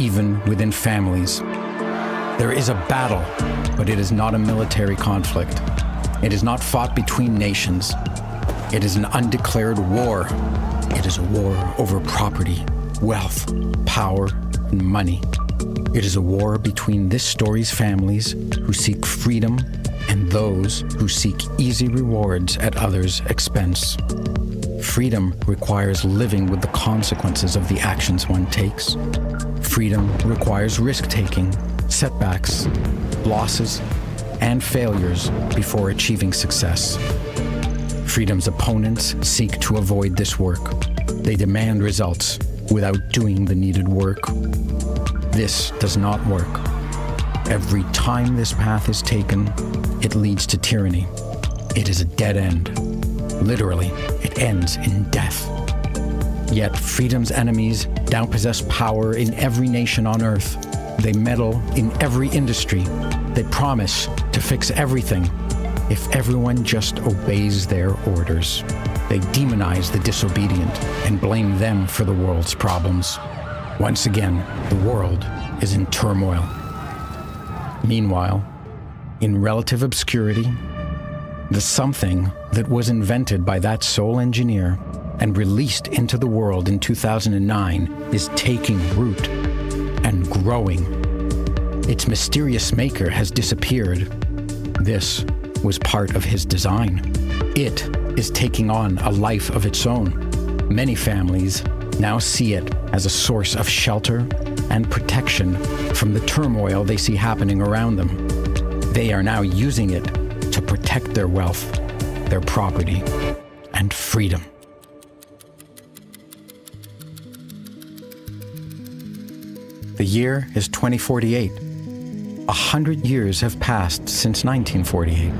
even within families. There is a battle, but it is not a military conflict. It is not fought between nations. It is an undeclared war. It is a war over property, wealth, power, and money. It is a war between this story's families who seek freedom and those who seek easy rewards at others' expense. Freedom requires living with the consequences of the actions one takes. Freedom requires risk taking, setbacks, losses, and failures before achieving success. Freedom's opponents seek to avoid this work. They demand results without doing the needed work. This does not work. Every time this path is taken, it leads to tyranny. It is a dead end. Literally, it ends in death. Yet freedom's enemies now possess power in every nation on earth. They meddle in every industry. They promise to fix everything if everyone just obeys their orders. They demonize the disobedient and blame them for the world's problems. Once again, the world is in turmoil. Meanwhile, in relative obscurity, the something that was invented by that sole engineer and released into the world in 2009 is taking root and growing. Its mysterious maker has disappeared. This was part of his design. It is taking on a life of its own. Many families now see it as a source of shelter and protection from the turmoil they see happening around them. They are now using it protect their wealth, their property, and freedom. The year is 2048. A hundred years have passed since 1948.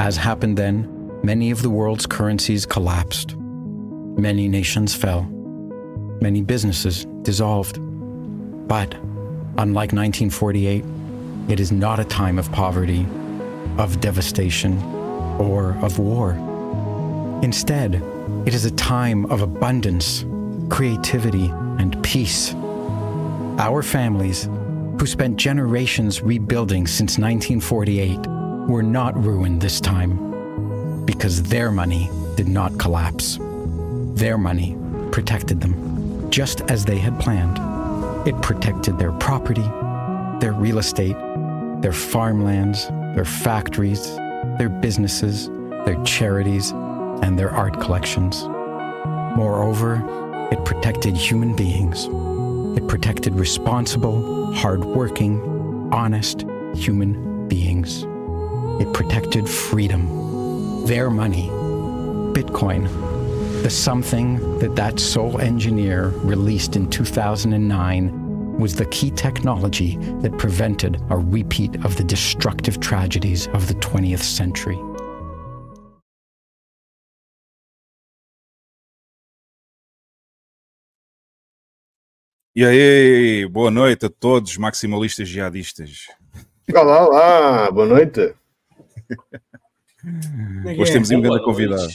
As happened then, many of the world's currencies collapsed. Many nations fell. Many businesses dissolved. But, unlike 1948, it is not a time of poverty, of devastation, or of war. Instead, it is a time of abundance, creativity, and peace. Our families, who spent generations rebuilding since 1948, were not ruined this time because their money did not collapse. Their money protected them, just as they had planned. It protected their property, their real estate, their farmlands, their factories, their businesses, their charities, and their art collections. Moreover, it protected human beings. It protected responsible, hardworking, honest human beings. It protected freedom. Their money, Bitcoin, The something that that sole engineer released in 2009 was the key technology that prevented a repeat of the destructive tragedies of the 20th century. E aí, boa noite a todos, maximalistas jihadistas. Olá, olá, boa noite. Hoje temos um grande convidado.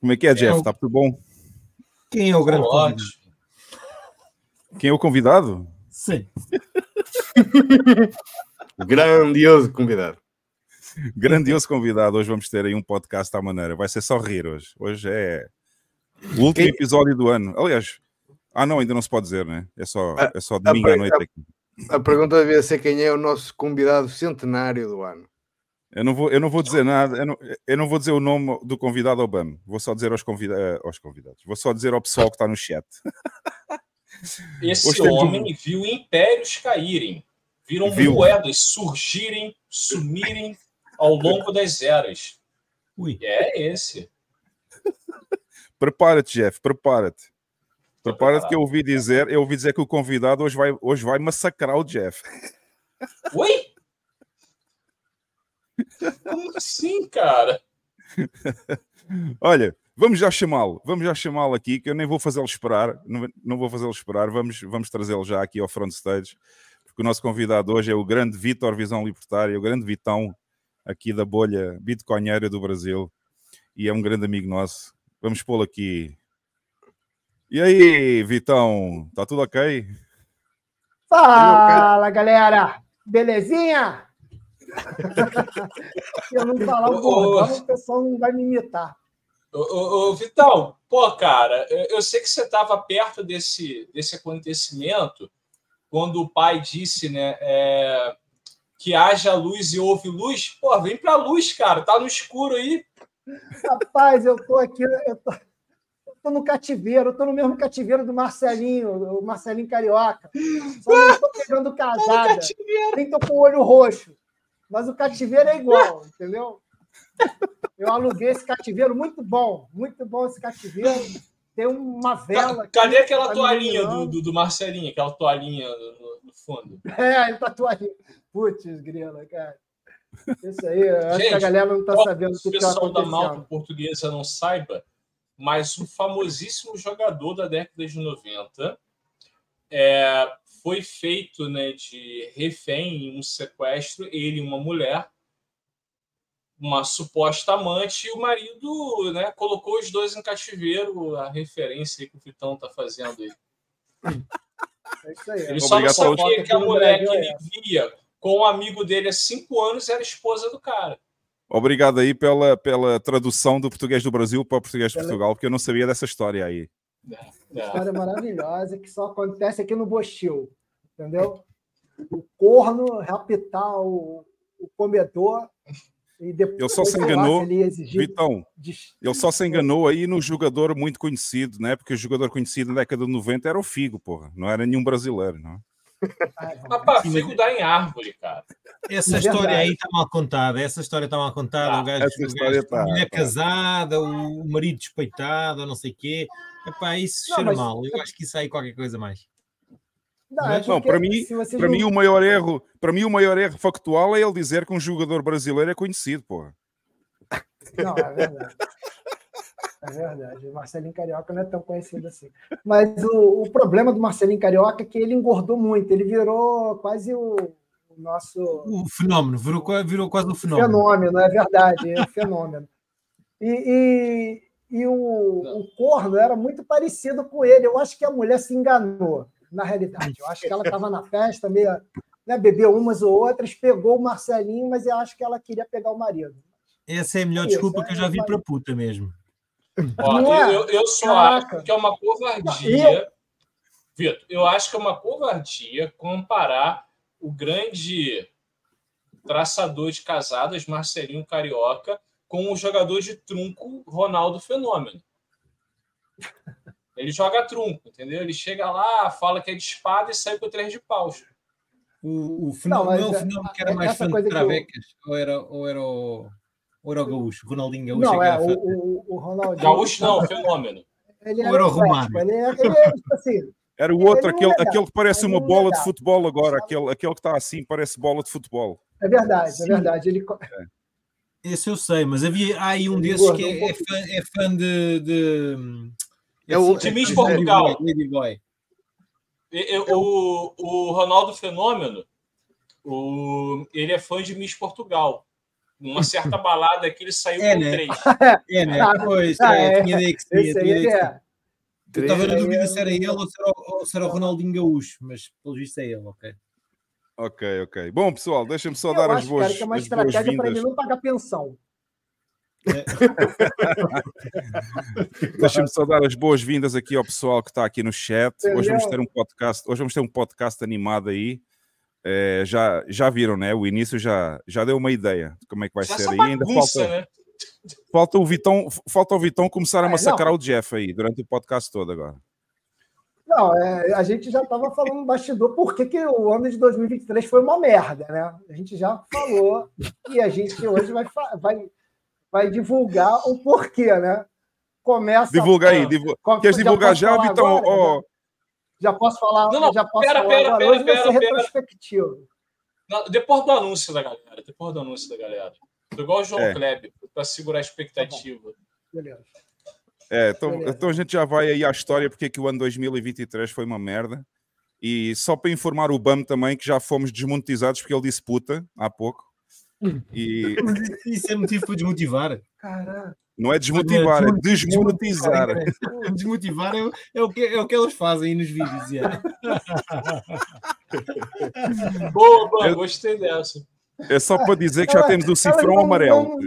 Como é que é, Jeff? Está tudo bom? Quem é o grande convidado? Quem é o convidado? Sim. Grandioso convidado. Grandioso convidado. Hoje vamos ter aí um podcast à maneira. Vai ser só rir hoje. Hoje é o último episódio do ano. Aliás, ah, não, ainda não se pode dizer, né? É só, é só domingo à noite aqui. A pergunta devia ser quem é o nosso convidado centenário do ano. Eu não vou, eu não vou dizer nada, eu não, eu não vou dizer o nome do convidado ao BAM. Vou só dizer aos, convida aos convidados. Vou só dizer ao pessoal que está no chat. Esse Hoje homem viu impérios caírem, viram viu. moedas surgirem, sumirem ao longo das eras. Ui. É esse. Prepara-te, Jeff, prepara-te. Prepara-te que eu ouvi dizer, eu ouvi dizer que o convidado hoje vai, hoje vai massacrar o Jeff. Oi? Como assim, cara? Olha, vamos já chamá-lo, vamos já chamá-lo aqui, que eu nem vou fazê-lo esperar, não, não vou fazê-lo esperar, vamos, vamos trazê-lo já aqui ao front stage, porque o nosso convidado hoje é o grande Vitor Visão Libertária, o grande Vitão aqui da bolha bitcoinheira do Brasil, e é um grande amigo nosso. Vamos pô-lo aqui e aí, Vitão, tá tudo ok? Fala, galera! Belezinha? Se eu não falar o bordão, o pessoal não vai me imitar. Ô, ô, Vitão, pô, cara, eu sei que você estava perto desse, desse acontecimento quando o pai disse, né, é, que haja luz e houve luz. Pô, vem pra luz, cara, tá no escuro aí. Rapaz, eu tô aqui, eu tô, estou no cativeiro, estou no mesmo cativeiro do Marcelinho, o Marcelinho Carioca. Só não estou pegando casada, nem estou com o olho roxo. Mas o cativeiro é igual, entendeu? Eu aluguei esse cativeiro, muito bom, muito bom esse cativeiro. Tem uma vela. Cadê aquela toalhinha do, do, do, Marcelinho, aquela toalhinha no, no fundo? É, ele tá toalhinha. Putz, grila, cara. Isso aí, acho Gente, que a galera não está sabendo o que está acontecendo. O pessoal da malta portuguesa não saiba, mas um famosíssimo jogador da década de 90 é, foi feito né, de refém em um sequestro, ele e uma mulher, uma suposta amante, e o marido né, colocou os dois em cativeiro, a referência que o Vitão está fazendo aí. É isso aí. Ele só não sabia que a mulher que ele via com o um amigo dele há cinco anos era esposa do cara. Obrigado aí pela, pela tradução do português do Brasil para o português de Portugal, porque eu não sabia dessa história aí. História maravilhosa que só acontece aqui no Bochil, entendeu? O corno raptar o, o comedor depois ele só se enganou, ele Vitão, ele só se enganou aí no jogador muito conhecido, né? Porque o jogador conhecido na década de 90 era o Figo, porra, não era nenhum brasileiro, não. Rapaz, fico dá em árvore, cara. Essa é história aí está mal contada. Essa história está mal contada. Ah, o gajo, essa o gajo, tá, mulher tá. casada, o marido despeitado, não sei o quê. Epá, isso não, cheira mas... mal. Eu acho que isso aí é qualquer coisa mais. Não, é não para mim, para mim o maior erro, para mim o maior erro factual é ele dizer que um jogador brasileiro é conhecido, porra. Não, é verdade. É verdade. O Marcelinho Carioca não é tão conhecido assim. Mas o, o problema do Marcelinho Carioca é que ele engordou muito. Ele virou quase o, o nosso. O fenômeno, virou, virou quase um fenômeno. Fenômeno, é verdade, é um fenômeno. E, e, e o, o corno era muito parecido com ele. Eu acho que a mulher se enganou, na realidade. Eu acho que ela estava na festa, meio, né, bebeu umas ou outras, pegou o Marcelinho, mas eu acho que ela queria pegar o marido. Essa é a melhor é desculpa que eu já vi para puta mesmo. Ó, é? eu, eu só Caraca. acho que é uma covardia. Vitor, eu acho que é uma covardia comparar o grande traçador de casadas, Marcelinho Carioca, com o jogador de trunco Ronaldo Fenômeno. Ele joga trunco, entendeu? Ele chega lá, fala que é de espada e sai com três de paus. O, o não, não é o fenômeno que era mais fã de travecas? Eu... Ou era, ou era o Ou era o Gaúcho? Ronaldinho Gaúcho? Não, é, o, o, o Ronaldinho. Gaúcho não, fenômeno. Ele era, o Romário. Ele, é, ele é, tipo assim, era o outro, aquele, aquele que parece uma bola de futebol agora, aquele, aquele que está assim, parece bola de futebol. É verdade, Sim. é verdade. Ele... É. Esse eu sei, mas havia há aí um desses que é, é, fã, é fã de. de... É o de Miss Portugal. Boy. O, o Ronaldo Fenômeno, o, ele é fã de Miss Portugal. Numa certa balada que ele saiu é, com né? três. É, né? Pois, ah, é, tinha ideia que sim. Tinha ideia que sim. Eu estava na dúvida se era ele ou se era, ou se era o Ronaldinho Gaúcho, mas pelo visto é ele, ok. Ok, ok. Bom, pessoal, deixa-me só eu dar acho, as boas. Cara, que é uma estratégia para ele não pagar pensão. É. Deixa-me só dar as boas-vindas aqui ao pessoal que está aqui no chat. Hoje vamos ter um podcast, hoje vamos ter um podcast animado aí. É, já, já viram, né? O início já, já deu uma ideia de como é que vai já ser aí. Ainda falta, né? falta o Vitão, falta o Vitão começar a é, massacrar o Jeff aí durante o podcast todo agora. Não, é, a gente já estava falando no bastidor por que, que o ano de 2023 foi uma merda, né? A gente já falou e a gente hoje vai, vai, vai divulgar o porquê, né? Começa. Divulga aí, divulga. Quer divulgar já, Vitão? Agora, oh. Já posso falar? Não, não, já posso pera, falar pera, agora. Pera, hoje pera, vai ser retrospectivo. Não, depois do anúncio da galera, depois do anúncio da galera. Igual o João é. Kleber, para segurar a expectativa. Tá Beleza. É, então, então a gente já vai aí à história porque que o ano 2023 foi uma merda. E só para informar o BAM também que já fomos desmonetizados porque ele disse puta há pouco. E... Isso é motivo para desmotivar. Caraca. Não é desmotivar, é desmonetizar. Desmotivar é, é, o que, é o que eles fazem nos vídeos. Yeah. Boa, boa, gostei dessa. É só para dizer que já temos o cifrão amarelo.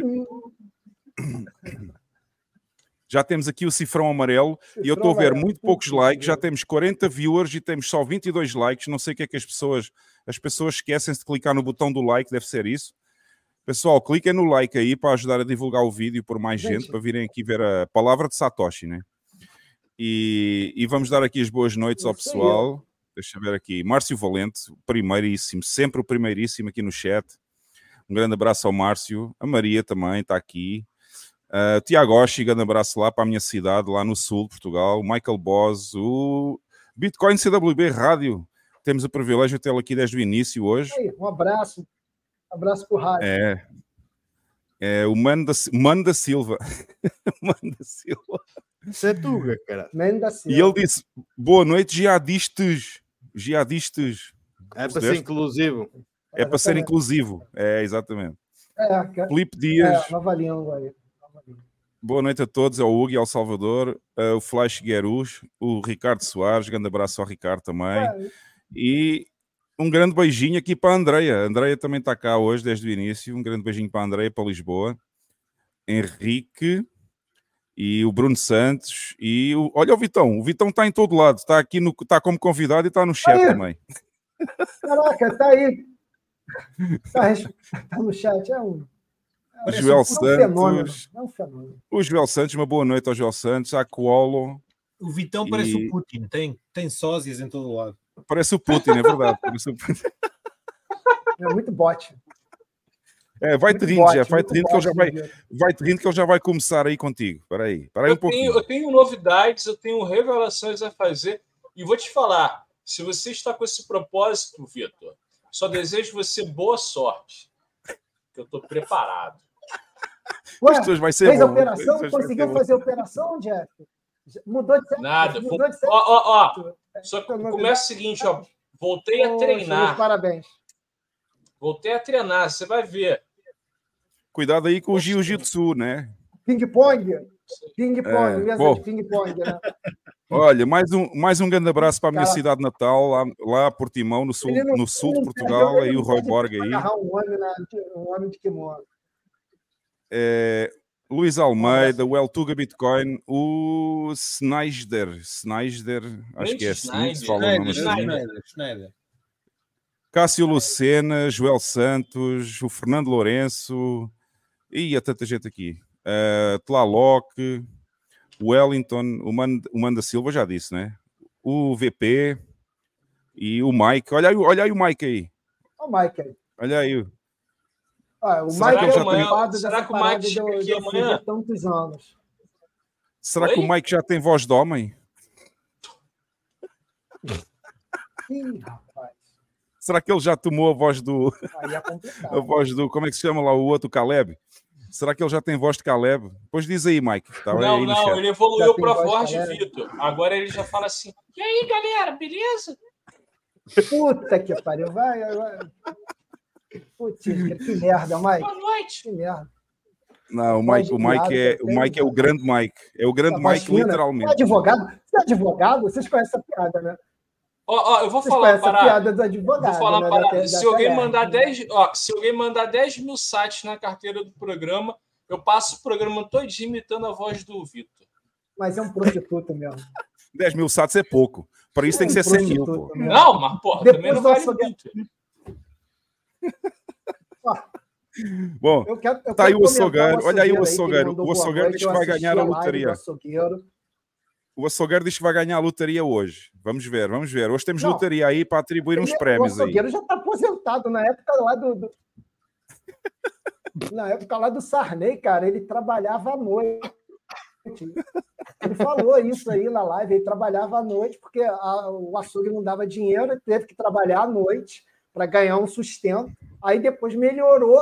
Já temos aqui o cifrão amarelo e eu estou a ver muito poucos likes. Já temos 40 viewers e temos só 22 likes. Não sei o que é que as pessoas. As pessoas esquecem-se de clicar no botão do like, deve ser isso. Pessoal, cliquem no like aí para ajudar a divulgar o vídeo por mais gente, gente para virem aqui ver a palavra de Satoshi, né? E, e vamos dar aqui as boas noites ao pessoal. Deixa eu ver aqui. Márcio Valente, primeiríssimo, sempre o primeiríssimo aqui no chat. Um grande abraço ao Márcio. A Maria também está aqui. Uh, Tiago Oshi, grande abraço lá para a minha cidade, lá no sul de Portugal. O Michael Boz, o Bitcoin CWB Rádio. Temos o privilégio de tê-lo aqui desde o início hoje. um abraço. Abraço para o rádio. É. É o Manda, Manda Silva. Manda Silva. Isso é Tuga, cara. Manda Silva. E ele disse: Boa noite, jihadistas jihadistas. É para ser inclusivo. É para ser inclusivo, é exatamente. É, Felipe Dias. É, nova língua aí. Boa noite a todos, ao Hugo e ao Salvador, uh, o Flash Guerus, o Ricardo Soares, grande abraço ao Ricardo também. É. E um grande beijinho aqui para a Andreia. A Andreia também está cá hoje, desde o início. Um grande beijinho para a Andreia, para Lisboa. Henrique, e o Bruno Santos e o, olha o Vitão, o Vitão está em todo lado, está aqui no, está como convidado e está no chat aí. também. Caraca, está aí. Está tá no chat, é um. O Joel um Santos. É um fenômeno. O Joel Santos, uma boa noite ao Joel Santos, a Coolo. O Vitão e... parece o Putin, tem, tem sósias em todo lado. Parece o Putin, é verdade. Parece o Putin. É muito bote. É, vai te rindo, já, vai te rindo que ele já vai, vai te rindo que ele já vai começar aí contigo. Espera aí, espera aí um pouquinho. eu tenho novidades, eu tenho revelações a fazer e vou te falar, se você está com esse propósito, Vitor, só desejo você boa sorte, que eu estou preparado. Ué, vai ser fez bom, a operação? Conseguiu fazer a operação, Jeff? Mudou de sexo? Nada. Mudou de sexo. Ó, ó, ó. Só que começa o seguinte, ó. Voltei a treinar. Parabéns. Voltei a treinar, você vai ver. Cuidado aí com o jiu-jitsu, né? Ping-pong. Ping-pong, é, ping-pong, né? Olha, mais um, mais um grande abraço para a minha tá. cidade natal, lá, lá Portimão, no sul, no sul de Portugal, aí o Roy Borg aí. Um homem, na, um homem de kimono. É, Luís Almeida, o Eltuga Bitcoin, o Snyder, Snyder, acho que é assim se fala o nome assim. Cássio Lucena, Joel Santos, o Fernando Lourenço, e há tanta gente aqui. Uh, Tlaloc, o Wellington, o, Man, o Manda Silva, já disse, né? O VP e o Mike. Olha aí, olha aí o Mike aí. O Mike aí. Olha aí. Ah, o será Mike é culpado será que o Mike chega aqui amanhã? tantos anos. Será Oi? que o Mike já tem voz de homem? Ih, rapaz. Será que ele já tomou a voz do. É a voz do. Como é que se chama lá o outro Caleb? Será que ele já tem voz de Caleb? Pois diz aí, Mike. Tá não, aí não, ele evoluiu para voz de Vitor. Agora ele já fala assim: E aí, galera, beleza? Puta que pariu, vai. vai. Putz, que merda, Mike. Boa noite. Que merda. Não, o Mike, o Mike, é, o Mike é o grande Mike. É o grande Mike, literalmente. Você é advogado? Você é advogado? Vocês conhecem essa piada, né? Ó, ó, eu vou Vocês falar para piada do advogado. Vou falar né, para se alguém mandar 10, ó, se alguém mandar 10 mil sites na carteira do programa, eu passo o programa todinho imitando a voz do Vitor. Mas é um prostituto mesmo. 10 mil sites é pouco. Para isso é tem que ser 100 mil. Pô. Não, mas pô, também não vale muito. Bom, eu quero, eu tá aí o açougueiro. Olha aí o açougueiro. O açougueiro diz que vai ganhar a loteria. O açougueiro diz que vai ganhar a loteria hoje. Vamos ver, vamos ver. Hoje temos Não, loteria aí para atribuir uns prémios aí. O açougueiro já está aposentado. Na época lá do, do... Na época lá do Sarney, cara, ele trabalhava à noite. Ele falou isso aí na live, ele trabalhava à noite porque a, o açougue não dava dinheiro, teve que trabalhar à noite para ganhar um sustento. Aí depois melhorou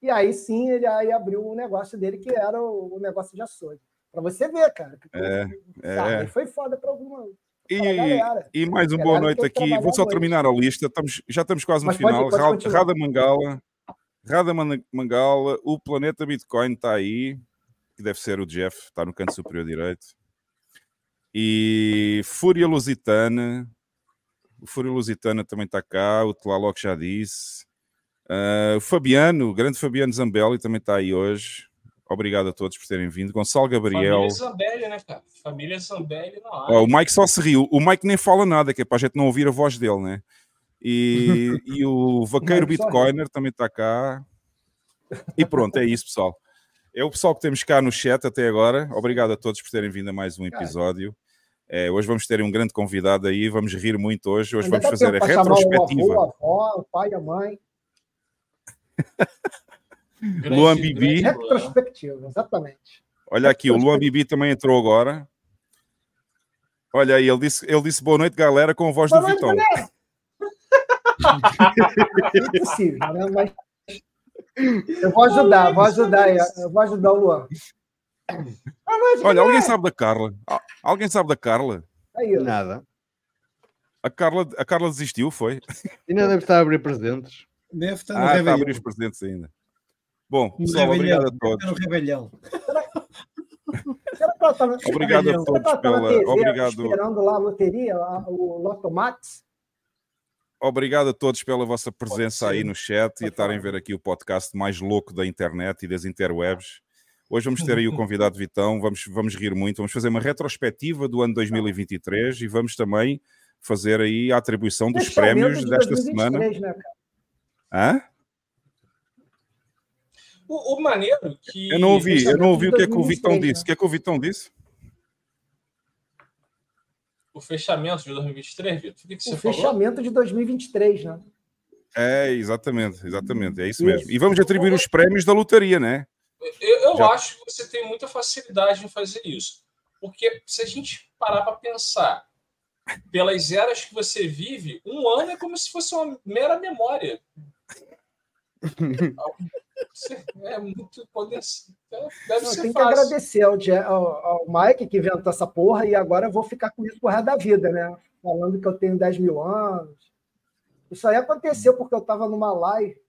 e aí sim ele aí abriu o negócio dele, que era o, o negócio de açougue. Para você ver, cara. É, é. Foi foda para alguma. E, e, mais um boa noite aqui. Vou só terminar a lista. Estamos, já estamos quase no Mas final. Pode, pode Rada Mangala. Rada Mangala. O Planeta Bitcoin está aí. Que deve ser o Jeff. Está no canto superior direito. E Fúria Lusitana. O Fúria Lusitana também está cá. O Tlaloc já disse. Uh, o Fabiano, o grande Fabiano Zambelli também está aí hoje. Obrigado a todos por terem vindo. Gonçalo Gabriel. Família Zambelli, né, cara? Família Zambelli não oh, O Mike só se riu. O Mike nem fala nada, que é para a gente não ouvir a voz dele, né? E, e o Vaqueiro Bitcoiner também está cá. E pronto, é isso, pessoal. É o pessoal que temos cá no chat até agora. Obrigado a todos por terem vindo a mais um episódio. É, hoje vamos ter um grande convidado aí, vamos rir muito hoje. Hoje vamos fazer a retrospectiva. O avô, a avó, o pai, a mãe. Luan Bibi. Retrospectiva, exatamente. Olha aqui, o Luan Bibi também entrou agora. Olha aí, ele disse, ele disse boa noite, galera, com a voz boa do Vitão. Impossível, né? Mas eu vou ajudar, vou ajudar, eu vou ajudar o Luan. Olha, alguém sabe da Carla? Alguém sabe da Carla? Aí, Nada. A Carla, a Carla desistiu, foi? Ainda deve estar a abrir presentes. Deve estar no ah, está a abrir os presentes ainda. Bom, pessoal, obrigado a todos. No rebelião. obrigado a todos pela. Obrigado. Esperando lá a loteria, o Lotomax. Obrigado a todos pela vossa presença aí no chat e estarem a ver aqui o podcast mais louco da internet e das interwebs. Hoje vamos ter aí o convidado Vitão, vamos, vamos rir muito, vamos fazer uma retrospectiva do ano 2023 e vamos também fazer aí a atribuição dos prémios de desta 2023, semana. Né, Hã? O, o maneiro que. Eu não ouvi, eu não ouvi o que, é que o Vitão disse. O que é que o Vitão disse? O fechamento de 2023, Vitor? O, que, que o fechamento falou? de 2023, né? É, exatamente, exatamente, é isso, isso. mesmo. E vamos atribuir os prémios da lotaria, né? Eu, eu Já... acho que você tem muita facilidade em fazer isso. Porque se a gente parar para pensar, pelas eras que você vive, um ano é como se fosse uma mera memória. É muito poder. Deve ser tem que agradecer ao, ao, ao, Mike que inventou essa porra e agora eu vou ficar com isso por resto da vida, né? Falando que eu tenho 10 mil anos. Isso aí aconteceu porque eu estava numa live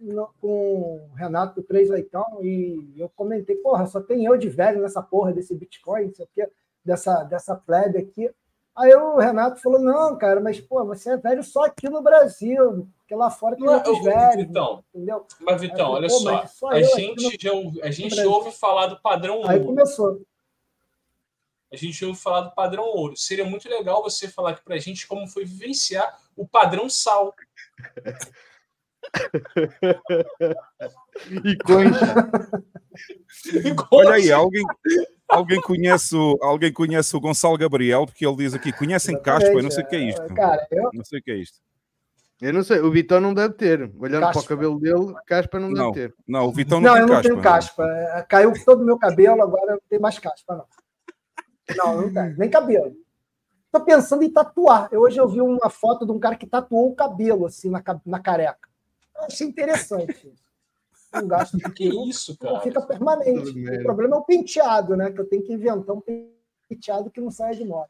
no, com o Renato do Três Leitão e eu comentei, porra, só tem eu de velho nessa porra desse Bitcoin, não sei o quê, dessa, dessa plebe aqui. Aí o Renato falou: não, cara, mas pô, você é velho só aqui no Brasil, porque lá fora tem outros velhos. Vitão, entendeu? Mas, Vitão, falei, olha só, só a gente, no... já, a gente ouve falar do padrão Aí começou. A gente ouve falar do padrão ouro. Seria muito legal você falar aqui pra gente como foi vivenciar o padrão sal. e concha. Olha aí, alguém, alguém, conhece o, alguém conhece o Gonçalo Gabriel, porque ele diz aqui: conhecem Caspa, eu não sei o que é isto. Cara, eu... Não sei o que é isto. Eu não sei, o Vitão não deve ter. Olhando caspa. para o cabelo dele, caspa não, não deve ter. Não, o Vitão não, não tem caspa. Não, eu não tenho caspa. É, caiu todo o meu cabelo, agora não tem mais caspa, não. Não, não tem. Nem cabelo. Tô pensando em tatuar. Eu, hoje eu vi uma foto de um cara que tatuou o cabelo, assim, na, na careca. Eu achei interessante. Um gasto que isso, cara? Fica permanente. O problema é o penteado, né? Que eu tenho que inventar um penteado que não saia de moda.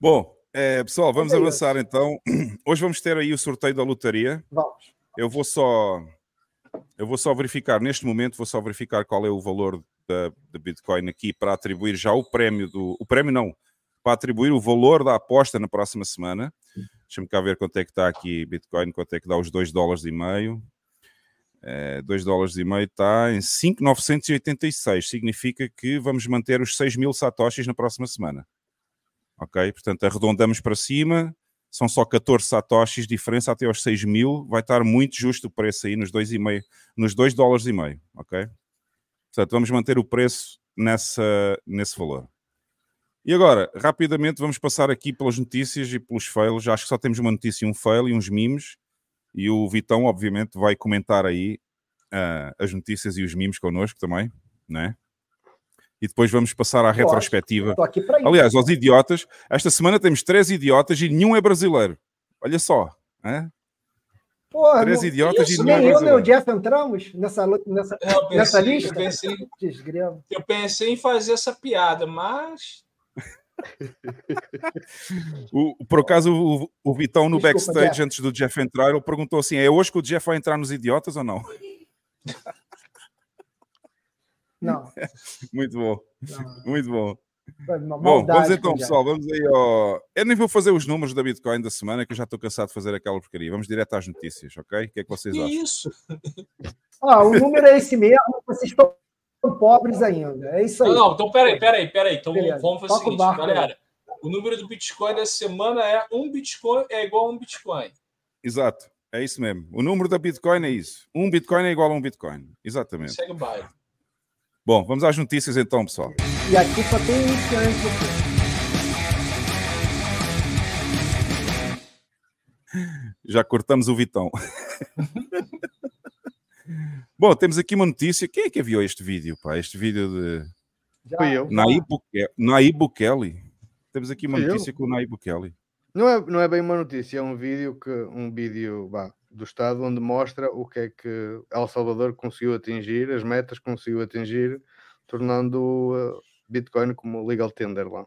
Bom, é, pessoal, vamos avançar então. Hoje vamos ter aí o sorteio da lotaria. Vamos. Eu vou só, eu vou só verificar neste momento, vou só verificar qual é o valor da, da Bitcoin aqui para atribuir já o prémio do, o prémio não, para atribuir o valor da aposta na próxima semana. Deixa-me cá ver quanto é que está aqui Bitcoin, quanto é que dá os 2 dólares e meio. É, 2 dólares e meio está em 5,986. Significa que vamos manter os 6 mil satoshis na próxima semana ok? Portanto, arredondamos para cima, são só 14 satoshis, diferença até aos 6 mil, vai estar muito justo o preço aí nos 2,5, nos 2 dólares e meio, ok? Portanto, vamos manter o preço nessa, nesse valor. E agora, rapidamente, vamos passar aqui pelas notícias e pelos fails. Acho que só temos uma notícia e um fail e uns memes. E o Vitão, obviamente, vai comentar aí uh, as notícias e os memes connosco também, né? e depois vamos passar à retrospectiva. Aliás, aos idiotas, esta semana temos três idiotas e nenhum é brasileiro. Olha só. Hein? Porra, três não, idiotas isso, e nenhum é brasileiro. Nem eu nem o Jeff entramos nessa, nessa, é, pensei, nessa lista? Eu pensei, eu pensei em fazer essa piada, mas... o, por acaso, o, o Vitão no Desculpa, backstage, Jeff. antes do Jeff entrar, ele perguntou assim: é hoje que o Jeff vai entrar nos idiotas ou não? Não. Muito bom. Não. Muito bom. Bom, vamos então, pessoal, vamos aí ao... Eu nem vou fazer os números da Bitcoin da semana, que eu já estou cansado de fazer aquela porcaria. Vamos direto às notícias, ok? O que é que vocês que acham? isso? Ah, o número é esse mesmo, vocês estão pobres ainda. É isso aí. Não, não então peraí, peraí, peraí. Então Beleza. vamos fazer o seguinte, barco, galera. O número do Bitcoin da semana é um Bitcoin é igual a um Bitcoin. Exato, é isso mesmo. O número da Bitcoin é isso. Um Bitcoin é igual a um Bitcoin. Exatamente. Segue o baile. Bom, vamos às notícias então, pessoal. E aqui só tem iniciante. Já cortamos o Vitão. Bom, temos aqui uma notícia. Quem é que viu este vídeo, pá? Este vídeo de. Fui eu. Naí, Buke... Naí Bukele. Temos aqui uma Fui notícia eu. com o Naí Bukele. Não é, não é bem uma notícia, é um vídeo que um vídeo bah, do Estado, onde mostra o que é que El Salvador conseguiu atingir, as metas que conseguiu atingir, tornando uh, Bitcoin como legal tender lá.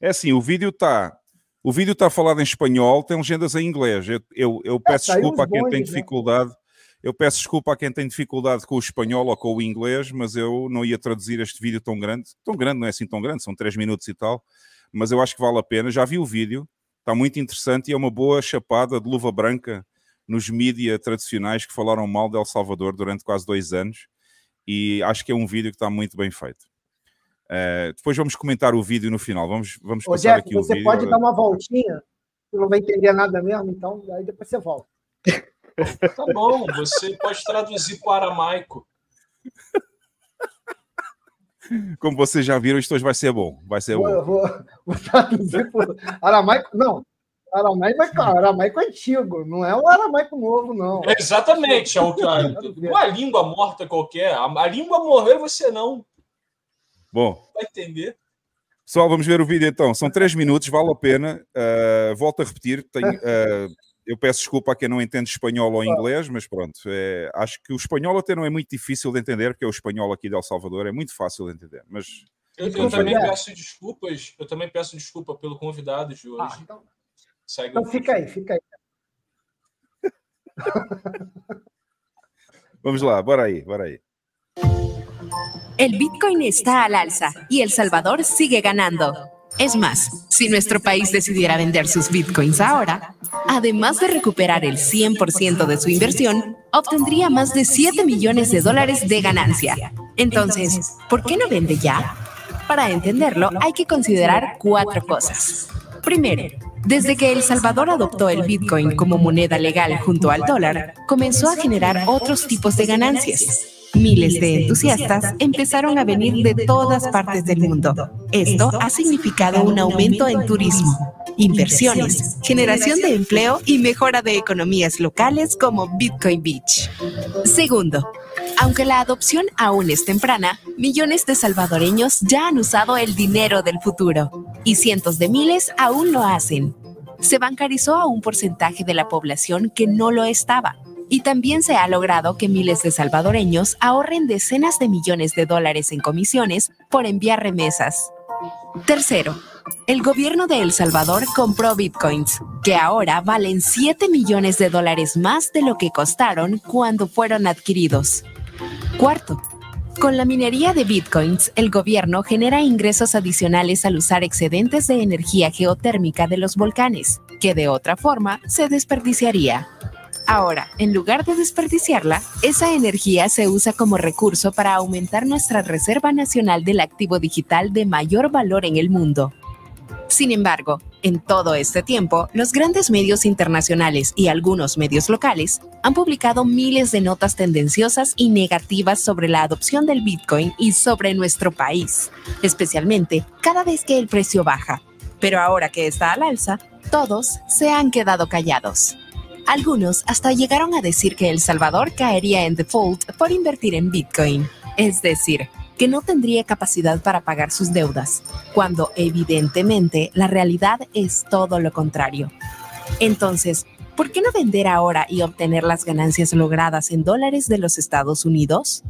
É assim, o vídeo está o vídeo está falado em espanhol, tem legendas em inglês. Eu, eu, eu peço é, desculpa a quem bons, tem né? dificuldade. Né? Eu peço desculpa a quem tem dificuldade com o espanhol ou com o inglês, mas eu não ia traduzir este vídeo tão grande. Tão grande, não é assim tão grande, são 3 minutos e tal. Mas eu acho que vale a pena. Já vi o vídeo, está muito interessante e é uma boa chapada de luva branca nos mídias tradicionais que falaram mal de El Salvador durante quase dois anos e acho que é um vídeo que está muito bem feito. Uh, depois vamos comentar o vídeo no final. Vamos, vamos Ô, passar Jeff, aqui o vídeo. Você pode dar uma voltinha, você não vai entender nada mesmo, então aí depois você volta. Tá bom, você pode traduzir para aramaico. Como vocês já viram, hoje vai ser bom. Vai ser vou, bom. Vou, vou traduzir por aramaico. Não, aramaico é claro, aramaico antigo, não é um aramaico novo, não. É exatamente, é o que uma língua morta qualquer. A, língua morreu você não. Bom. Vai entender. Pessoal, vamos ver o vídeo então. São três minutos, vale a pena. Uh, volto a repetir. Tenho, uh, eu peço desculpa a quem não entende espanhol ou inglês, mas pronto. É, acho que o espanhol até não é muito difícil de entender, porque é o espanhol aqui de El Salvador é muito fácil de entender. Mas eu, eu também peço desculpas. Eu também peço desculpa pelo convidado de hoje. Ah, então... Segue então fica aí, fica aí. Vamos lá, bora aí, bora aí. El Bitcoin está al alza y El Salvador sigue ganando. Es más, si nuestro país decidiera vender sus bitcoins ahora, además de recuperar el 100% de su inversión, obtendría más de 7 millones de dólares de ganancia. Entonces, ¿por qué no vende ya? Para entenderlo, hay que considerar cuatro cosas. Primero, desde que El Salvador adoptó el Bitcoin como moneda legal junto al dólar, comenzó a generar otros tipos de ganancias. Miles de entusiastas empezaron a venir de todas partes del mundo. Esto ha significado un aumento en turismo. inversiones, generación de empleo y mejora de economías locales como Bitcoin Beach. Segundo, aunque la adopción aún es temprana, millones de salvadoreños ya han usado el dinero del futuro y cientos de miles aún lo hacen. Se bancarizó a un porcentaje de la población que no lo estaba y también se ha logrado que miles de salvadoreños ahorren decenas de millones de dólares en comisiones por enviar remesas. Tercero, el gobierno de El Salvador compró bitcoins, que ahora valen 7 millones de dólares más de lo que costaron cuando fueron adquiridos. Cuarto, con la minería de bitcoins, el gobierno genera ingresos adicionales al usar excedentes de energía geotérmica de los volcanes, que de otra forma se desperdiciaría. Ahora, en lugar de desperdiciarla, esa energía se usa como recurso para aumentar nuestra Reserva Nacional del Activo Digital de mayor valor en el mundo. Sin embargo, en todo este tiempo, los grandes medios internacionales y algunos medios locales han publicado miles de notas tendenciosas y negativas sobre la adopción del Bitcoin y sobre nuestro país, especialmente cada vez que el precio baja. Pero ahora que está al alza, todos se han quedado callados. Algunos hasta llegaron a decir que El Salvador caería en default por invertir en Bitcoin, es decir, que no tendría capacidad para pagar sus deudas, cuando evidentemente la realidad es todo lo contrario. Entonces, ¿por qué no vender ahora y obtener las ganancias logradas en dólares de los Estados Unidos?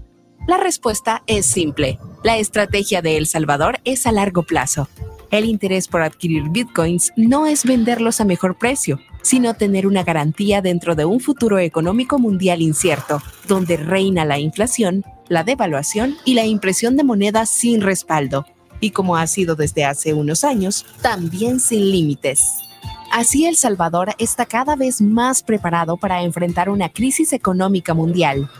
La respuesta es simple. La estrategia de El Salvador es a largo plazo. El interés por adquirir bitcoins no es venderlos a mejor precio, sino tener una garantía dentro de un futuro económico mundial incierto, donde reina la inflación la devaluación y la impresión de monedas sin respaldo, y como ha sido desde hace unos años, también sin límites. Así El Salvador está cada vez más preparado para enfrentar una crisis económica mundial.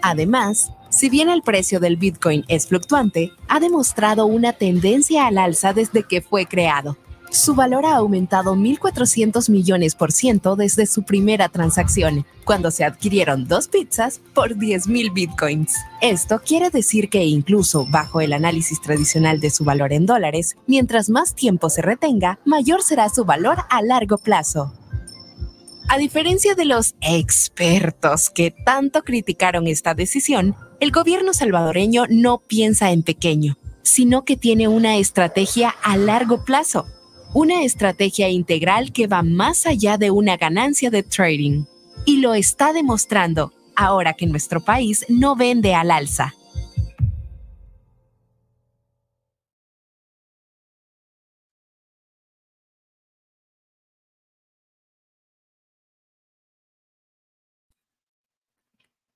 Además, si bien el precio del Bitcoin es fluctuante, ha demostrado una tendencia al alza desde que fue creado. Su valor ha aumentado 1.400 millones por ciento desde su primera transacción, cuando se adquirieron dos pizzas por 10.000 bitcoins. Esto quiere decir que incluso bajo el análisis tradicional de su valor en dólares, mientras más tiempo se retenga, mayor será su valor a largo plazo. A diferencia de los expertos que tanto criticaron esta decisión, el gobierno salvadoreño no piensa en pequeño, sino que tiene una estrategia a largo plazo una estrategia integral que va más allá de una ganancia de trading. Y lo está demostrando ahora que nuestro país no vende al alza.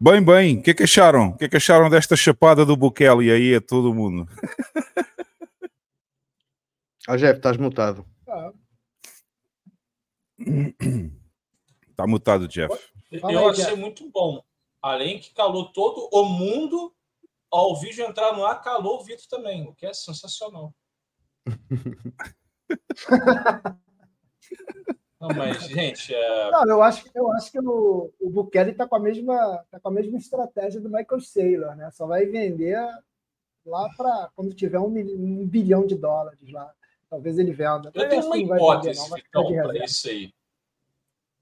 Bem, bem, o que é que acharam? O que é que acharam desta chapada do Bukele aí a todo mundo? Ah, Jeff, estás mutado. Ah. Tá mutado, Jeff. Eu achei muito bom. Além que calou todo o mundo, ao vídeo entrar no ar, calou o Vitor também, o que é sensacional. Não, mas, gente. É... Não, eu acho, eu acho que o, o Bukele está com, a mesma, tá com a mesma estratégia do Michael Saylor, né? Só vai vender lá para quando tiver um, um bilhão de dólares lá. Talvez ele venda. Eu tenho uma hipótese, para isso aí.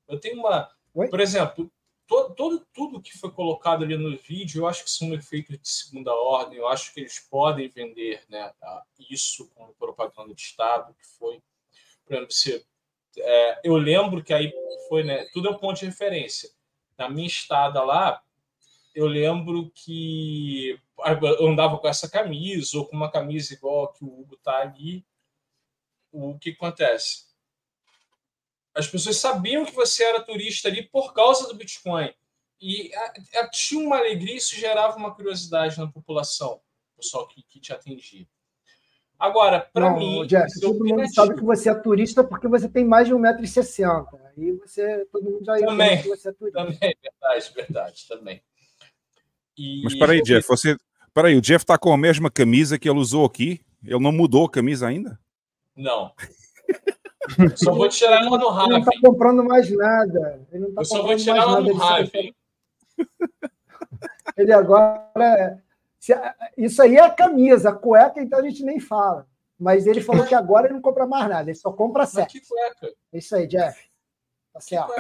Eu tenho uma. Oi? Por exemplo, todo, todo, tudo que foi colocado ali no vídeo, eu acho que são efeitos de segunda ordem. Eu acho que eles podem vender né, isso como propaganda de Estado, que foi. Por exemplo, se, é, eu lembro que aí foi, né? Tudo é um ponto de referência. Na minha estada lá, eu lembro que eu andava com essa camisa, ou com uma camisa igual que o Hugo tá ali o que acontece? As pessoas sabiam que você era turista ali por causa do Bitcoin. E a, a, tinha uma alegria, isso gerava uma curiosidade na população, o pessoal que, que te atendia. Agora, para mim. Jeff, todo mundo sabe que você é turista porque você tem mais de 1,60m. Aí você, todo mundo já também, que você é turista. Também, verdade, verdade, também. E... Mas espera aí, Jeff, você. Espera aí, o Jeff está com a mesma camisa que ele usou aqui? Ele não mudou a camisa ainda? Não. só vou tirar ela no Hive. Ele não está comprando mais nada. Ele não tá Eu só vou tirar ela no Hive. Ele agora. Isso aí é a camisa, a cueca, então a gente nem fala. Mas ele falou que agora ele não compra mais nada, ele só compra sete. que cueca? É isso aí, Jeff. Tá certo.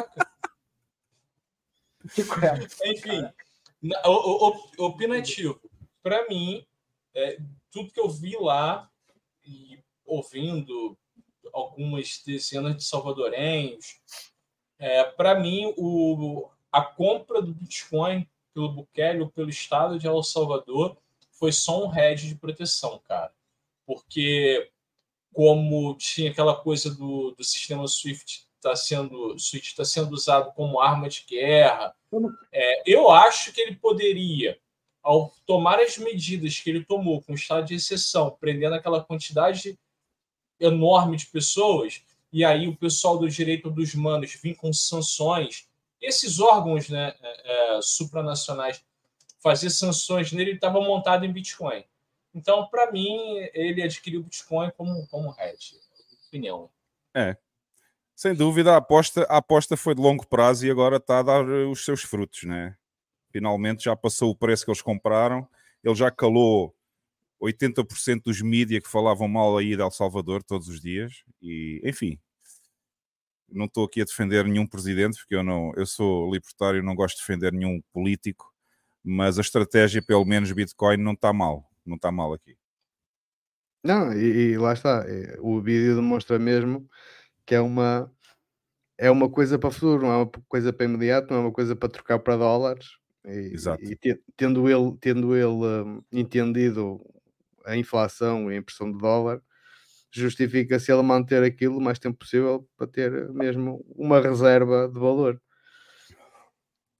Que cueca? que cueca? Enfim, o, o, opinativo. Para mim, é, tudo que eu vi lá e ouvindo algumas dezenas de salvadorenhos, é, para mim, o, a compra do Bitcoin pelo Bukele ou pelo Estado de El Salvador foi só um hedge de proteção, cara. Porque como tinha aquela coisa do, do sistema SWIFT está sendo SWIFT está sendo usado como arma de guerra, é, eu acho que ele poderia, ao tomar as medidas que ele tomou com o estado de exceção, prendendo aquela quantidade enorme de pessoas, e aí o pessoal do direito dos manos vir com sanções, esses órgãos né, é, é, supranacionais fazer sanções nele, ele estava montado em Bitcoin. Então, para mim, ele adquiriu Bitcoin como, como hedge. Opinião. É. Sem dúvida, a aposta, a aposta foi de longo prazo e agora está a dar os seus frutos, né? Finalmente já passou o preço que eles compraram, ele já calou 80% dos mídias que falavam mal aí de El Salvador todos os dias e, enfim, não estou aqui a defender nenhum presidente, porque eu não, eu sou libertário, não gosto de defender nenhum político, mas a estratégia, pelo menos Bitcoin, não está mal, não está mal aqui. Não, e, e, lá está, é, o vídeo demonstra mesmo que é uma é uma coisa para o futuro, não é uma coisa para imediato, não é uma coisa para trocar para dólares. E, Exato. e tendo ele, tendo ele um, entendido a inflação e a impressão de dólar, justifica-se ele manter aquilo o mais tempo possível para ter mesmo uma reserva de valor.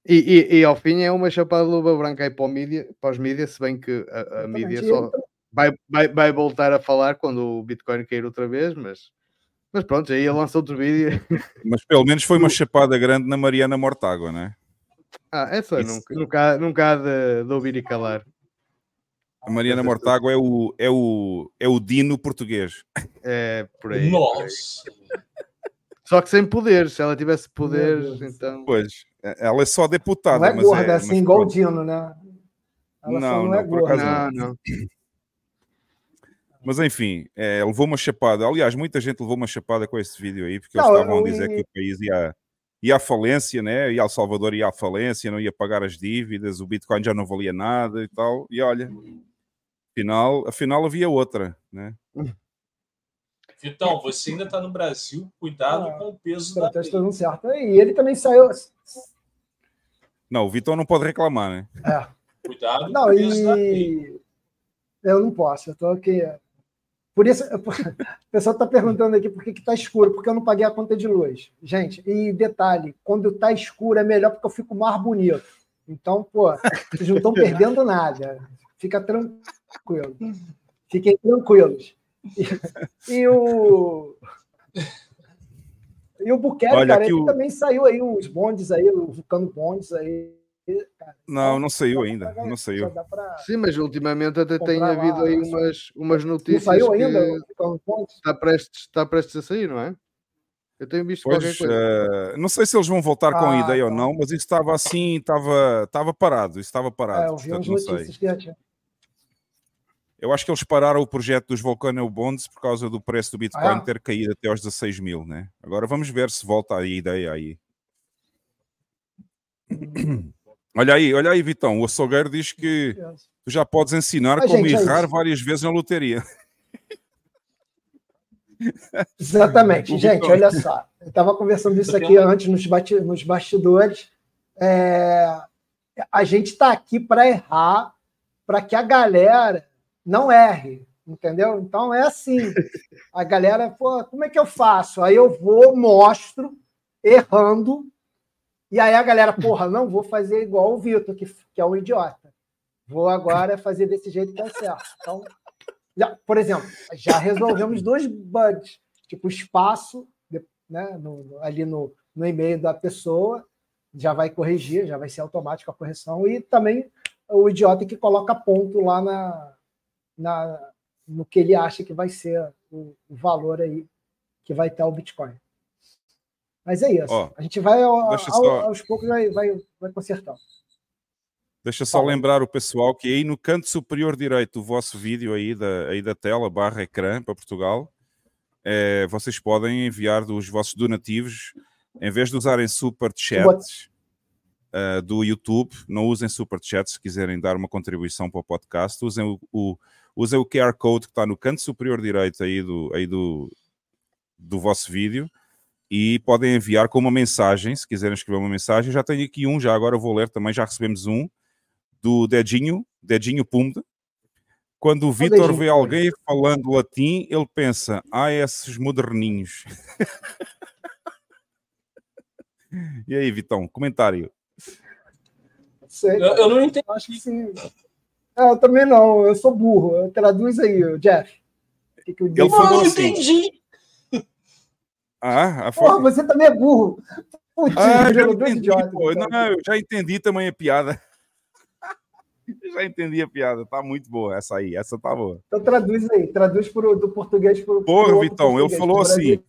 E, e, e, ao fim é uma chapada de luva branca aí para, o mídia, para os mídias, se bem que a, a mídia só vai, vai, vai voltar a falar quando o Bitcoin cair outra vez, mas, mas pronto, aí ele lança outro vídeo. Mas pelo menos foi uma chapada grande na Mariana Mortágua, não é? Ah, essa Isso. nunca, nunca, nunca há de, de ouvir e calar. A Mariana Mortágua é o, é, o, é o Dino português. É, por aí. Nossa! Só que sem poderes, se ela tivesse poderes, então. Pois, ela é só deputada. Não é gorda, é, assim, igual o Dino, né? Ela não, não, é gorda. Não, não. Mas enfim, é, levou uma chapada. Aliás, muita gente levou uma chapada com esse vídeo aí, porque não, eles estavam a dizer que o país ia, ia à falência, né? Ia ao Salvador ia à falência, não ia pagar as dívidas, o Bitcoin já não valia nada e tal. E olha, afinal, afinal havia outra, né? Vitão, você ainda está no Brasil, cuidado ah, com o peso da tá dando certo. E ele também saiu. Não, o Vitão não pode reclamar, né? É. Cuidado não, com o peso e... da Eu não posso, eu tô aqui. Por isso, o pessoal está perguntando aqui por que está escuro, porque eu não paguei a conta de luz. Gente, e detalhe, quando está escuro é melhor porque eu fico mais bonito. Então, pô, vocês não estão perdendo nada. Fica tranquilo. Fiquem tranquilos. E, e o. E o Buquerque, cara, ele o... também saiu aí uns bondes aí, o Vulcano Bondes aí. Cara, não, não saiu ainda. Não saiu. Pra... Sim, mas ultimamente até tem havido aí umas, umas notícias. Não saiu ainda? Está prestes, está prestes a sair, não é? Eu tenho visto pois, qualquer coisa. Uh, não sei se eles vão voltar ah, com a ah, ideia tá. ou não, mas isso estava assim, estava, estava parado. Isso estava parado. É, eu vi portanto, notícias que já eu acho que eles pararam o projeto dos Volcano Bonds por causa do preço do Bitcoin ah, ter caído até aos 16 mil, né? Agora vamos ver se volta a ideia aí. Olha aí, olha aí, Vitão. O açougueiro diz que tu já podes ensinar como gente, errar é várias vezes na loteria. Exatamente, gente. Olha só, eu estava conversando isso aqui antes nos, nos bastidores. É... A gente está aqui para errar, para que a galera não erre, entendeu? Então é assim. A galera, pô, como é que eu faço? Aí eu vou, mostro, errando, e aí a galera, porra, não vou fazer igual o Vitor, que, que é um idiota. Vou agora fazer desse jeito que é certo. Então, já, por exemplo, já resolvemos dois bugs, tipo espaço, né, no, ali no, no e-mail da pessoa, já vai corrigir, já vai ser automático a correção, e também o idiota que coloca ponto lá na, na, no que ele acha que vai ser o, o valor aí que vai ter o Bitcoin. Mas é isso. Ó, a gente vai ao, ao, só... aos poucos vai, vai, vai consertando. Deixa só lembrar o pessoal que aí no canto superior direito do vosso vídeo aí da, aí da tela, barra ecrã para Portugal, é, vocês podem enviar dos vossos donativos, em vez de usarem super chats uh, do YouTube, não usem super chats se quiserem dar uma contribuição para o podcast, usem o, o, usem o QR Code que está no canto superior direito aí do, aí do, do vosso vídeo e podem enviar com uma mensagem, se quiserem escrever uma mensagem. Já tenho aqui um, já agora vou ler também, já recebemos um do Dedinho, Dedinho Pumda. Quando o Vitor vê alguém falando latim, ele pensa: ah, esses moderninhos. e aí, Vitão, comentário. Sei, eu, eu, não entendi. Acho que sim. É, eu também não, eu sou burro. Traduz aí, Jeff. Que que eu falou assim. entendi. Ah, a Porra, você também é burro. Putz, ah, já entendi, pô. Não, eu já entendi também a piada. já entendi a piada, tá muito boa essa aí, essa tá boa. Então traduz aí, traduz pro, do português para o. Porra, Vitão, ele falou assim: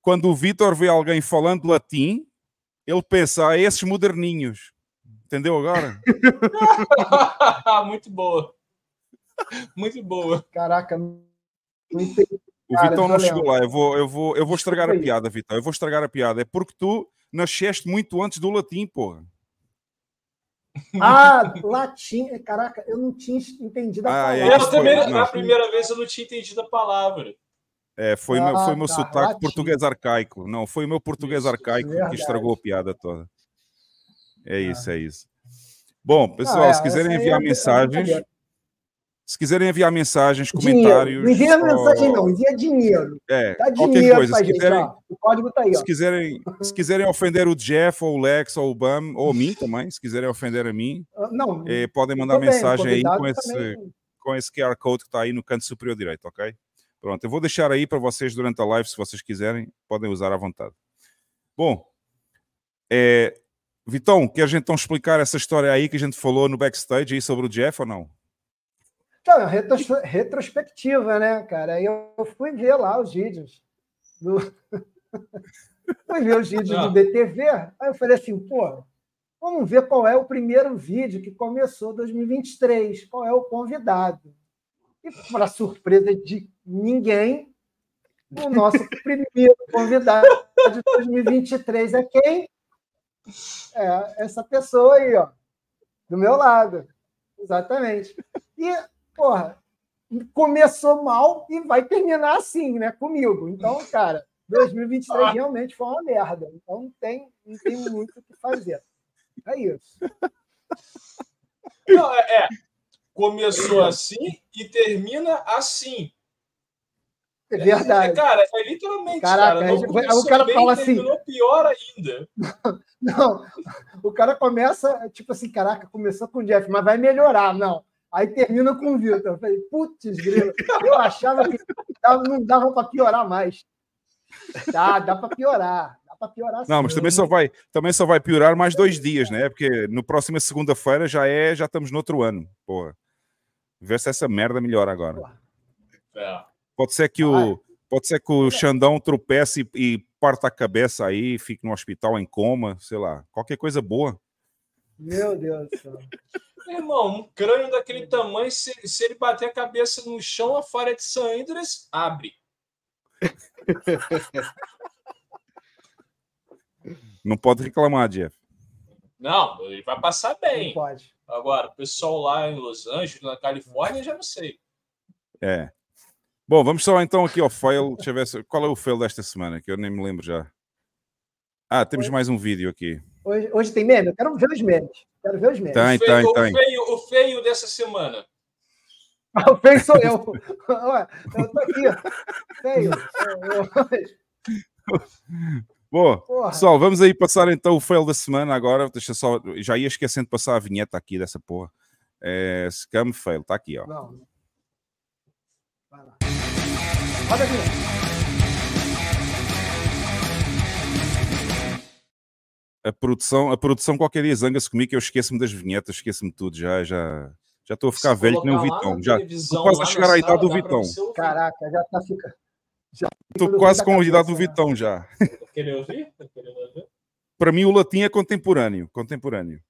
quando o Vitor vê alguém falando latim, ele pensa, ah, esses moderninhos. Entendeu agora? muito boa. Muito boa. Caraca, não entendi. O Cara, Vitão não chegou lá. Eu vou, eu vou, eu vou estragar a piada, Vitão. Eu vou estragar a piada. É porque tu nasceste muito antes do latim, porra. Ah, latim. Caraca, eu não tinha entendido a ah, palavra. É, eu também, na primeira vez, eu não tinha entendido a palavra. É, foi, ah, meu, foi meu tá, sotaque latim. português arcaico. Não, foi o meu português isso, arcaico que estragou a piada toda. É ah. isso, é isso. Bom, pessoal, não, é, se quiserem enviar é mensagens, se quiserem enviar mensagens, comentários. Não envia mensagem, não, envia dinheiro. É, Dá qualquer dinheiro coisa. Se quiserem, gente, o código tá aí. Se, quiserem, se quiserem ofender o Jeff, ou o Lex, ou o Bam, ou mim também, se quiserem ofender a mim, ah, não, é, podem mandar mensagem aí com esse, com esse QR Code que está aí no canto superior direito, ok? Pronto, eu vou deixar aí para vocês durante a live, se vocês quiserem, podem usar à vontade. Bom, é, Vitão, queres então explicar essa história aí que a gente falou no backstage aí sobre o Jeff ou não? Então, é retrospectiva, né, cara? Aí eu fui ver lá os vídeos. Do... fui ver os vídeos Não. do BTV. Aí eu falei assim, pô, vamos ver qual é o primeiro vídeo que começou 2023, qual é o convidado. E, para surpresa de ninguém, o nosso primeiro convidado de 2023 é quem? É essa pessoa aí, ó, do meu lado. Exatamente. E porra, começou mal e vai terminar assim, né? Comigo. Então, cara, 2023 ah. realmente foi uma merda. Então não tem, não tem muito o que fazer. É isso. Não, é, é. Começou assim e termina assim. É verdade. É, cara, é literalmente, Caraca, cara. Não o cara bem, fala assim. pior ainda. Não, não, o cara começa, tipo assim, caraca, começou com o Jeff, mas vai melhorar. Não, Aí termina com o Vitor. Eu falei, putz, grilo, eu achava que não dava para piorar mais. Dá, dá para piorar. Dá para piorar Não, mas também só, vai, também só vai piorar mais dois dias, né? Porque no próximo segunda-feira já é, já estamos no outro ano. Porra. Vê se essa merda melhora agora. É. Pode ser que o, pode ser que o Xandão tropece e, e parta a cabeça aí, fique no hospital em coma, sei lá, qualquer coisa boa. Meu Deus do céu. Irmão, um crânio daquele tamanho, se, se ele bater a cabeça no chão, a fora de Sandras abre. Não pode reclamar, Jeff. Não, ele vai passar bem. Não pode. Agora, o pessoal lá em Los Angeles, na Califórnia, já não sei. É. Bom, vamos só então aqui ao fail. Deixa eu ver qual é o fail desta semana, que eu nem me lembro já. Ah, temos mais um vídeo aqui. Hoje, hoje tem meme? Eu quero ver os memes. Quero ver os memes. Tem, o, feio, tem, o, feio, o feio dessa semana. o feio sou eu. eu tô aqui. Feio. Bom, pessoal, vamos aí passar então o fail da semana agora. Deixa só, já ia esquecendo de passar a vinheta aqui dessa porra. É, scam fail, está aqui, ó. Não. Vai lá. Roda aqui. a produção, a produção qualquer dia zanga-se comigo que eu esqueço-me das vinhetas, esqueço-me tudo, já, já, já estou a ficar Se velho que nem o Vitão. Já estou quase a chegar à idade do Vitão. Caraca, já está ficando. Estou quase com a idade do Vitão já. ouvir? Para mim o latim é contemporâneo, contemporâneo.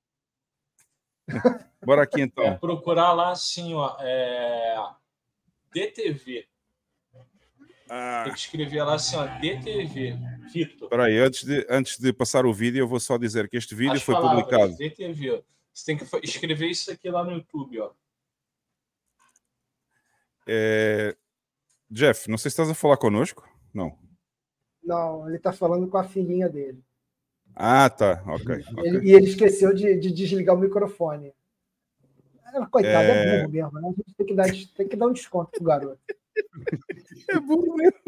Bora aqui então. É, procurar lá assim, ó, é... DTV. Ah. Tem que escrever lá assim, ó, DTV, Vitor. Espera aí, antes de, antes de passar o vídeo, eu vou só dizer que este vídeo As foi palavras, publicado. DTV. Você tem que escrever isso aqui lá no YouTube, ó. É... Jeff, não sei se estás a falar conosco. Não. Não, ele está falando com a filhinha dele. Ah, tá. Ok. okay. Ele, e ele esqueceu de, de, desligar o microfone. Coitado, é... é burro mesmo, né? A gente tem que dar, tem que dar um desconto pro garoto. é burro mesmo.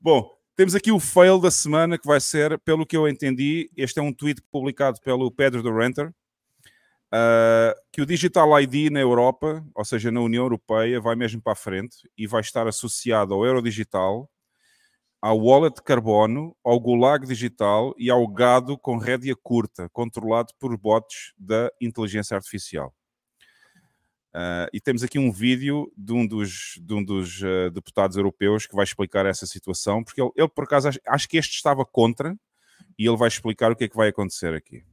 Bom, temos aqui o fail da semana que vai ser, pelo que eu entendi, este é um tweet publicado pelo Pedro do Renter, Uh, que o Digital ID na Europa, ou seja, na União Europeia, vai mesmo para a frente e vai estar associado ao Euro Digital, ao wallet de carbono, ao gulag digital e ao gado com rédea curta, controlado por bots da inteligência artificial. Uh, e temos aqui um vídeo de um dos, de um dos uh, deputados europeus que vai explicar essa situação, porque ele, ele por acaso, acho, acho que este estava contra e ele vai explicar o que é que vai acontecer aqui.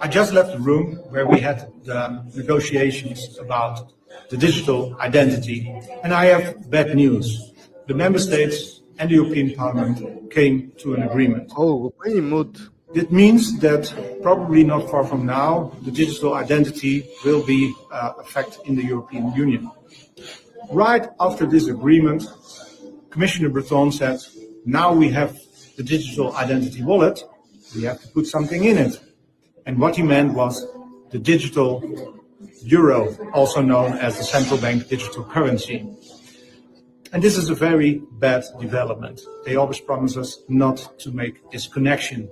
I just left the room where we had the negotiations about the digital identity, and I have bad news. The member states and the European Parliament came to an agreement. Oh, very mood. It means that probably not far from now, the digital identity will be uh, a fact in the European Union. Right after this agreement, Commissioner Breton said, now we have the digital identity wallet, we have to put something in it. And what he meant was the digital euro, also known as the central bank digital currency. And this is a very bad development. They always promise us not to make this connection.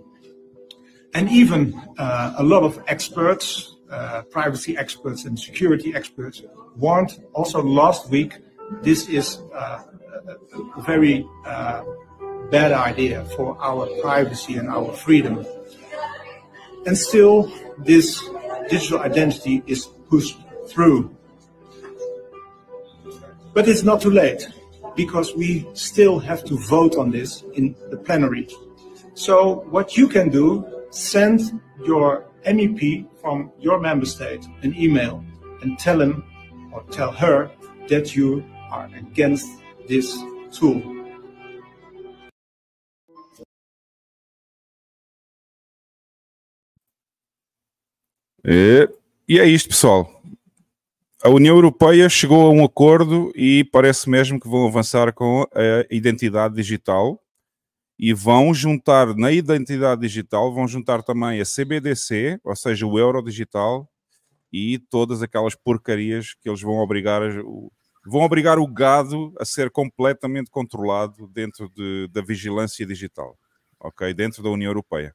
And even uh, a lot of experts, uh, privacy experts and security experts, warned also last week this is uh, a very uh, bad idea for our privacy and our freedom. And still, this digital identity is pushed through. But it's not too late because we still have to vote on this in the plenary. So, what you can do, send your MEP from your member state an email and tell him or tell her that you are against this tool. E, e é isto, pessoal. A União Europeia chegou a um acordo e parece mesmo que vão avançar com a identidade digital e vão juntar na identidade digital, vão juntar também a CBDC, ou seja, o euro digital e todas aquelas porcarias que eles vão obrigar vão obrigar o gado a ser completamente controlado dentro de, da vigilância digital, ok? Dentro da União Europeia.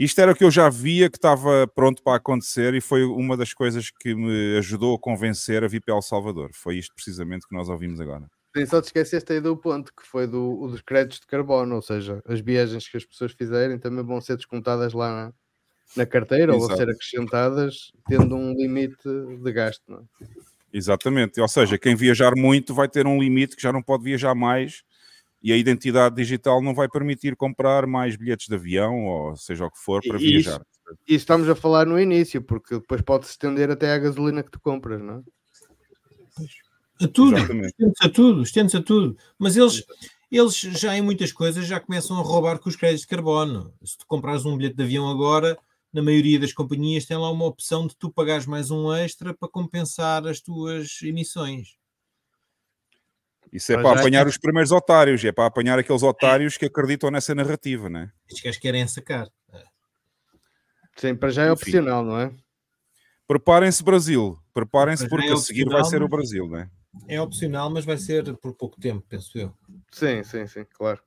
Isto era o que eu já via que estava pronto para acontecer e foi uma das coisas que me ajudou a convencer a vir para El Salvador. Foi isto precisamente que nós ouvimos agora. Sim, só te esqueceste aí do ponto, que foi do, dos créditos de carbono, ou seja, as viagens que as pessoas fizerem também vão ser descontadas lá na, na carteira Exato. ou vão ser acrescentadas tendo um limite de gasto. Não é? Exatamente, ou seja, quem viajar muito vai ter um limite que já não pode viajar mais e a identidade digital não vai permitir comprar mais bilhetes de avião ou seja o que for para e viajar. E estamos a falar no início, porque depois pode-se estender até à gasolina que tu compras, não é? A tudo, estende-se a tudo, estende a tudo. Mas eles, eles já em muitas coisas já começam a roubar com os créditos de carbono. Se tu comprares um bilhete de avião agora, na maioria das companhias tem lá uma opção de tu pagares mais um extra para compensar as tuas emissões. Isso é Mas para apanhar que... os primeiros otários, é para apanhar aqueles otários que acreditam nessa narrativa, não é? Estes gajos querem sacar. Sim, para já é Enfim. opcional, não é? Preparem-se, Brasil. Preparem-se porque é a seguir vai ser o Brasil, não é? É opcional, mas vai ser por pouco tempo, penso eu. Sim, sim, sim, claro.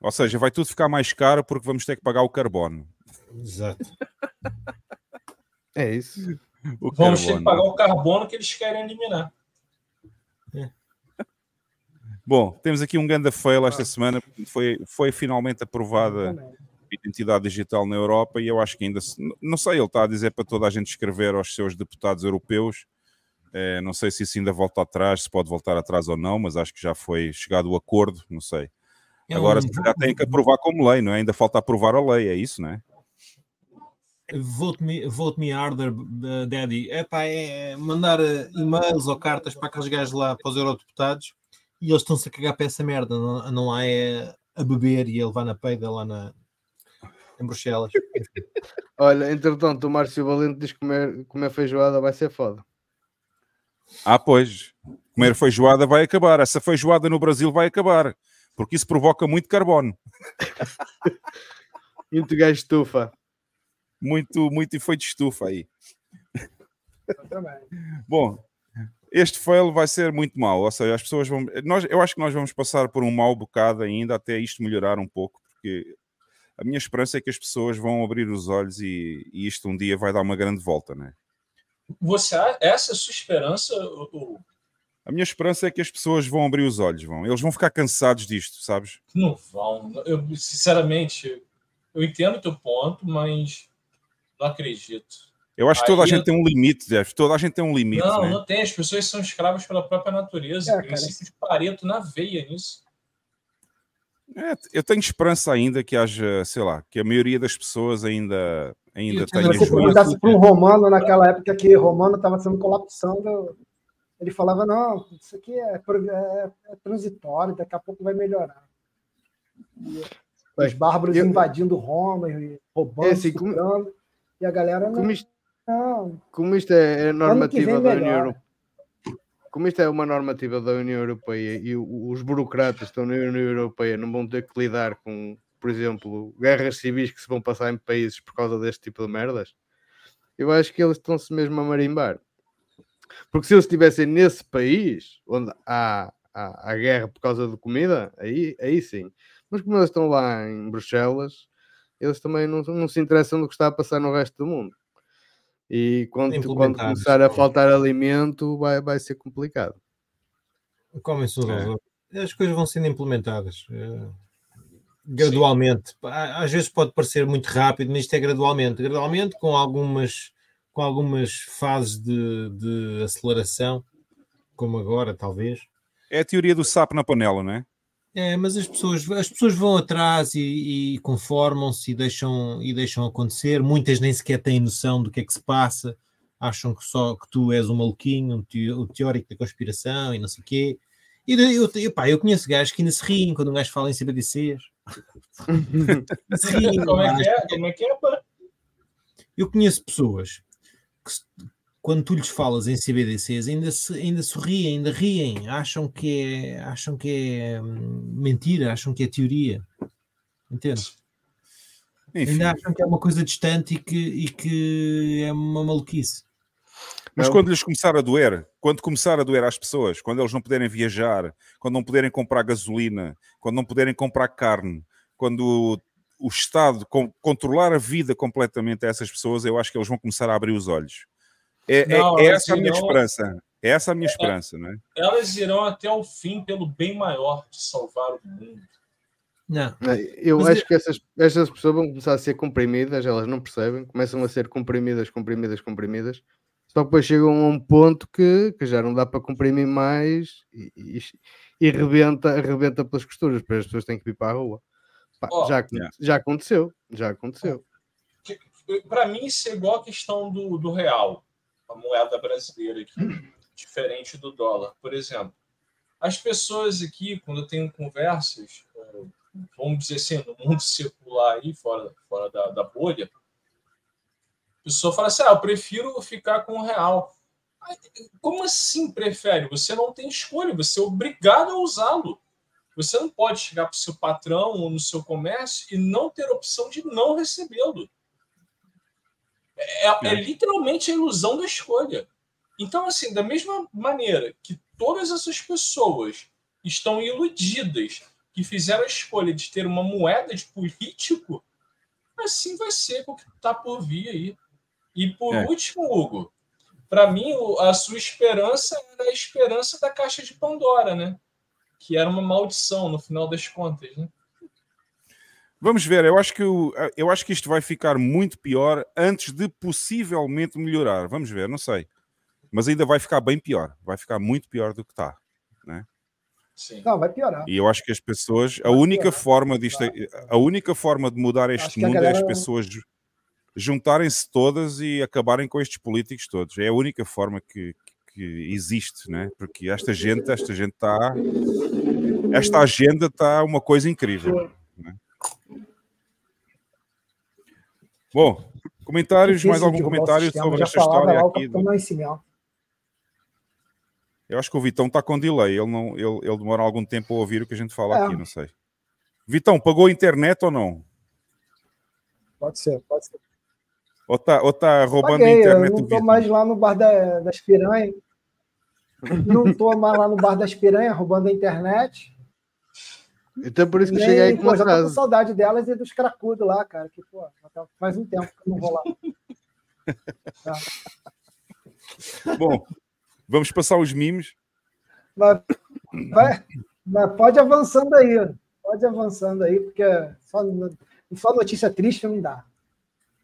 Ou seja, vai tudo ficar mais caro porque vamos ter que pagar o carbono. Exato. é isso. O vamos carbono. ter que pagar o carbono que eles querem eliminar. Bom, temos aqui um grande fail esta semana. Foi, foi finalmente aprovada a identidade digital na Europa e eu acho que ainda, não sei, ele está a dizer para toda a gente escrever aos seus deputados europeus. É, não sei se isso ainda volta atrás, se pode voltar atrás ou não, mas acho que já foi chegado o acordo, não sei. Agora, se calhar tem que aprovar como lei, não é? Ainda falta aprovar a lei, é isso, não é? Vote me, vote me harder, daddy. Epá, é mandar uh, e-mails ou cartas para aqueles gajos lá, para os eurodeputados, e eles estão-se a cagar para essa merda. Não, não há é a beber e a levar na peida lá na, em Bruxelas. Olha, entretanto, o Márcio Valente diz que comer, comer feijoada vai ser foda. Ah, pois. Comer feijoada vai acabar. Essa feijoada no Brasil vai acabar. Porque isso provoca muito carbono. muito gás estufa. Muito, muito efeito de estufa aí. Bom, este fail vai ser muito mau. Ou seja, as pessoas vão. Nós, eu acho que nós vamos passar por um mau bocado ainda até isto melhorar um pouco, porque a minha esperança é que as pessoas vão abrir os olhos e, e isto um dia vai dar uma grande volta, né? Você, essa é a sua esperança? A minha esperança é que as pessoas vão abrir os olhos, vão. Eles vão ficar cansados disto, sabes? Não vão. Eu, sinceramente, eu entendo o teu ponto, mas não acredito. Eu acho que toda Aí a gente eu... tem um limite, Jeff. Toda a gente tem um limite. Não, né? não tem. As pessoas são escravas pela própria natureza. É, princípio de Pareto na veia nisso. É, eu tenho esperança ainda que haja, sei lá, que a maioria das pessoas ainda, ainda tenha Se perguntasse para um romano naquela época que romano estava sendo colapsando, ele falava, não, isso aqui é, é, é transitório, daqui a pouco vai melhorar. E os bárbaros eu, invadindo Roma e roubando, é assim, como, e a galera não. Como não, como isto é, é normativa da União Europeia como isto é uma normativa da União Europeia e os burocratas que estão na União Europeia não vão ter que lidar com, por exemplo, guerras civis que se vão passar em países por causa deste tipo de merdas, eu acho que eles estão-se mesmo a marimbar. Porque se eles estivessem nesse país onde há, há, há, guerra por causa de comida, aí, aí sim. Mas como eles estão lá em Bruxelas, eles também não, não se interessam do que está a passar no resto do mundo. E quando, quando começar a faltar alimento, vai, vai ser complicado. Comem-se é. As coisas vão sendo implementadas eh, gradualmente. Sim. Às vezes pode parecer muito rápido, mas isto é gradualmente. Gradualmente, com algumas, com algumas fases de, de aceleração, como agora, talvez. É a teoria do sapo na panela, não é? É, mas as pessoas, as pessoas vão atrás e, e conformam-se e deixam, e deixam acontecer. Muitas nem sequer têm noção do que é que se passa, acham que só que tu és um maluquinho, um teórico da conspiração e não sei o quê. E eu, eu, pá, eu conheço gajos que ainda se riem quando um gajo fala em CBDCs. se riem, Como é que é? Como é que é, pá? Eu conheço pessoas quando tu lhes falas em CBDCs, ainda, se, ainda sorriem, ainda riem, acham que é, acham que é hum, mentira, acham que é teoria. Entende? Enfim. Ainda acham que é uma coisa distante e que, e que é uma maluquice. Mas quando lhes começar a doer, quando começar a doer às pessoas, quando eles não puderem viajar, quando não puderem comprar gasolina, quando não puderem comprar carne, quando o, o Estado com, controlar a vida completamente a essas pessoas, eu acho que eles vão começar a abrir os olhos. É, é, não, é essa a minha esperança. É essa a minha é, esperança, né? Elas irão até o fim pelo bem maior de salvar o mundo. Não. Eu Mas acho que essas, essas pessoas vão começar a ser comprimidas, elas não percebem, começam a ser comprimidas, comprimidas, comprimidas, só que depois chegam a um ponto que, que já não dá para comprimir mais e, e, e rebenta, rebenta pelas costuras, para as pessoas têm que ir para a rua. Pá, oh, já, yeah. já aconteceu, já aconteceu. Para mim, isso é igual a questão do, do real a moeda brasileira aqui, diferente do dólar. Por exemplo, as pessoas aqui, quando eu tenho conversas, eh, vamos dizer assim, no mundo circular aí, fora, fora da, da bolha, a pessoa fala assim: ah, eu prefiro ficar com o real. Como assim prefere? Você não tem escolha, você é obrigado a usá-lo. Você não pode chegar para o seu patrão ou no seu comércio e não ter opção de não recebê-lo. É, é, é literalmente a ilusão da escolha. Então, assim, da mesma maneira que todas essas pessoas estão iludidas que fizeram a escolha de ter uma moeda de político, assim vai ser com o que está por vir aí. E por é. último, Hugo, para mim, a sua esperança era a esperança da caixa de Pandora, né? Que era uma maldição no final das contas, né? Vamos ver, eu acho, que eu acho que isto vai ficar muito pior antes de possivelmente melhorar. Vamos ver, não sei. Mas ainda vai ficar bem pior. Vai ficar muito pior do que está. Né? Sim. Não, vai piorar. E eu acho que as pessoas, a única piorar. forma disto, a única forma de mudar este mundo galera... é as pessoas juntarem-se todas e acabarem com estes políticos todos. É a única forma que, que existe, né? Porque esta gente, esta gente está, esta agenda está uma coisa incrível. Bom, comentários, mais algum comentário sobre esta história aqui? Do... Eu acho que o Vitão está com delay, ele, não, ele, ele demora algum tempo a ouvir o que a gente fala é. aqui, não sei. Vitão, pagou a internet ou não? Pode ser, pode ser. Ou tá, ou tá roubando Paguei, a internet? Eu não estou mais lá no bar da, das piranhas. Não estou mais lá no bar das piranhas roubando a internet. Então por isso que Nem, cheguei aí com pô, já tô com saudade delas e dos cracudos lá, cara. Que, pô, faz um tempo que eu não vou lá. Tá. Bom, vamos passar os memes. Mas, vai, mas pode avançando aí. Pode avançando aí, porque só, só notícia triste não dá.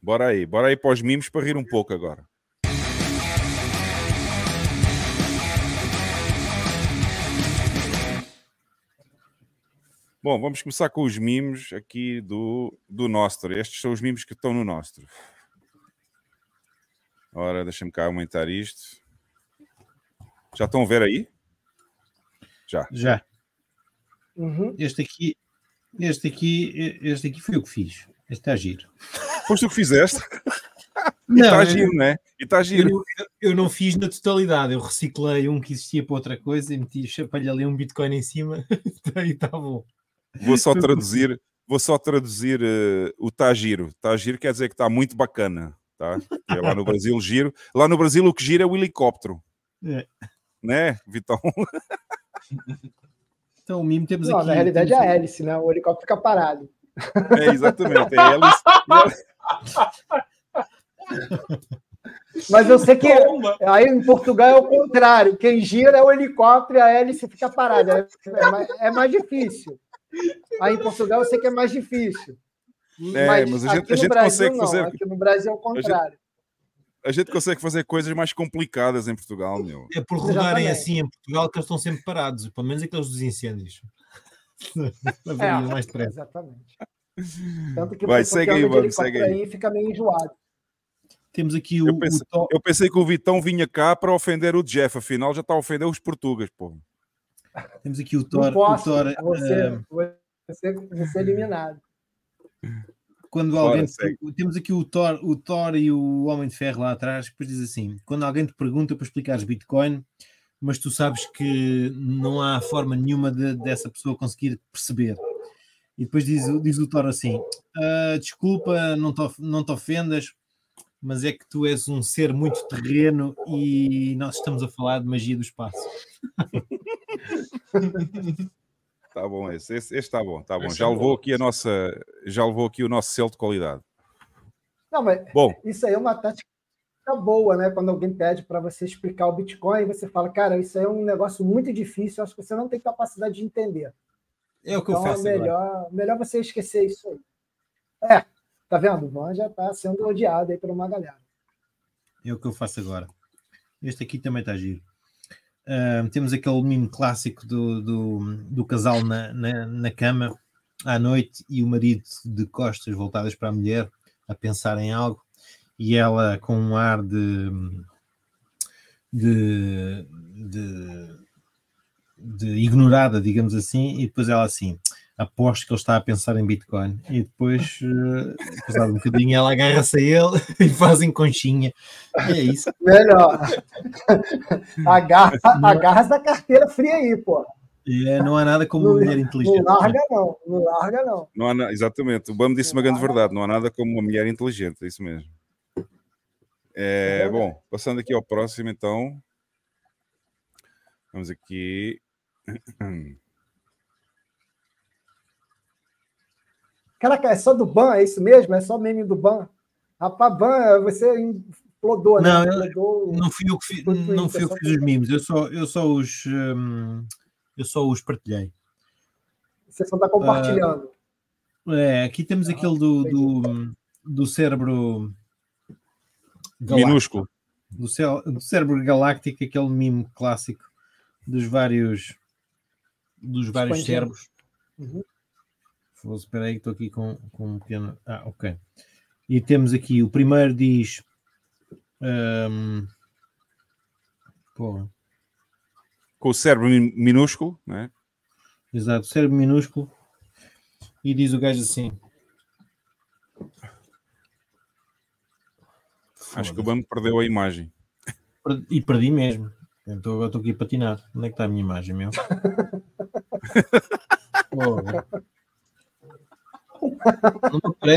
Bora aí, bora aí para os mimos para rir um pouco agora. Bom, vamos começar com os mimos aqui do, do Nostro. Estes são os mimos que estão no Nostro. Ora, deixa-me cá aumentar isto. Já estão a ver aí? Já. Já. Uhum. Este aqui, este aqui, este aqui foi o que fiz. Este está giro. Foste tu que fizeste? Não, e está giro, não é? E está giro. Eu, eu, não fiz na totalidade, eu reciclei um que existia para outra coisa e meti, chapalhei ali um Bitcoin em cima e está bom. Vou só traduzir, vou só traduzir uh, o tá giro. Tá giro quer dizer que está muito bacana, tá? É lá no Brasil giro. Lá no Brasil o que gira é o helicóptero. É. Né, Vitão? Então, o mimo temos não, aqui. Na realidade é a hélice, né? O helicóptero fica parado. É, exatamente. É hélice. Mas eu sei que aí em Portugal é o contrário. Quem gira é o helicóptero e a hélice fica parada. É, mais, é mais difícil. Aí em Portugal eu sei que é mais difícil. É, mas, mas a gente, a gente Brasil, consegue não. fazer. Aqui no Brasil é o contrário. A gente, a gente, consegue fazer coisas mais complicadas em Portugal, meu. É por rodarem assim em Portugal que eles estão sempre parados, pelo menos aqueles dos incêndios. é, mais depressa. Exatamente. Tanto que Vai, segue aí, mano, segue aí. aí. fica meio enjoado. Temos aqui o eu, pensei, o eu pensei que o Vitão vinha cá para ofender o Jeff, afinal já está a ofender os portugueses, pô. Temos aqui o Thor. Posso, o Thor você, você, você eliminado. Quando alguém temos aqui o Thor, o Thor e o Homem de Ferro lá atrás, depois diz assim: quando alguém te pergunta para explicares Bitcoin, mas tu sabes que não há forma nenhuma de, dessa pessoa conseguir perceber. E depois diz, diz o Thor assim: uh, desculpa, não te, não te ofendas, mas é que tu és um ser muito terreno e nós estamos a falar de magia do espaço. Tá bom, esse, esse, esse tá bom, tá bom. já é levou aqui a nossa, já levou aqui o nosso selo de qualidade. Não, mas bom. isso aí é uma tática boa, né? Quando alguém pede para você explicar o Bitcoin, você fala, cara, isso aí é um negócio muito difícil, acho que você não tem capacidade de entender. É o que então, eu faço. É melhor, melhor você esquecer isso aí. É, tá vendo? O Van já está sendo odiado aí por uma galera. É o que eu faço agora. Este aqui também está giro. Temos aquele mimo clássico do, do, do casal na, na, na, cama à noite e o marido de costas voltadas para a mulher a pensar em algo e ela com um ar de, de, de, de ignorada, digamos assim, e depois ela assim aposto que ele está a pensar em Bitcoin. E depois, uh, passado um bocadinho, ela agarra-se a ele e fazem conchinha. E é isso. Melhor. Agarra, agarra da carteira fria aí, pô. É, não há nada como não, mulher inteligente. Não larga, não. Não larga, não. não há, exatamente. O Bam disse não uma grande verdade. Não há nada como uma mulher inteligente. É isso mesmo. É, é bom, passando aqui ao próximo, então. Vamos aqui. Caraca, é só do ban, é isso mesmo? É só meme do ban? Rapaz, ban, você implodou, né? Não, implodou, não fui eu que, fiz, não fui eu que fiz os memes, eu só, eu só os hum, eu só os partilhei. Você só está compartilhando. Uh, é, aqui temos ah, aquele do, do, do cérebro galáctico. minúsculo. Do, do cérebro galáctico, aquele meme clássico dos vários dos vários cérebros. Uhum. Espera aí que estou aqui com, com um pequeno. Ah, ok. E temos aqui, o primeiro diz. Um, com o cérebro minúsculo, né? Exato, cérebro minúsculo. E diz o gajo assim: Acho que o Bambo perdeu a imagem. E perdi mesmo. Então agora estou aqui a patinar. Onde é que está a minha imagem, meu? aparece,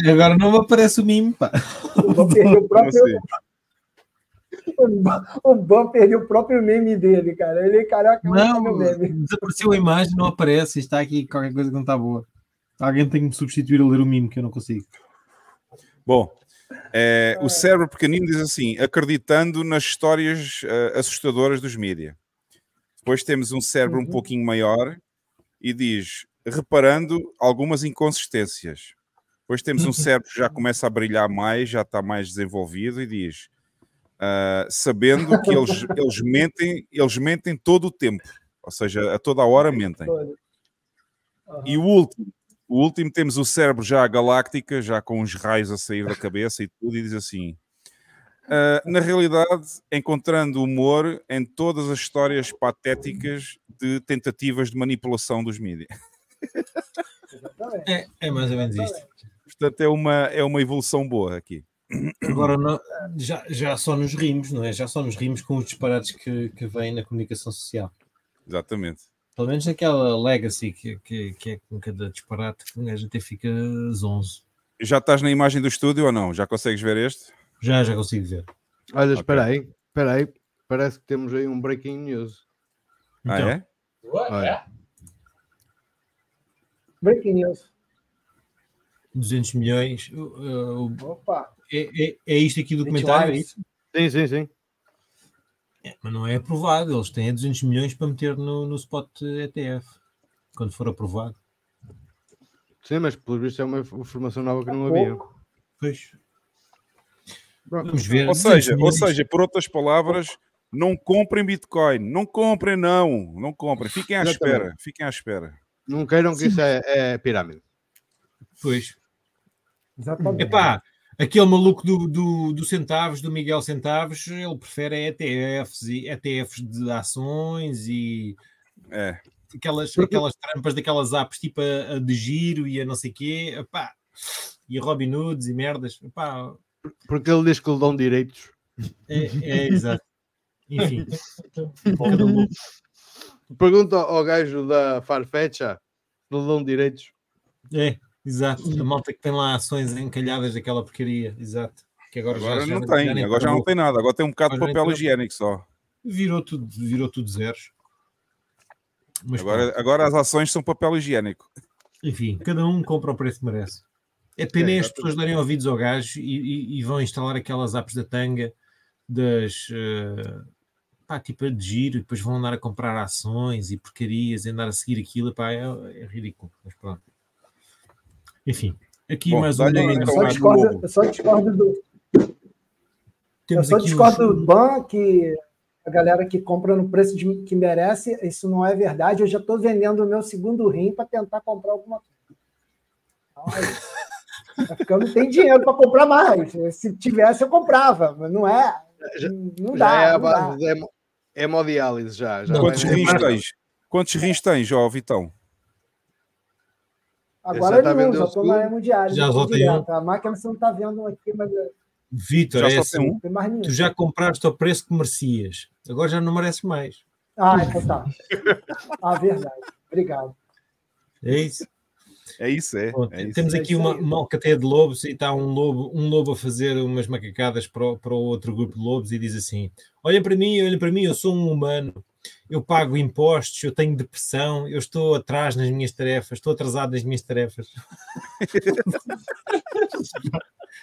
agora não me aparece o mimo, pá. O próprio... O Bam perdeu o próprio meme dele, cara. Ele, caraca, não, desapareceu a imagem, não aparece. Está aqui qualquer coisa que não está boa. Alguém tem que me substituir a ler o mimo, que eu não consigo. Bom, é, o cérebro pequenino diz assim, acreditando nas histórias uh, assustadoras dos mídia. Depois temos um cérebro uhum. um pouquinho maior e diz, reparando algumas inconsistências. Depois temos um cérebro que já começa a brilhar mais, já está mais desenvolvido e diz, uh, sabendo que eles, eles, mentem, eles mentem todo o tempo. Ou seja, a toda a hora mentem. E o último, o último temos o cérebro já galáctica, já com os raios a sair da cabeça e tudo, e diz assim: uh, na realidade, encontrando humor em todas as histórias patéticas de tentativas de manipulação dos mídias. É, é, mais ou menos isto. Portanto, é uma, é uma evolução boa aqui. Agora, não, já, já só nos rimos, não é? Já só nos rimos com os disparates que, que vêm na comunicação social. Exatamente. Pelo menos aquela legacy que, que, que é com cada disparate que um gajo até fica zonzo. Já estás na imagem do estúdio ou não? Já consegues ver este? Já, já consigo ver. Olha, okay. espera aí, espera aí. Parece que temos aí um breaking news. Ah, então, é? Olha. Breaking news. 200 milhões. Uh, Opa. É, é, é isto aqui do comentário? É isso? Sim, sim, sim. É, mas não é aprovado, eles têm 200 milhões para meter no, no spot ETF, quando for aprovado. Sim, mas pelo visto é uma informação nova que não havia. Pois. Vamos ver. Ou seja, ou seja, por outras palavras, não comprem Bitcoin. Não comprem, não. Não comprem. Fiquem à espera. Fiquem à espera. Não queiram que Sim. isso é, é pirâmide. Pois. Exatamente. Epá, Aquele maluco do, do, do, Centavos, do Miguel Centavos, ele prefere ETFs e ETFs de ações e é. aquelas, aquelas trampas daquelas apps tipo a, a de giro e a não sei quê, epá, e Robin Hoods e merdas. Epá. Porque ele diz que lhe dão direitos. É, é exato. Enfim. Pergunta ao gajo da Farfetcha, lhe dão direitos. É. Exato, a malta que tem lá ações encalhadas daquela porcaria, exato. Que agora, agora já, não já, tem, já agora já não tem nada, agora tem um bocado de papel higiênico só. Virou tudo, virou tudo zeros. Mas agora, agora as ações são papel higiênico. Enfim, cada um compra o preço que merece. É pena é, as pessoas darem ouvidos ao gajo e, e, e, vão instalar aquelas apps da tanga das uh, pá, tipo de giro, e depois vão andar a comprar ações e porcarias e andar a seguir aquilo, pá, é, é ridículo. Mas pronto. Enfim, aqui Bom, mais um. Eu só, discordo, eu só discordo do. Temos eu só discordo do BAN que a galera que compra no preço de, que merece, isso não é verdade. Eu já estou vendendo o meu segundo rim para tentar comprar alguma coisa. Então, é eu não tenho dinheiro para comprar mais. Se tivesse, eu comprava, mas não é. Já, não dá. É, não dá. É, hemodiálise já. já Quantos rins tens? Quantos rins tens, ó, Vitão? Agora tá não, já estou na hemodiálise. Já só tem um. A máquina você não está vendo aqui, mas. É- Vitor, é assim, um. tu já compraste ao preço que merecias. Agora já não mereces mais. Ah, então tá. ah, verdade. Obrigado. É isso. É isso, é. Bom, é temos isso. aqui uma, uma alcateia de lobos e está um lobo, um lobo a fazer umas macacadas para o, para o outro grupo de lobos e diz assim: Olha para mim, olha para mim, eu sou um humano eu pago impostos, eu tenho depressão, eu estou atrás nas minhas tarefas, estou atrasado nas minhas tarefas. é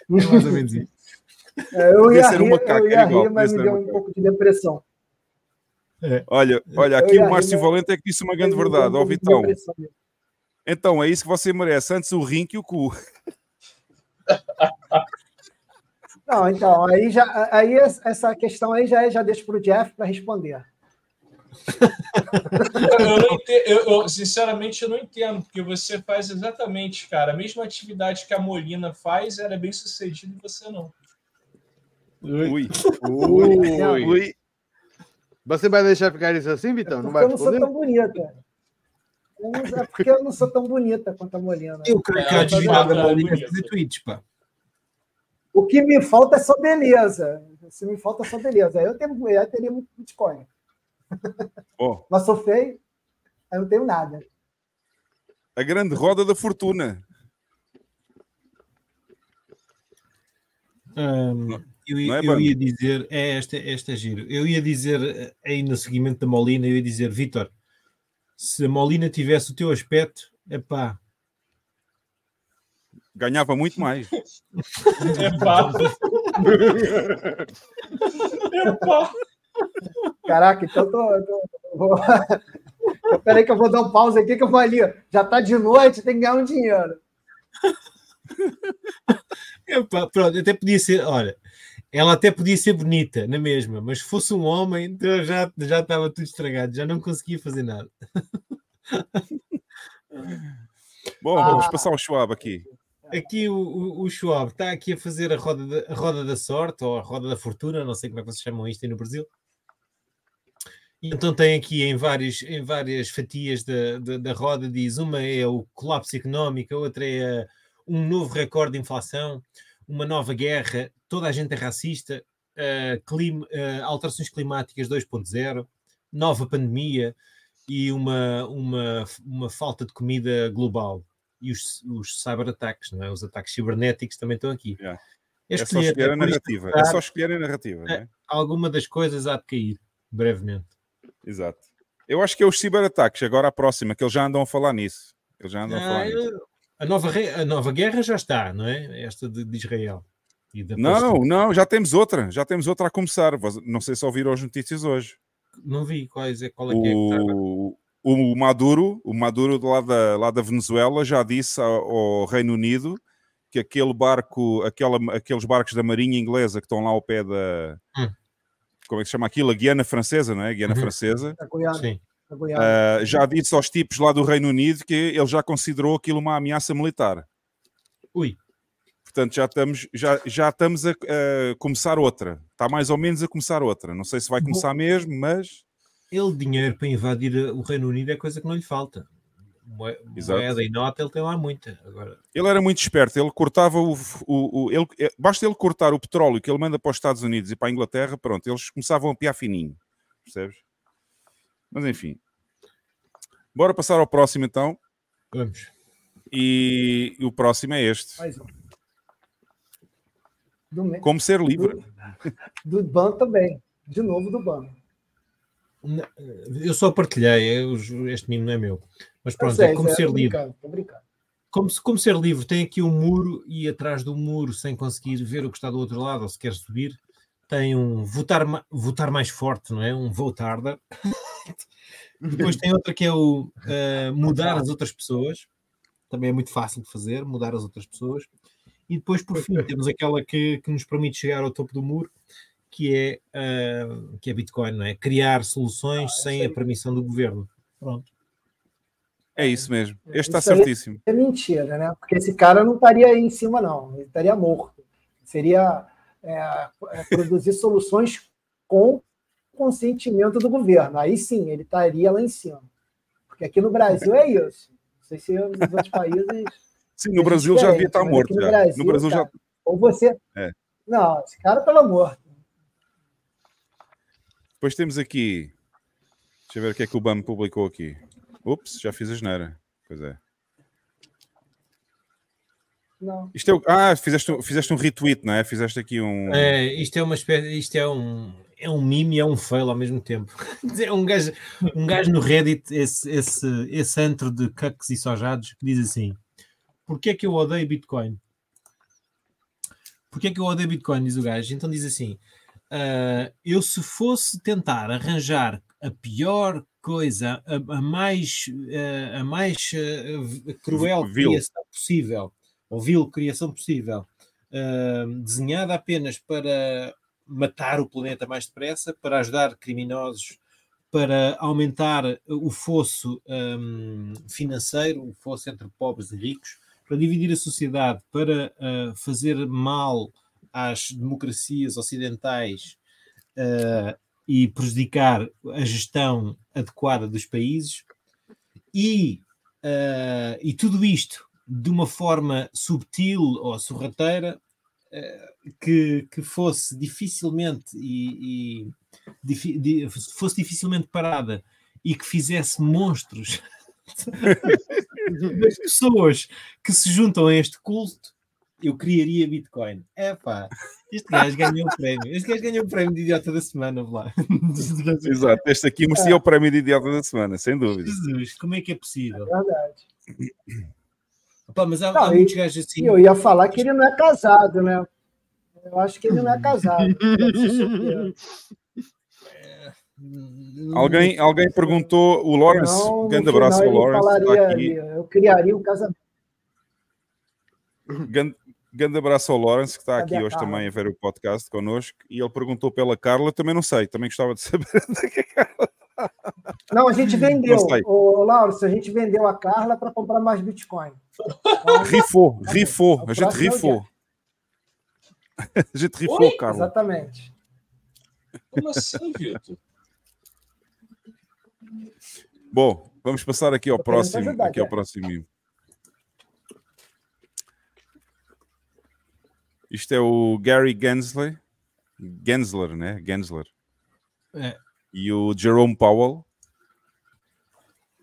mais ou menos isso. É, eu ia rir, macaco, eu ia rir mas me deu um pouco de depressão. É. Olha, olha, aqui o Márcio Valente é que disse uma grande verdade, ó Vitão. Então, é isso que você merece, antes o rim que o cu. Não, então, aí, já, aí essa questão aí já, já deixo para o Jeff para responder. eu, entendo, eu, eu, sinceramente, eu não entendo, porque você faz exatamente, cara, a mesma atividade que a Molina faz, era bem sucedida e você não. Ui. Ui. Ui. Ui. Você vai deixar ficar isso assim, Vitão? Não vai eu não sou tão bonita. É porque eu não sou tão bonita quanto a Molina. Eu creio que a desvirada da Molina é fazer tweets, pá. O que me falta é só beleza. Se me falta só beleza. Aí eu, tenho, eu teria muito Bitcoin. Oh. Mas sou feio, aí não tenho nada. A grande roda da fortuna. Um, eu, é, eu ia dizer, é esta, esta é giro. Eu ia dizer eh, aí no seguimento da Molina, eu ia dizer, Vitor, se a Molina tivesse o teu aspecto, é pá, ganhava muito mais. Epá. Epá. Caraca, então tô. tô vou... Peraí que eu vou dar um pause aqui que eu vou ali. Já tá de noite, tem que ganhar um dinheiro. Epá, pronto, até podia ser, olha, ela até podia ser bonita, na mesma, mas se fosse um homem, então já, já estava tudo estragado, já não conseguia fazer nada. Bom, ah. vamos passar o Schwab aqui. Aqui o, o, o Schwab está aqui a fazer a roda, da, a roda da sorte ou a roda da fortuna, não sei como é que vocês chamam isto aí no Brasil. Então tem aqui em, vários, em várias fatias da, da, da, roda, diz uma é o colapso económico, a outra é um novo recorde de inflação, uma nova guerra, toda a gente é racista, uh, clima, uh, alterações climáticas 2.0, nova pandemia e uma, uma, uma falta de comida global e os, os cyber-ataques, não é? os ataques cibernéticos também estão aqui. Yeah. É, é, só escolher a narrativa. É só escolher a narrativa. É? é? Alguma das coisas há de cair, brevemente. Exato. Eu acho que é os ciberataques, agora a próxima, que eles já andam a falar nisso. Eles já andam ah, a falar nisso. A nova, a nova guerra já está, não é? Esta de, de Israel. Não, não, já temos outra. Já temos outra a começar. Não sei se ouviram as notícias hoje. Não vi quais é, qual é que é. O, o Maduro, o Maduro lá da, lá da Venezuela já disse ao, Reino Unido que aquele barco, aquela, aqueles barcos da Marinha Inglesa que estão lá ao pé da. Hum. Como é que se chama aquilo? A Guiana Francesa, não é? A Guiana uhum. Francesa. Sim. Uh, já disse aos tipos lá do Reino Unido que ele já considerou aquilo uma ameaça militar. Ui. Portanto, já estamos, já, já estamos a, a começar outra. Está mais ou menos a começar outra. Não sei se vai começar mesmo, mas ele dinheiro para invadir o Reino Unido é coisa que não lhe falta. Moeda e nota ele tem lá muita. Agora... Ele era muito esperto, ele cortava o, o, o ele, é, basta ele cortar o petróleo que ele manda para os Estados Unidos e para a Inglaterra, pronto, eles começavam a piar fininho, percebes? Mas enfim, bora passar ao próximo então. Vamos. E, e o próximo é este. Mais um. Como ser livre. Do, do BAN também. De novo do BAN. Eu só partilhei, este mimo não é meu. Mas pronto, sei, é como é, ser livre. Como, como ser livre, tem aqui um muro e atrás do muro, sem conseguir ver o que está do outro lado, ou se quer subir, tem um votar, votar mais forte, não é? Um votarda. Depois tem outra que é o uh, mudar as outras pessoas. Também é muito fácil de fazer, mudar as outras pessoas. E depois, por fim, temos aquela que, que nos permite chegar ao topo do muro, que é, uh, que é Bitcoin, não é? Criar soluções ah, sem a permissão do governo. Pronto. É isso mesmo. Este está certíssimo. É mentira, né? Porque esse cara não estaria aí em cima, não. Ele estaria morto. Seria é, é, produzir soluções com consentimento do governo. Aí sim, ele estaria lá em cima. Porque aqui no Brasil é isso. Não sei se nos outros países. Sim, no Brasil já havia estar morto. No, Brasil, no Brasil já. Ou você. É. Não, esse cara estava morto. Depois temos aqui. Deixa eu ver o que é que o BAM publicou aqui. Ups, já fiz a geneira. Pois é. Não. Isto é, ah, fizeste, fizeste um retweet, não é? Fizeste aqui um. É, isto é uma espécie. Isto é um. É um meme e é um fail ao mesmo tempo. É um gajo, um gajo no Reddit, esse, esse, esse antro de cucks e sojados, que diz assim: Porquê é que eu odeio Bitcoin? Porquê é que eu odeio Bitcoin? Diz o gajo. Então diz assim: Uh, eu se fosse tentar arranjar a pior coisa, a, a mais, uh, a mais uh, cruel vil. criação possível, ou vil criação possível, desenhada apenas para matar o planeta mais depressa, para ajudar criminosos para aumentar o fosso um, financeiro, o fosso entre pobres e ricos, para dividir a sociedade, para uh, fazer mal às democracias ocidentais uh, e prejudicar a gestão adequada dos países, e, uh, e tudo isto de uma forma subtil ou sorrateira que, que fosse dificilmente e, e fosse dificilmente parada e que fizesse monstros das pessoas que se juntam a este culto, eu criaria Bitcoin. É pá, este gajo ganhou o prémio. Este gajo ganhou o prémio de idiota da semana, lá. Exato, este aqui merecia o prémio de idiota da semana, sem dúvida. Jesus, como é que é possível? É verdade. Opa, mas há, não, há muitos gajos assim. Eu ia falar que ele não é casado, né? Eu acho que ele não é casado. Alguém, alguém perguntou, o Lawrence, não, grande abraço ao Lawrence. Falaria, aqui. Eu criaria o um casamento. Grande, grande abraço ao Lawrence, que está Cadê aqui hoje Carla? também a ver o podcast connosco. E ele perguntou pela Carla, também não sei, também gostava de saber da que a Carla não, a gente vendeu. O Lawrence, a gente vendeu a Carla para comprar mais Bitcoin. Então, rifou, tá rifou, a gente rifou. A gente rifou, Oi? Carla. Exatamente. Como assim, Vitor? Bom, vamos passar aqui ao próximo. Ajudar, aqui ao próximo. Isto é o Gary Gensler. Gensler, né? Gensler. É. E o Jerome Powell.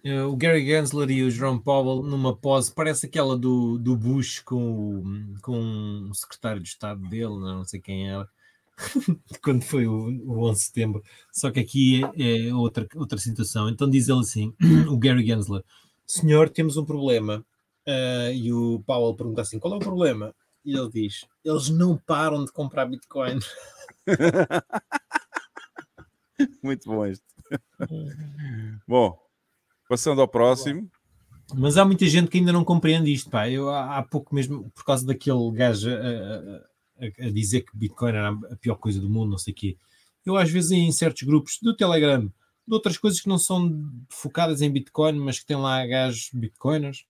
É, o Gary Gensler e o Jerome Powell numa pose, parece aquela do, do Bush com, com o secretário de Estado dele, não sei quem era. quando foi o, o 11 de setembro. Só que aqui é, é, outra, outra situação. Então diz ele assim, o Gary Gensler, senhor, temos um problema. Uh, e o Powell pergunta assim, qual é o problema? E ele diz, eles não param de comprar Bitcoin. Muito bom isto. bom, passando ao próximo. Mas há muita gente que ainda não compreende isto, pá. Eu há, há pouco mesmo, por causa daquele gajo... Uh, uh, a, dizer que Bitcoin era a pior coisa do mundo, não sei o quê. Eu, às vezes, em certos grupos do Telegram, de outras coisas que não são focadas em Bitcoin, mas que têm lá gajos Bitcoiners,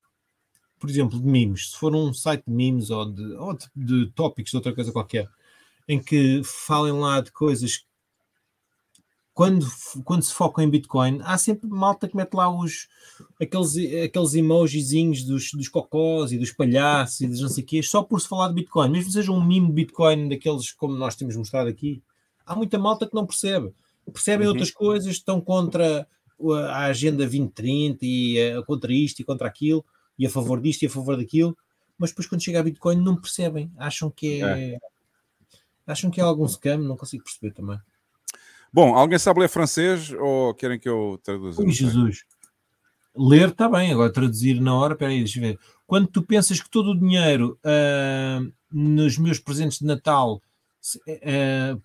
por exemplo, de memes, se for um site de memes ou de, ou de, de tópicos de outra coisa qualquer, em que falem lá de coisas quando, quando se foca em Bitcoin, há sempre malta que mete lá os, aqueles, aqueles emojizinhos dos, dos cocós e dos palhaços e dos não sei o quê, só por se falar de Bitcoin, mesmo seja um mimo de Bitcoin daqueles como nós temos mostrado aqui, há muita malta que não percebe. Percebem uhum. outras coisas, estão contra a Agenda 2030 e uh, contra isto e contra aquilo, e a favor disto e a favor daquilo, mas depois quando chega a Bitcoin não percebem, acham que é, é. acham que é algum scam, não consigo perceber também. Bom, alguém sabe ler francês ou querem que eu traduza? Ui, Jesus. Ler está bem, agora traduzir na hora, peraí, deixa eu ver. Quando tu pensas que todo o dinheiro uh, nos meus presentes de Natal uh,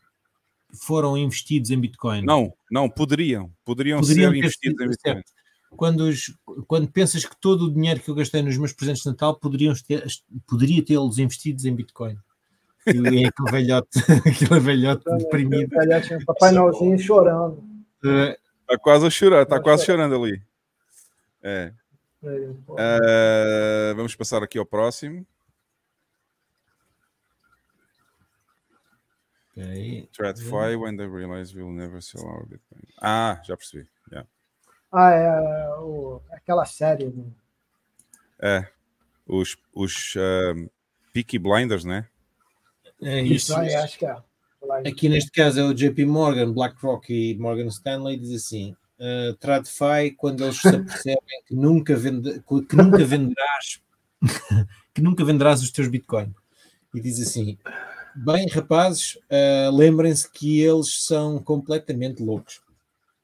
foram investidos em Bitcoin. Não, não, poderiam. Poderiam, poderiam ser investidos em Bitcoin. Quando, os, quando pensas que todo o dinheiro que eu gastei nos meus presentes de Natal poderiam ter, poderia tê-los investidos em Bitcoin. E aquele velhote, aquele velhote deprimido. Um Papai Noelzinho chorando. Está quase a chorar, está quase chorando ali. É. Uh, vamos passar aqui ao próximo. TradFi when they realize we'll never sell our Bitcoin. Ah, já percebi. Yeah. Ah, é o, aquela série. Né? É. Os, os uh, Peaky Blinders, né? É isso. Ah, acho que é. Aqui neste caso é o JP Morgan, BlackRock e Morgan Stanley, diz assim: uh, TradFi, quando eles se apercebem que nunca, vende, que nunca venderás que nunca venderás os teus Bitcoin. E diz assim: bem, rapazes, uh, lembrem-se que eles são completamente loucos.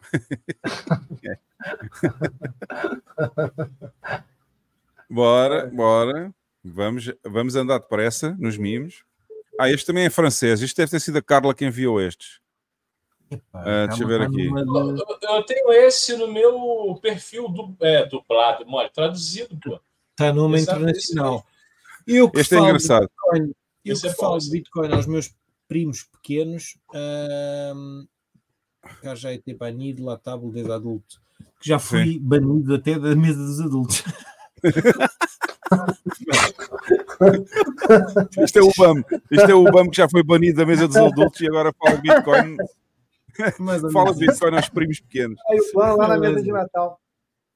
bora, bora. Vamos, vamos andar depressa nos mimos. Ah, este também é francês. Isto deve ter sido a Carla que enviou estes. Epa, uh, deixa eu ver aqui. Eu, eu, tenho esse no meu perfil do, é, dublado, mole, traduzido, pô. Está numa internacional. Eu que este é engraçado. Bitcoin, eu que é falo de Bitcoin aos meus primos pequenos, hum, cá já é ter banido lá tábua desde adulto. Que já fui Sim. banido até da mesa dos adultos. Isto é o BAM. Isto é o BAM que já foi banido da mesa dos adultos e agora fala de Bitcoin. fala de Bitcoin aos primos pequenos. Aí o BAM lá na mesa de Natal.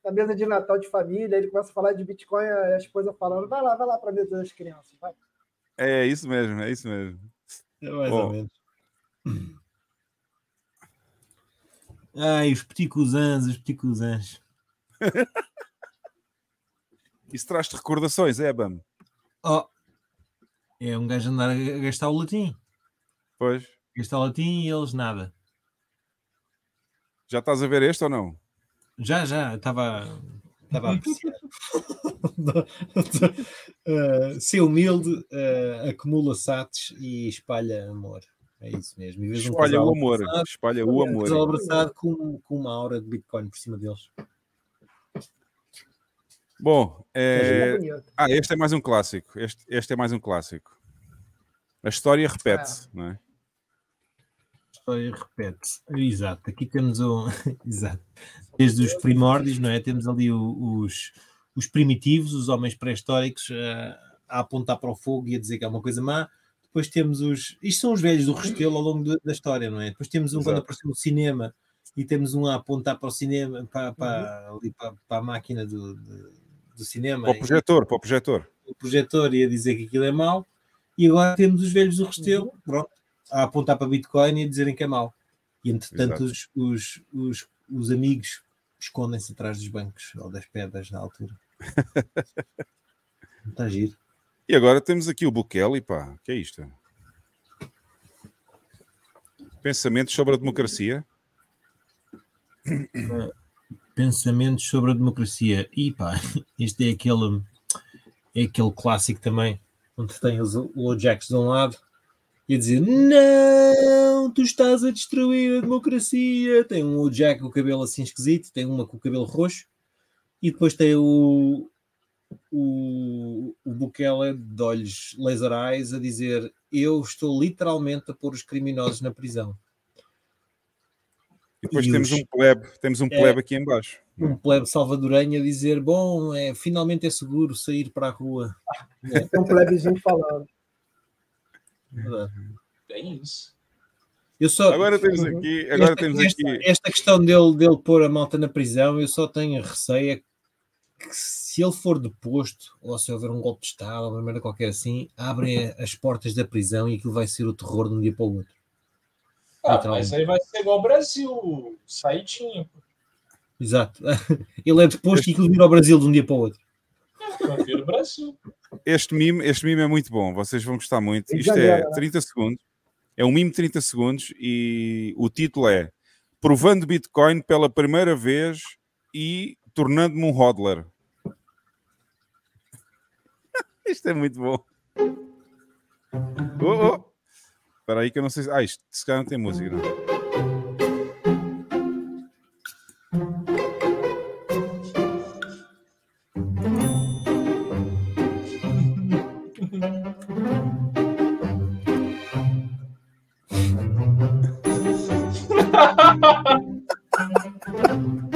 Na mesa de Natal de família, ele começa a falar de Bitcoin, a esposa falando, vai lá, vai lá para a mesa das crianças, vai. É isso mesmo, é isso mesmo. É mais Bom. ou menos. Ai, os petit cousins, os petit cousins. Isso traz-te recordações, é, Bam? Oh, é um gajo andar a gastar o latim. Pois. Gastar o latim e eles nada. Já estás a ver este ou não? Já, já, estava estava a apreciar. uh, ser humilde, uh, acumula sates e espalha amor. É isso mesmo. espalha um o amor. Abraçado, espalha o amor. Um abraçado com, com uma aura de Bitcoin por cima deles. Bom, é... ah, este é mais um clássico. Este, este é mais um clássico. A história repete-se, ah. não é? A história repete-se. Exato. Aqui temos um. Exato. Desde os primórdios, não é? Temos ali os, os primitivos, os homens pré-históricos uh, a apontar para o fogo e a dizer que é uma coisa má. Depois temos os. Isto são os velhos do Restelo ao longo de, da história, não é? Depois temos um Exato. quando apareceu o cinema e temos um a apontar para o cinema, para, para, ali, para, para a máquina do, do cinema. Para o projetor, e, para o projetor. O projetor ia dizer que aquilo é mau, e agora temos os velhos do Restelo, uhum. pronto, a apontar para Bitcoin e a dizerem que é mau. E entretanto, os, os, os, os, amigos escondem-se atrás dos bancos ou das pedras na altura. Está giro. E agora temos aqui o Bukele, pá, que é isto? Pensamentos sobre a democracia. Pensamentos sobre a democracia. E pá, este é aquele, é aquele clássico também, onde tem os, Ajax de um lado e a dizer: Não, tu estás a destruir a democracia. Tem um Jack com o cabelo assim esquisito, tem uma com o cabelo roxo, e depois tem o, o, o Bukele de olhos laser eyes a dizer: Eu estou literalmente a pôr os criminosos na prisão. E depois e temos os... um plebe, temos um é. plebe é, aqui embaixo. Um plebe salvadorenho a dizer: Bom, é, finalmente é seguro sair para a rua. É, é um plebezinho falando. Bem isso. Eu só, agora temos aqui, agora esta, temos esta, aqui. Esta questão dele, dele pôr a malta na prisão, eu só tenho receio é que se ele for deposto, ou se houver um golpe de Estado, ou uma merda qualquer assim, abrem as portas da prisão e aquilo vai ser o terror de um dia para o outro. Ah, mas aí vai ser igual ao Brasil, saidinho. Exato. Ele é deposto e aquilo vira ao Brasil de um dia para o outro. É, o Brasil. Este mime, este mime é muito bom, vocês vão gostar muito. Isto é 30 segundos. É um mime de 30 segundos e o título é Provando Bitcoin pela primeira vez e tornando-me um hodler. Isto é muito bom. Oh, oh. Espera aí que eu não sei. Ah, isto se calhar não tem música, não.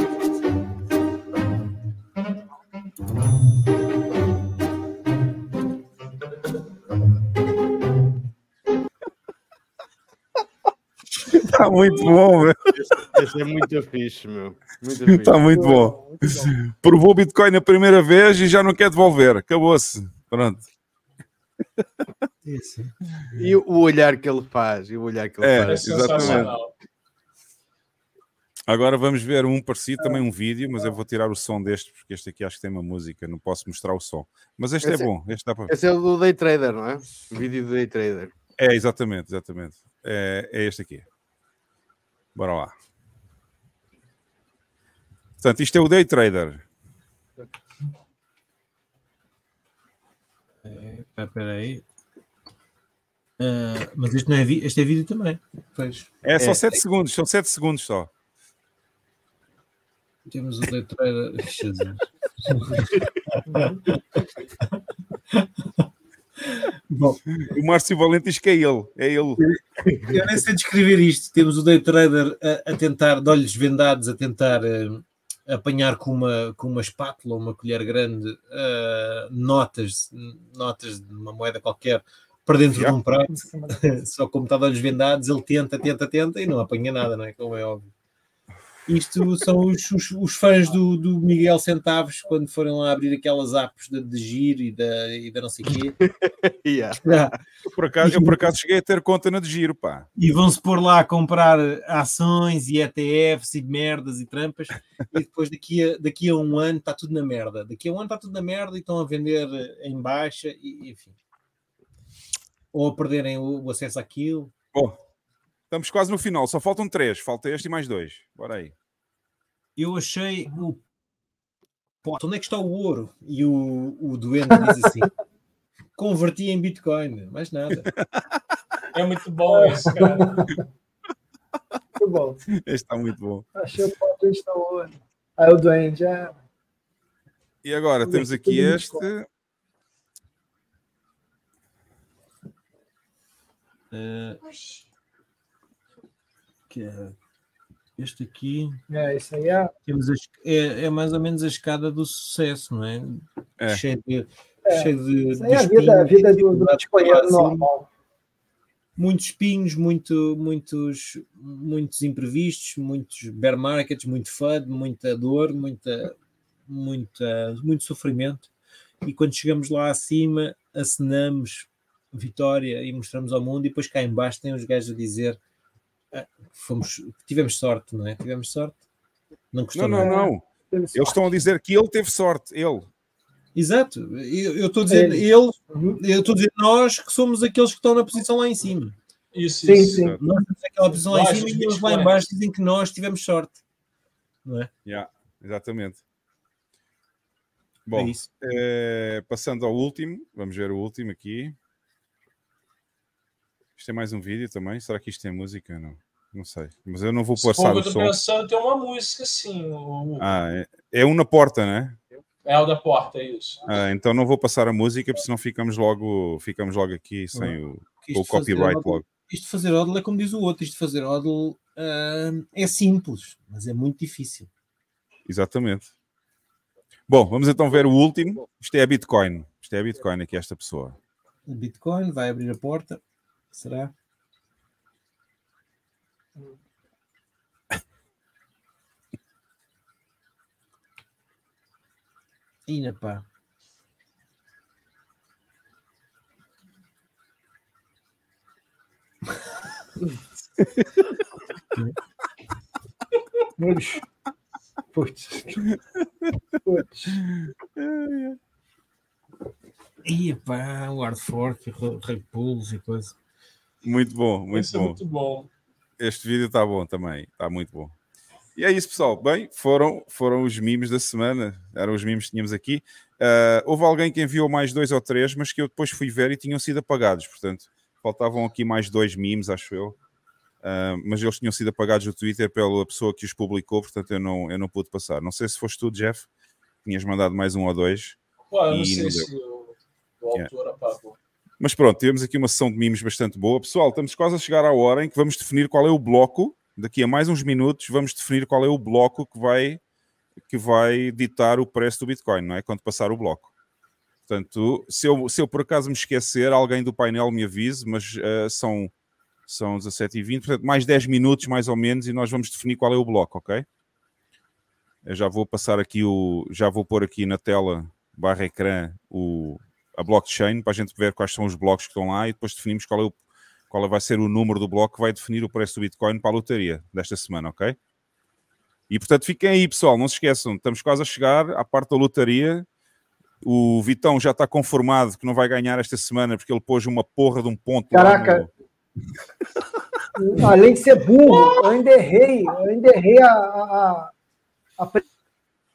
Tá muito bom, meu. Esse, é muito fixe, meu. Muito fixe. Tá muito bom. muito bom. Provou Bitcoin a primeira vez e já não quer devolver. Acabou-se. Pronto. Isso. E o olhar que ele faz. E o olhar que ele é, faz. Exatamente. Agora vamos ver um parecido, também um vídeo, mas eu vou tirar o som deste, porque este aqui acho que tem uma música, não posso mostrar o som. Mas este é esse é bom, este dá para Esse é o do Day Trader, não é? O vídeo do Day Trader. É, exatamente, exatamente. É, é este aqui. Bora lá. Portanto, isto é o day trader. É, espera aí. Uh, mas este, não é este é vídeo também. Pois. É só 7 é, segundos, são 7 segundos só. Temos o day trader. Jesus. o Márcio Valente diz que é ele. É ele. Eu nem sei descrever isto. Temos o day trader a, a tentar, de olhos vendados, a tentar uh, apanhar com uma, com uma espátula, uma colher grande, uh, notas, notas de uma moeda qualquer para dentro de um prato. Só como está de olhos vendados, ele tenta, tenta, tenta e não apanha nada, não é? Como é óbvio. Isto são os, os, os fãs do, do, Miguel Centavos quando foram lá abrir aquelas apps de, de giro e da, e da não sei quê. yeah. eu, por acaso, eu por acaso cheguei a ter conta na de giro, pá. E vão-se pôr lá a comprar ações e ETFs e merdas e trampas e depois daqui a, daqui a um ano está tudo na merda. Daqui a um ano está tudo na merda e estão a vender em baixa e enfim. Ou a perderem o, o acesso àquilo. Bom, Estamos quase no final, só faltam três. Falta este e mais dois. Bora aí. Eu achei o. Onde é que está o ouro? E o, o doente diz assim: converti em Bitcoin, mais nada. É muito bom isso, cara. Muito bom. Este está muito bom. Achei o ponto onde está o ouro. Aí o doente já. E agora temos aqui este. Uh, que é este aqui. É, isso aí é... Temos a, é, é mais ou menos a escada do sucesso, não é? é. Cheio de. É. Cheio de, isso aí é a vida, a vida do, do bitcoinheiro normal. Muitos espinhos, muito, muitos, muitos imprevistos, muitos bear markets, muito FUD, muita dor, muita, muita, muito sofrimento. E quando chegamos lá acima, acenamos vitória e mostramos ao mundo, e depois cá embaixo tem os gajos a dizer fomos, tivemos sorte, não é? Tivemos sorte. Não, não, não, não. Eles estão a dizer que ele teve sorte, ele. Exato, eu estou a dizer é. ele, eu estou a dizer nós que somos aqueles que estão na posição lá em cima. Isso, sim, isso. sim. Nós estamos naquela posição lá em cima e eles lá em baixo dizem que nós tivemos sorte. Não é? Yeah, exatamente. Bom, é é, passando ao último, vamos ver o último aqui. Isto é mais um vídeo também. Será que isto tem música? Não. Não sei, mas eu não vou passar o som. pensando tem uma música sim. O... Ah, é, é um na porta, né? É o da porta, é isso. Ah, então não vou passar a música, porque senão ficamos logo, ficamos logo aqui sem o, o copyright logo. Isto de fazer odl é como diz o outro, isto de fazer odl uh, é simples, mas é muito difícil. Exatamente. Bom, vamos então ver o último. Isto é a Bitcoin. Isto é a Bitcoin aqui, esta pessoa. A Bitcoin vai abrir a porta. Será? Ina pá. Putz. Putz. Putz. Ia pá, o hard fork, repulso e coisa. Muito bom, muito Esse é bom. É muito bom. Este vídeo está bom também, está muito bom. E é isso, pessoal. Bem, foram, foram os memes da semana. Eram os memes que tínhamos aqui. Uh, houve alguém que enviou mais dois ou três, mas que eu depois fui ver e tinham sido apagados. Portanto, faltavam aqui mais dois memes, acho eu. Uh, mas eles tinham sido apagados do Twitter pela pessoa que os publicou, portanto eu não, eu não pude passar. Não sei se foste tu, Jeff, tinhas mandado mais um ou dois. Pô, eu não sei não se o, o autor yeah. apagou. Mas pronto, temos aqui uma sessão de memes bastante boa. Pessoal, estamos quase a chegar à hora em que vamos definir qual é o bloco. Daqui a mais uns minutos vamos definir qual é o bloco que vai, que vai ditar o preço do Bitcoin, não é? Quando passar o bloco. Portanto, se eu, se eu por acaso me esquecer, alguém do painel me avise, mas uh, são, são 17h20, portanto, mais 10 minutos mais ou menos, e nós vamos definir qual é o bloco, ok? Eu já vou passar aqui o. Já vou pôr aqui na tela barra ecrã o, a blockchain para a gente ver quais são os blocos que estão lá e depois definimos qual, é o, qual vai ser o número do bloco que vai definir o preço do Bitcoin para a lotaria desta semana, ok? E portanto fiquem aí, pessoal, não se esqueçam, estamos quase a chegar à parte da lotaria. O Vitão já está conformado que não vai ganhar esta semana porque ele pôs uma porra de um ponto. Caraca! No... Além de ser burro, eu ainda errei, eu ainda errei a, a, a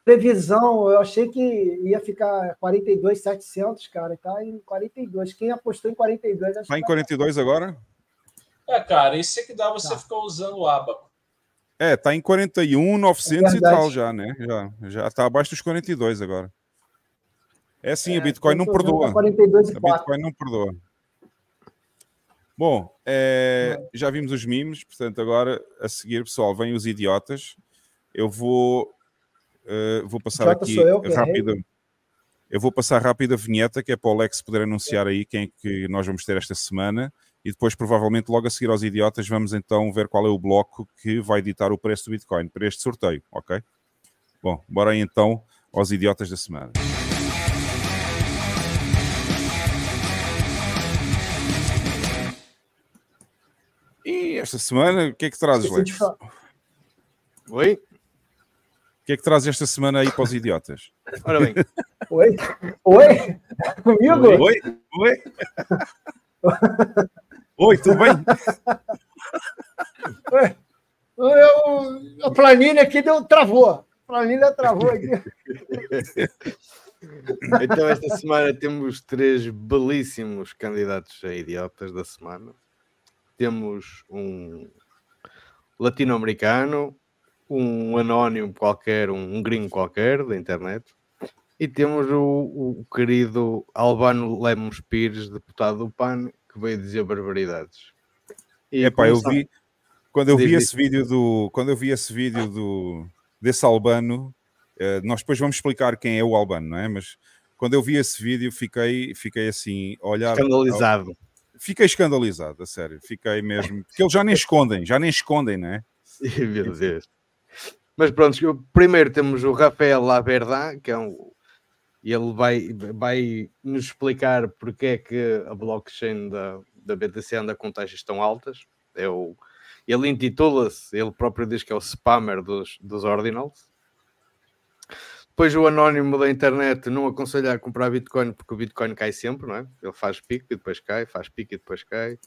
previsão, eu achei que ia ficar 42,700, cara, e tá em 42. Quem apostou em 42? Está em 42 tá... agora? É, cara, isso é que dá você tá. ficar usando o abaco. É, tá em 41,900 é e tal já, né? Já, já tá abaixo dos 42 agora. É sim, é, a Bitcoin não perdoa. 42 a Bitcoin não perdoa. Bom, é, já vimos os memes, portanto, agora a seguir, pessoal, vêm os idiotas. Eu vou, uh, vou passar Idiota aqui eu, rápido. Eu vou passar rápido a vinheta, que é para o Alex poder anunciar aí quem é que nós vamos ter esta semana. E depois, provavelmente, logo a seguir aos idiotas, vamos então ver qual é o bloco que vai ditar o preço do Bitcoin para este sorteio, ok? Bom, bora aí então aos idiotas da semana. E esta semana, o que é que trazes, Lex? Oi? O que é que traz esta semana aí para os idiotas? Ora bem. Oi? Oi? Comigo? Oi? Oi? Oi, tudo bem? Eu, a planilha aqui deu, travou. A planilha travou aqui. Então, esta semana temos três belíssimos candidatos a idiotas da semana temos um latino-americano, um anónimo qualquer, um gringo qualquer da internet, e temos o, o querido Albano Lemos Pires, deputado do PAN, que veio dizer barbaridades. E Epá, eu vi, quando eu vi esse vídeo do, quando eu vi esse vídeo do, desse Albano, eh, nós depois vamos explicar quem é o Albano, não é? Mas quando eu vi esse vídeo, fiquei, fiquei assim, olhar. Escandalizado. Fiquei escandalizado, a sério. Fiquei mesmo. Porque eles já nem escondem, já nem escondem, não é? Meu Deus. Mas pronto, primeiro temos o Rafael Laverda, que é um. Ele vai, vai nos explicar porque é que a blockchain da, da BTC anda com taxas tão altas. É o, ele intitula-se, ele próprio diz que é o spammer dos, dos ordinals. Depois o anónimo da internet não aconselha a comprar Bitcoin porque o Bitcoin cai sempre, não é? Ele faz pico e depois cai, faz pico e depois cai.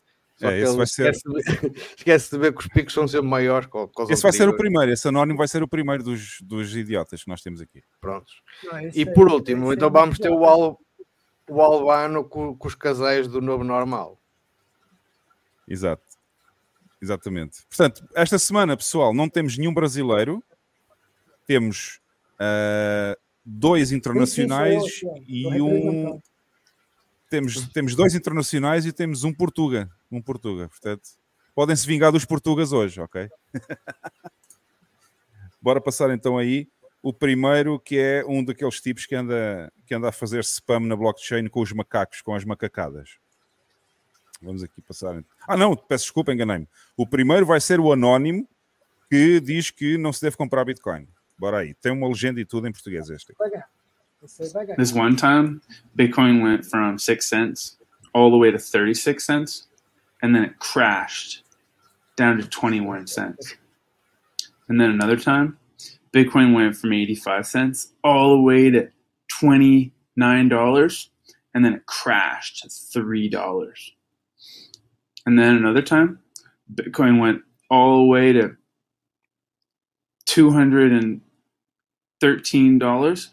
Só é, esse vai esquece, ser... de, esquece de ver que os picos são sempre maiores. Com, com esse vai ser o primeiro, esse anónimo vai ser o primeiro dos, dos idiotas que nós temos aqui. Prontos. Não, e por é, último, então é vamos ter o, Al, o Albano com, com os casais do novo normal. Exato. Exatamente. Portanto, esta semana, pessoal, não temos nenhum brasileiro. Temos uh, dois internacionais e um. Temos, temos dois internacionais e temos um Portuga. Um Portuga, portanto, podem se vingar dos Portugas hoje, ok? Bora passar então aí o primeiro, que é um daqueles tipos que anda, que anda a fazer spam na blockchain com os macacos, com as macacadas. Vamos aqui passar. Ah, não, peço desculpa, enganei-me. O primeiro vai ser o anónimo que diz que não se deve comprar Bitcoin. Bora aí. Tem uma legenda e tudo em português este. This one time, Bitcoin went from six cents all the way to 36 cents, and then it crashed down to 21 cents. And then another time, Bitcoin went from 85 cents all the way to $29, and then it crashed to $3. And then another time, Bitcoin went all the way to 200 and $13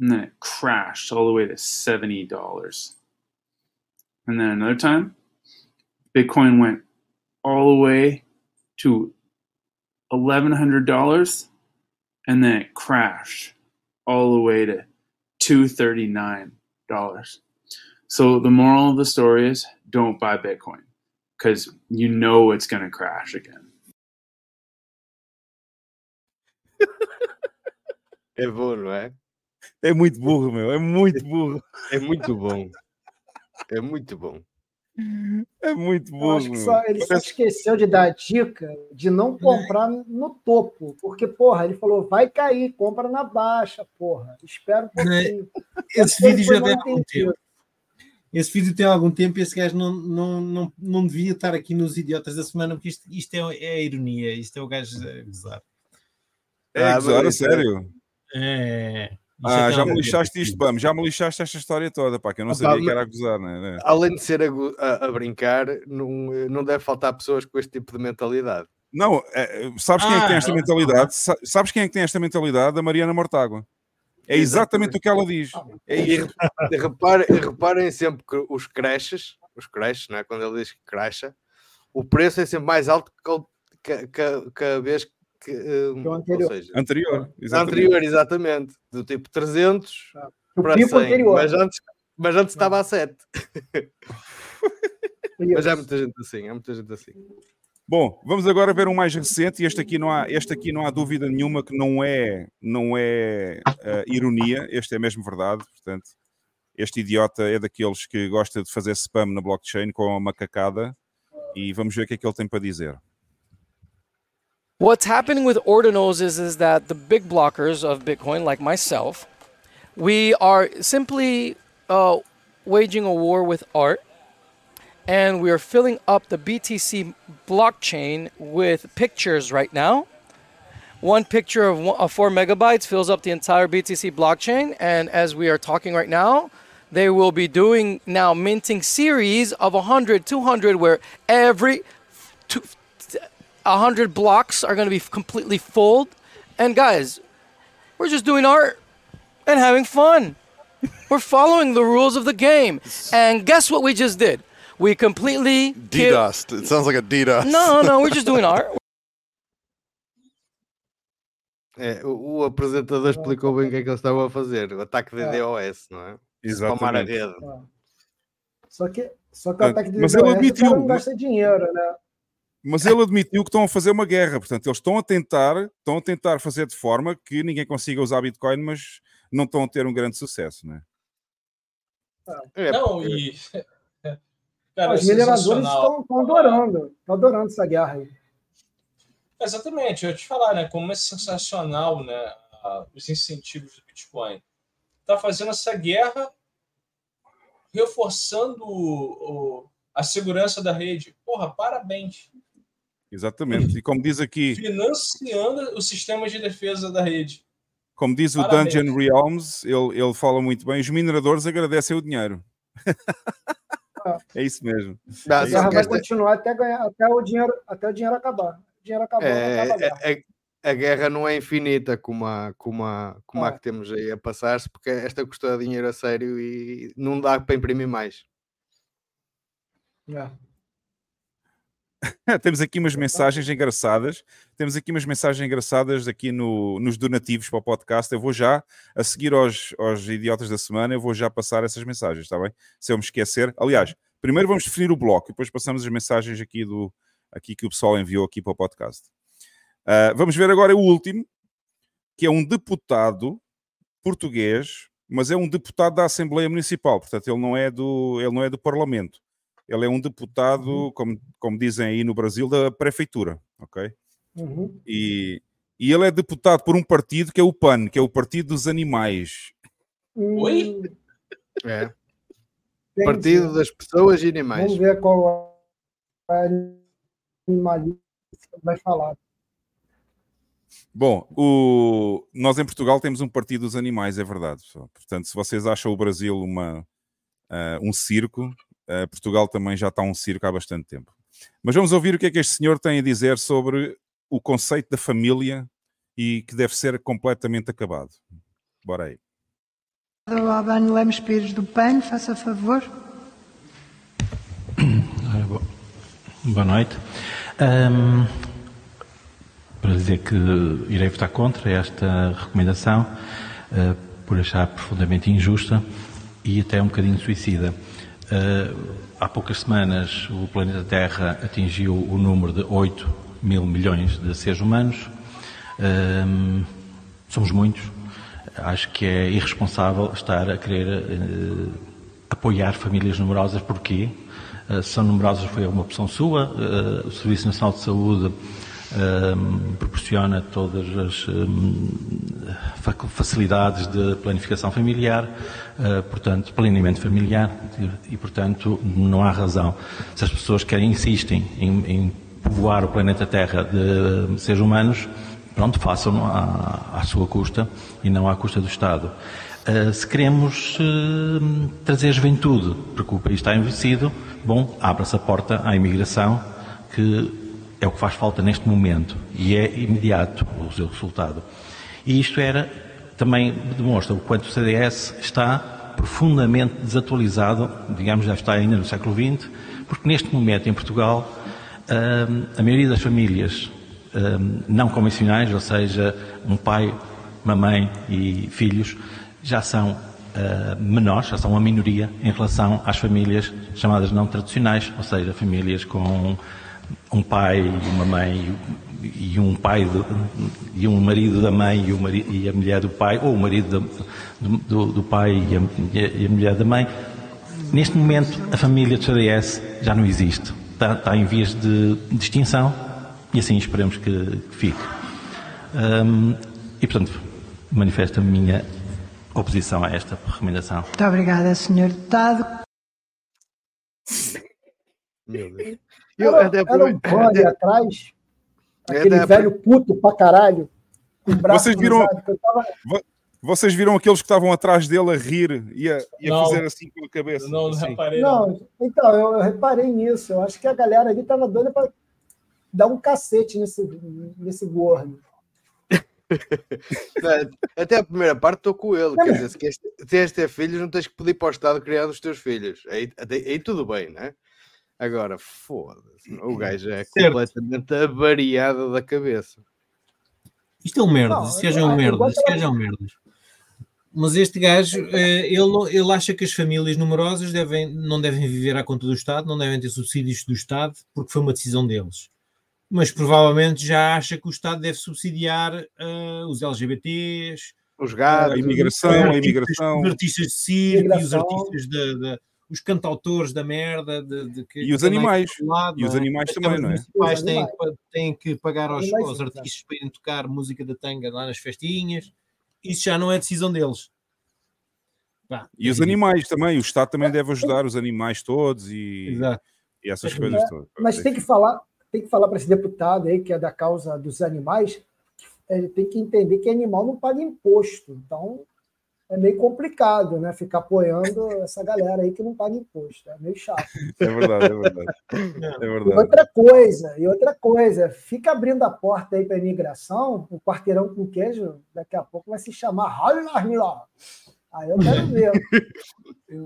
and then it crashed all the way to $70. And then another time, Bitcoin went all the way to $1,100 and then it crashed all the way to $239. So the moral of the story is don't buy Bitcoin because you know it's going to crash again. É bom, não é? É muito burro, meu. É muito burro. É muito bom. É muito bom. É muito que só, ele só esqueceu de dar a dica de não comprar no topo. Porque, porra, ele falou, vai cair, compra na baixa, porra. Espera um é. Esse vídeo já tem algum tempo. Esse vídeo tem algum tempo e esse gajo não, não, não, não devia estar aqui nos Idiotas da Semana, porque isto, isto é, é a ironia, isto é o gajo a gozar. É, ah, gozar, a sério? É. Ah, já me lixaste isto, vamos, já me lixaste esta história toda, pá, que eu não sabia que era a gozar, né? Além de ser a, a, a, brincar, não, não deve faltar pessoas com este tipo de mentalidade. Não, é, sabes quem é que tem esta ah, mentalidade? Sabes quem é que tem esta mentalidade? A Mariana Mortágua. É exatamente o que ela diz. É e reparem, reparem sempre que os creches, os creches, não é? quando ele diz que crecha, o preço é sempre mais alto que, que, que a vez que, um, anterior. Seja, anterior, exatamente. anterior, exatamente. Do tipo 300 ah, para 100. Anterior. Mas antes, mas antes estava a 7. Mas há muita gente assim, há muita gente assim. Bom, vamos agora ver um mais recente e este aqui não há, este aqui não há dúvida nenhuma que não é, não é uh, ironia, este é mesmo verdade, portanto, este idiota é daqueles que gosta de fazer spam na blockchain com a macacada e vamos ver o que é que ele tem para dizer. What's happening with ordinals is, is that the big blockers of Bitcoin, like myself, we are simply uh, waging a war with art and we are filling up the BTC blockchain with pictures right now. One picture of, one, of four megabytes fills up the entire BTC blockchain, and as we are talking right now, they will be doing now minting series of 100, 200, where every 100 blocks are going to be completely full. And guys, we're just doing art and having fun. We're following the rules of the game. And guess what we just did? We completely DDoSed. It sounds like a DDoS. No, no, we're just doing art. É, o, o apresentador explicou bem o que é que eles estavam a fazer, o ataque de É. DOS, não é? Exatamente. Spamar a rede. Só que, só que o ah, ataque de Mas ele DOS, o admitiu, cara não mas- gasta dinheiro, né? Mas ele admitiu que estão a fazer uma guerra, portanto, eles estão a tentar, estão a tentar fazer de forma que ninguém consiga usar Bitcoin, mas não estão a ter um grande sucesso, né? É, Não, e. Cara, Os é mineradores estão estão adorando, estão adorando essa guerra aí. Exatamente, eu ia te falar, né? Como é sensacional, né? Os incentivos do Bitcoin. Tá fazendo essa guerra, reforçando o- o- a segurança da rede. Porra, parabéns. Exatamente. E como diz aqui, Financiando o sistema de defesa da rede. como diz o Parabéns. Dungeon Realms, ele, ele fala muito bem, os mineradores agradecem o dinheiro. é isso mesmo. A É isso vai continuar até, ganhar, até, o dinheiro, até o dinheiro acabar. O dinheiro acabou, é, acaba a guerra. é- é- a guerra não é infinita como a, como a, como a É. que temos aí a passar-se, porque esta custa dinheiro a sério e não dá para imprimir mais. É. Temos aqui umas mensagens engraçadas. Temos aqui umas mensagens engraçadas aqui no, nos donativos para o podcast. Eu vou já, a seguir aos, aos idiotas da semana, eu vou já passar essas mensagens, está bem? Se eu me esquecer. Aliás, primeiro vamos definir o bloco e depois passamos as mensagens aqui, do, aqui que o pessoal enviou aqui para o podcast. Ah, vamos ver agora o último, que é um deputado português, mas é um deputado da Assembleia Municipal, portanto ele não é do, ele não é do Parlamento. Ele é um deputado, como, como dizem aí no Brasil, da prefeitura, ok? Uhum. E, e ele é deputado por um partido que é o PAN, que é o Partido dos Animais. Oi? É. entendi. Partido das pessoas e animais. Vamos ver qual é animalista vai falar. Bom, o, nós em Portugal temos um Partido dos Animais, é verdade. pessoal. Portanto, se vocês acham o Brasil uma, ah, um circo, ah, Portugal também já está um circo há bastante tempo. Mas vamos ouvir o que é que este senhor tem a dizer sobre o conceito da família e que deve ser completamente acabado. Bora aí. O Albano Lemos Pires do PAN, faça favor. Boa noite. Ahm, para dizer que irei votar contra esta recomendação, ah, por achar profundamente injusta e até um bocadinho suicida. Ah, há poucas semanas o planeta Terra atingiu o número de 8 mil milhões de seres humanos. Ahm, somos muitos. Acho que é irresponsável estar a querer eh, apoiar famílias numerosas. Porquê? Eh, se são numerosas foi uma opção sua. Eh, o Serviço Nacional de Saúde proporciona todas as fac- facilidades de planificação familiar, eh, portanto, planeamento familiar, e, portanto, não há razão. Se as pessoas querem, insistem em, em povoar o planeta Terra de seres humanos, pronto, façam-no à, à sua custa e não à custa do Estado. Uh, se queremos uh, trazer juventude, porque o país está envelhecido, bom, abra-se a porta à imigração, que é o que faz falta neste momento e é imediato o seu resultado. E isto era, também demonstra o quanto o CDS está profundamente desatualizado, digamos, já está ainda no século XX, porque neste momento em Portugal uh, a maioria das famílias um, não convencionais, ou seja, um pai, uma mãe e filhos, já são uh, menores, já são uma minoria em relação às famílias chamadas não tradicionais, ou seja, famílias com um pai e uma mãe e um pai do, e um marido da mãe e, o marido, e a mulher do pai, ou o marido do, do, do pai e a, e a, mulher da mãe. Neste momento, a família do CDS já não existe. Está, está em vias de, de, extinção e assim esperemos que, que fique. Um, e, portanto, manifesto a minha oposição a esta recomendação. Muito obrigada, Sr. Deputado. Meu Deus. Eu, era, até, era um fã ali atrás, aquele até, velho puto pra caralho. Vocês viram, tava... vocês viram aqueles que estavam atrás dele a rir e a, e a fazer assim com a cabeça? Não, assim. não reparei. Não, então, eu, eu, reparei nisso. Eu acho que a galera ali tava doida para dar um cacete nesse, nesse gordo. Até a primeira parte estou com ele. Quer dizer, se queres, tens ter filhos, não tens que pedir para o Estado criar os teus filhos. Aí, aí, aí tudo bem, né? Agora, foda-se, o gajo é certo. completamente avariado da cabeça. Isto é um merda, se gajo é é um merda. Mas este gajo, eh, ele, ele acha que as famílias numerosas devem, não devem viver à conta do Estado, não devem ter subsídios do Estado, porque foi uma decisão deles. Mas provavelmente já acha que o Estado deve subsidiar uh, os LGBTs, os gatos, a imigração, a imigração, os artistas de circo, os artistas da, da os cantautores da merda de, de que, e os animais lado, e os é? animais é? também, não é? Os têm, têm que pagar aos, aos artistas para irem tocar música da tanga lá nas festinhas. Isso já não é decisão deles. Bah, e os animais também, o Estado também deve ajudar os animais todos e, e essas é, coisas todas. Mas tem que falar, tem que falar para esse deputado aí que é da causa dos animais, ele tem que entender que animal não paga imposto. Então, é meio complicado, né? Ficar apoiando essa galera aí que não paga imposto. É meio chato. É verdade, é verdade. É verdade. E outra coisa, e outra coisa, fica abrindo a porta aí para a imigração, o quarteirão com queijo, daqui a pouco vai se chamar Aí eu quero ver.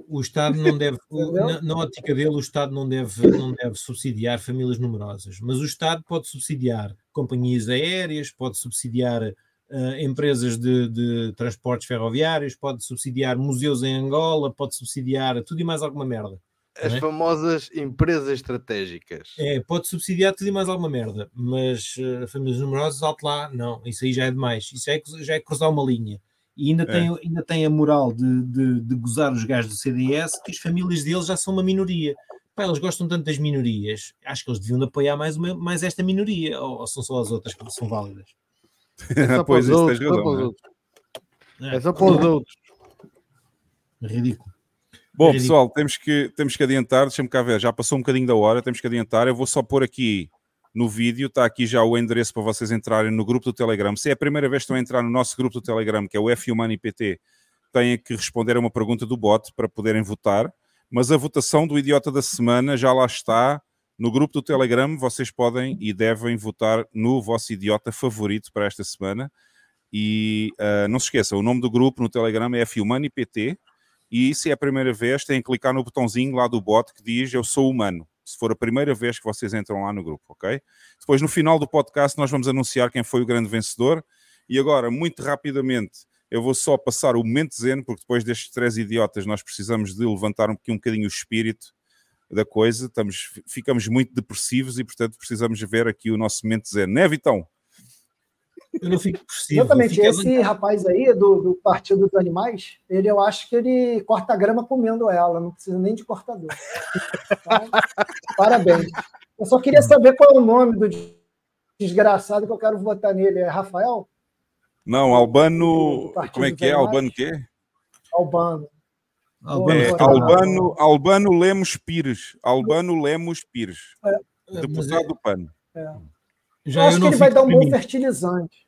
O Estado não deve, na, na, ótica dele, o Estado não deve, não deve subsidiar famílias numerosas, mas o Estado pode subsidiar companhias aéreas, pode subsidiar uh, empresas de, de, transportes ferroviários, pode subsidiar museus em Angola, pode subsidiar tudo e mais alguma merda. As é? famosas empresas estratégicas. É, pode subsidiar tudo e mais alguma merda, mas uh, famílias numerosas, alto lá, não, isso aí já é demais, isso já é, já é cruzar uma linha. E ainda, é. tem, ainda tem a moral de, de, de gozar os gajos do CDS que as famílias deles já são uma minoria. Pá, eles gostam tanto das minorias, acho que eles deviam apoiar mais, uma, mais esta minoria, ou, ou são só as outras que são válidas? É pois, isso outros, tens razão. É? é só para os outros. Ridículo. Bom, pessoal, temos que, temos que adiantar, deixa-me cá ver, já passou um bocadinho da hora, temos que adiantar. Eu vou só pôr aqui no vídeo, está aqui já o endereço para vocês entrarem no grupo do Telegram. Se é a primeira vez que estão a entrar no nosso grupo do Telegram, que é o F Humani PT, têm que responder a uma pergunta do bot para poderem votar. Mas a votação do idiota da semana já lá está no grupo do Telegram, vocês podem e devem votar no vosso idiota favorito para esta semana. E uh, não se esqueçam, o nome do grupo no Telegram é FHumaniPT. E se é a primeira vez, têm que clicar no botãozinho lá do bot que diz Eu sou humano. Se for a primeira vez que vocês entram lá no grupo, ok? Depois, no final do podcast, nós vamos anunciar quem foi o grande vencedor. E agora, muito rapidamente, eu vou só passar o momento zen, porque depois destes três idiotas nós precisamos de levantar um, um bocadinho o espírito da coisa, estamos, ficamos muito depressivos e, portanto, precisamos ver aqui o nosso mente zen. Né, Vitão? Eu não fico depressivo. Exatamente. Esse rapaz aí do, do Partido dos Animais, ele eu acho que ele corta a grama comendo ela, não precisa nem de cortador. Então, parabéns. Eu só queria saber qual é o nome do desgraçado que eu quero votar nele. É Rafael? Não, Albano. Como é que é? Albano quê? Albano. Albano, é, Albano, Albano Lemos Pires. Albano Lemos Pires. É, é deputado é, do PAN. É. Já eu acho eu que ele vai dar um bom fertilizante.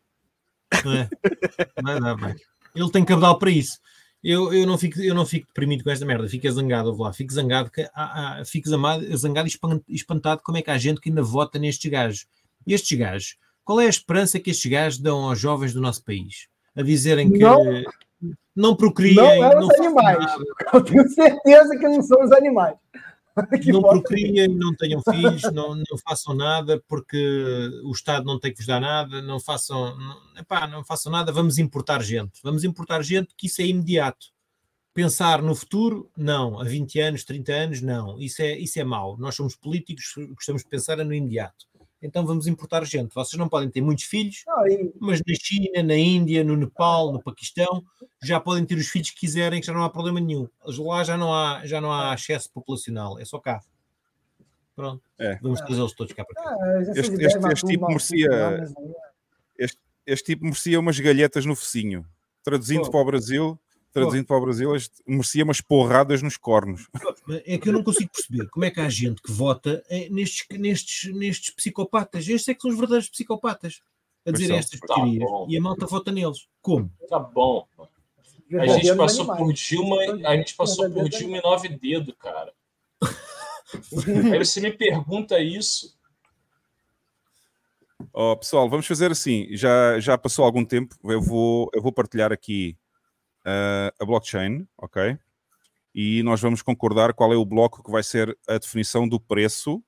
É. Vai dar, vai. Ele tem cabedal para isso. Eu, eu, não fico, eu não fico deprimido com esta merda, fico zangado, vou lá, fico zangado, que, ah, ah, fico zamado, zangado e espantado como é que há gente que ainda vota nestes gajos. Estes gajos, qual é a esperança que estes gajos dão aos jovens do nosso país? A dizerem que. Não não procriem. Não é os animais. Nada. Eu tenho certeza que não são os animais. Que não procriem, não tenham filhos, não, não façam nada porque o Estado não tem que vos dar nada, não façam, não, epá, não façam nada, vamos importar gente. Vamos importar gente que isso é imediato. pensar no futuro, não. A 20 anos, 30 anos, não. Isso é, isso é mau. Nós somos políticos, gostamos de pensar no imediato. Então vamos importar gente. Vocês não podem ter muitos filhos, mas na China, na Índia, no Nepal, no Paquistão, já podem ter os filhos que quiserem, que já não há problema nenhum. Lá já não há, já não há excesso populacional, é só cá. Pronto. É. Vamos trazê-los todos cá para cá. Ah, Este, este, este tipo mal merecia. programas aí. Este, este tipo merecia umas galhetas no focinho. Traduzindo Pô. para o Brasil, traduzindo para o Brasil, este merecia umas porradas nos cornos. É que eu não consigo perceber como é que há gente que vota nestes, nestes, nestes psicopatas. Estes é que são os verdadeiros psicopatas a dizer estas Tá porcarias. bom. e a malta vota neles. Como? Tá bom. A gente passou por Dilma, a gente passou por Dilma e nove dedos, cara. Aí você me pergunta isso. Ó, pessoal, vamos fazer assim. Já, já passou algum tempo. Eu vou, eu vou partilhar aqui ah, a blockchain, ok? E nós vamos concordar qual é o bloco que vai ser a definição do preço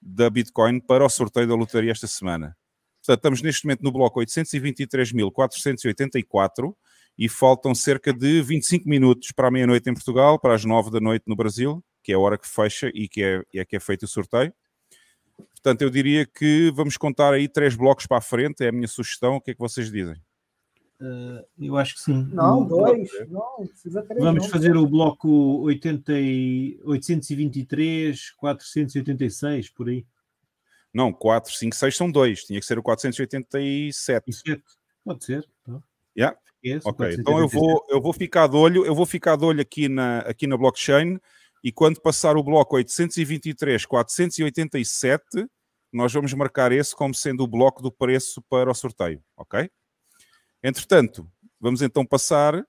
da Bitcoin para o sorteio da lotaria esta semana. Portanto, estamos neste momento no bloco 823.484 e faltam cerca de 25 minutos para a meia-noite em Portugal, para as 9 da noite no Brasil, que é a hora que fecha e que é, é que é feito o sorteio. Portanto, eu diria que vamos contar aí três blocos para a frente, é a minha sugestão. O que é que vocês dizem? Eh, eu acho que sim. Não, dois. Não, precisa três. Vamos não. fazer o bloco 80 e 823, 486, por aí. Não, 4, 5, 6 são dois. Tinha que ser o 487. E sete. Pode ser. Tá. Yeah? Esse, Ok, 487. então eu vou, eu vou ficar de olho, eu vou ficar de olho aqui na, aqui na blockchain e quando passar o bloco 823, 487, nós vamos marcar esse como sendo o bloco do preço para o sorteio, ok? Entretanto, vamos então passar,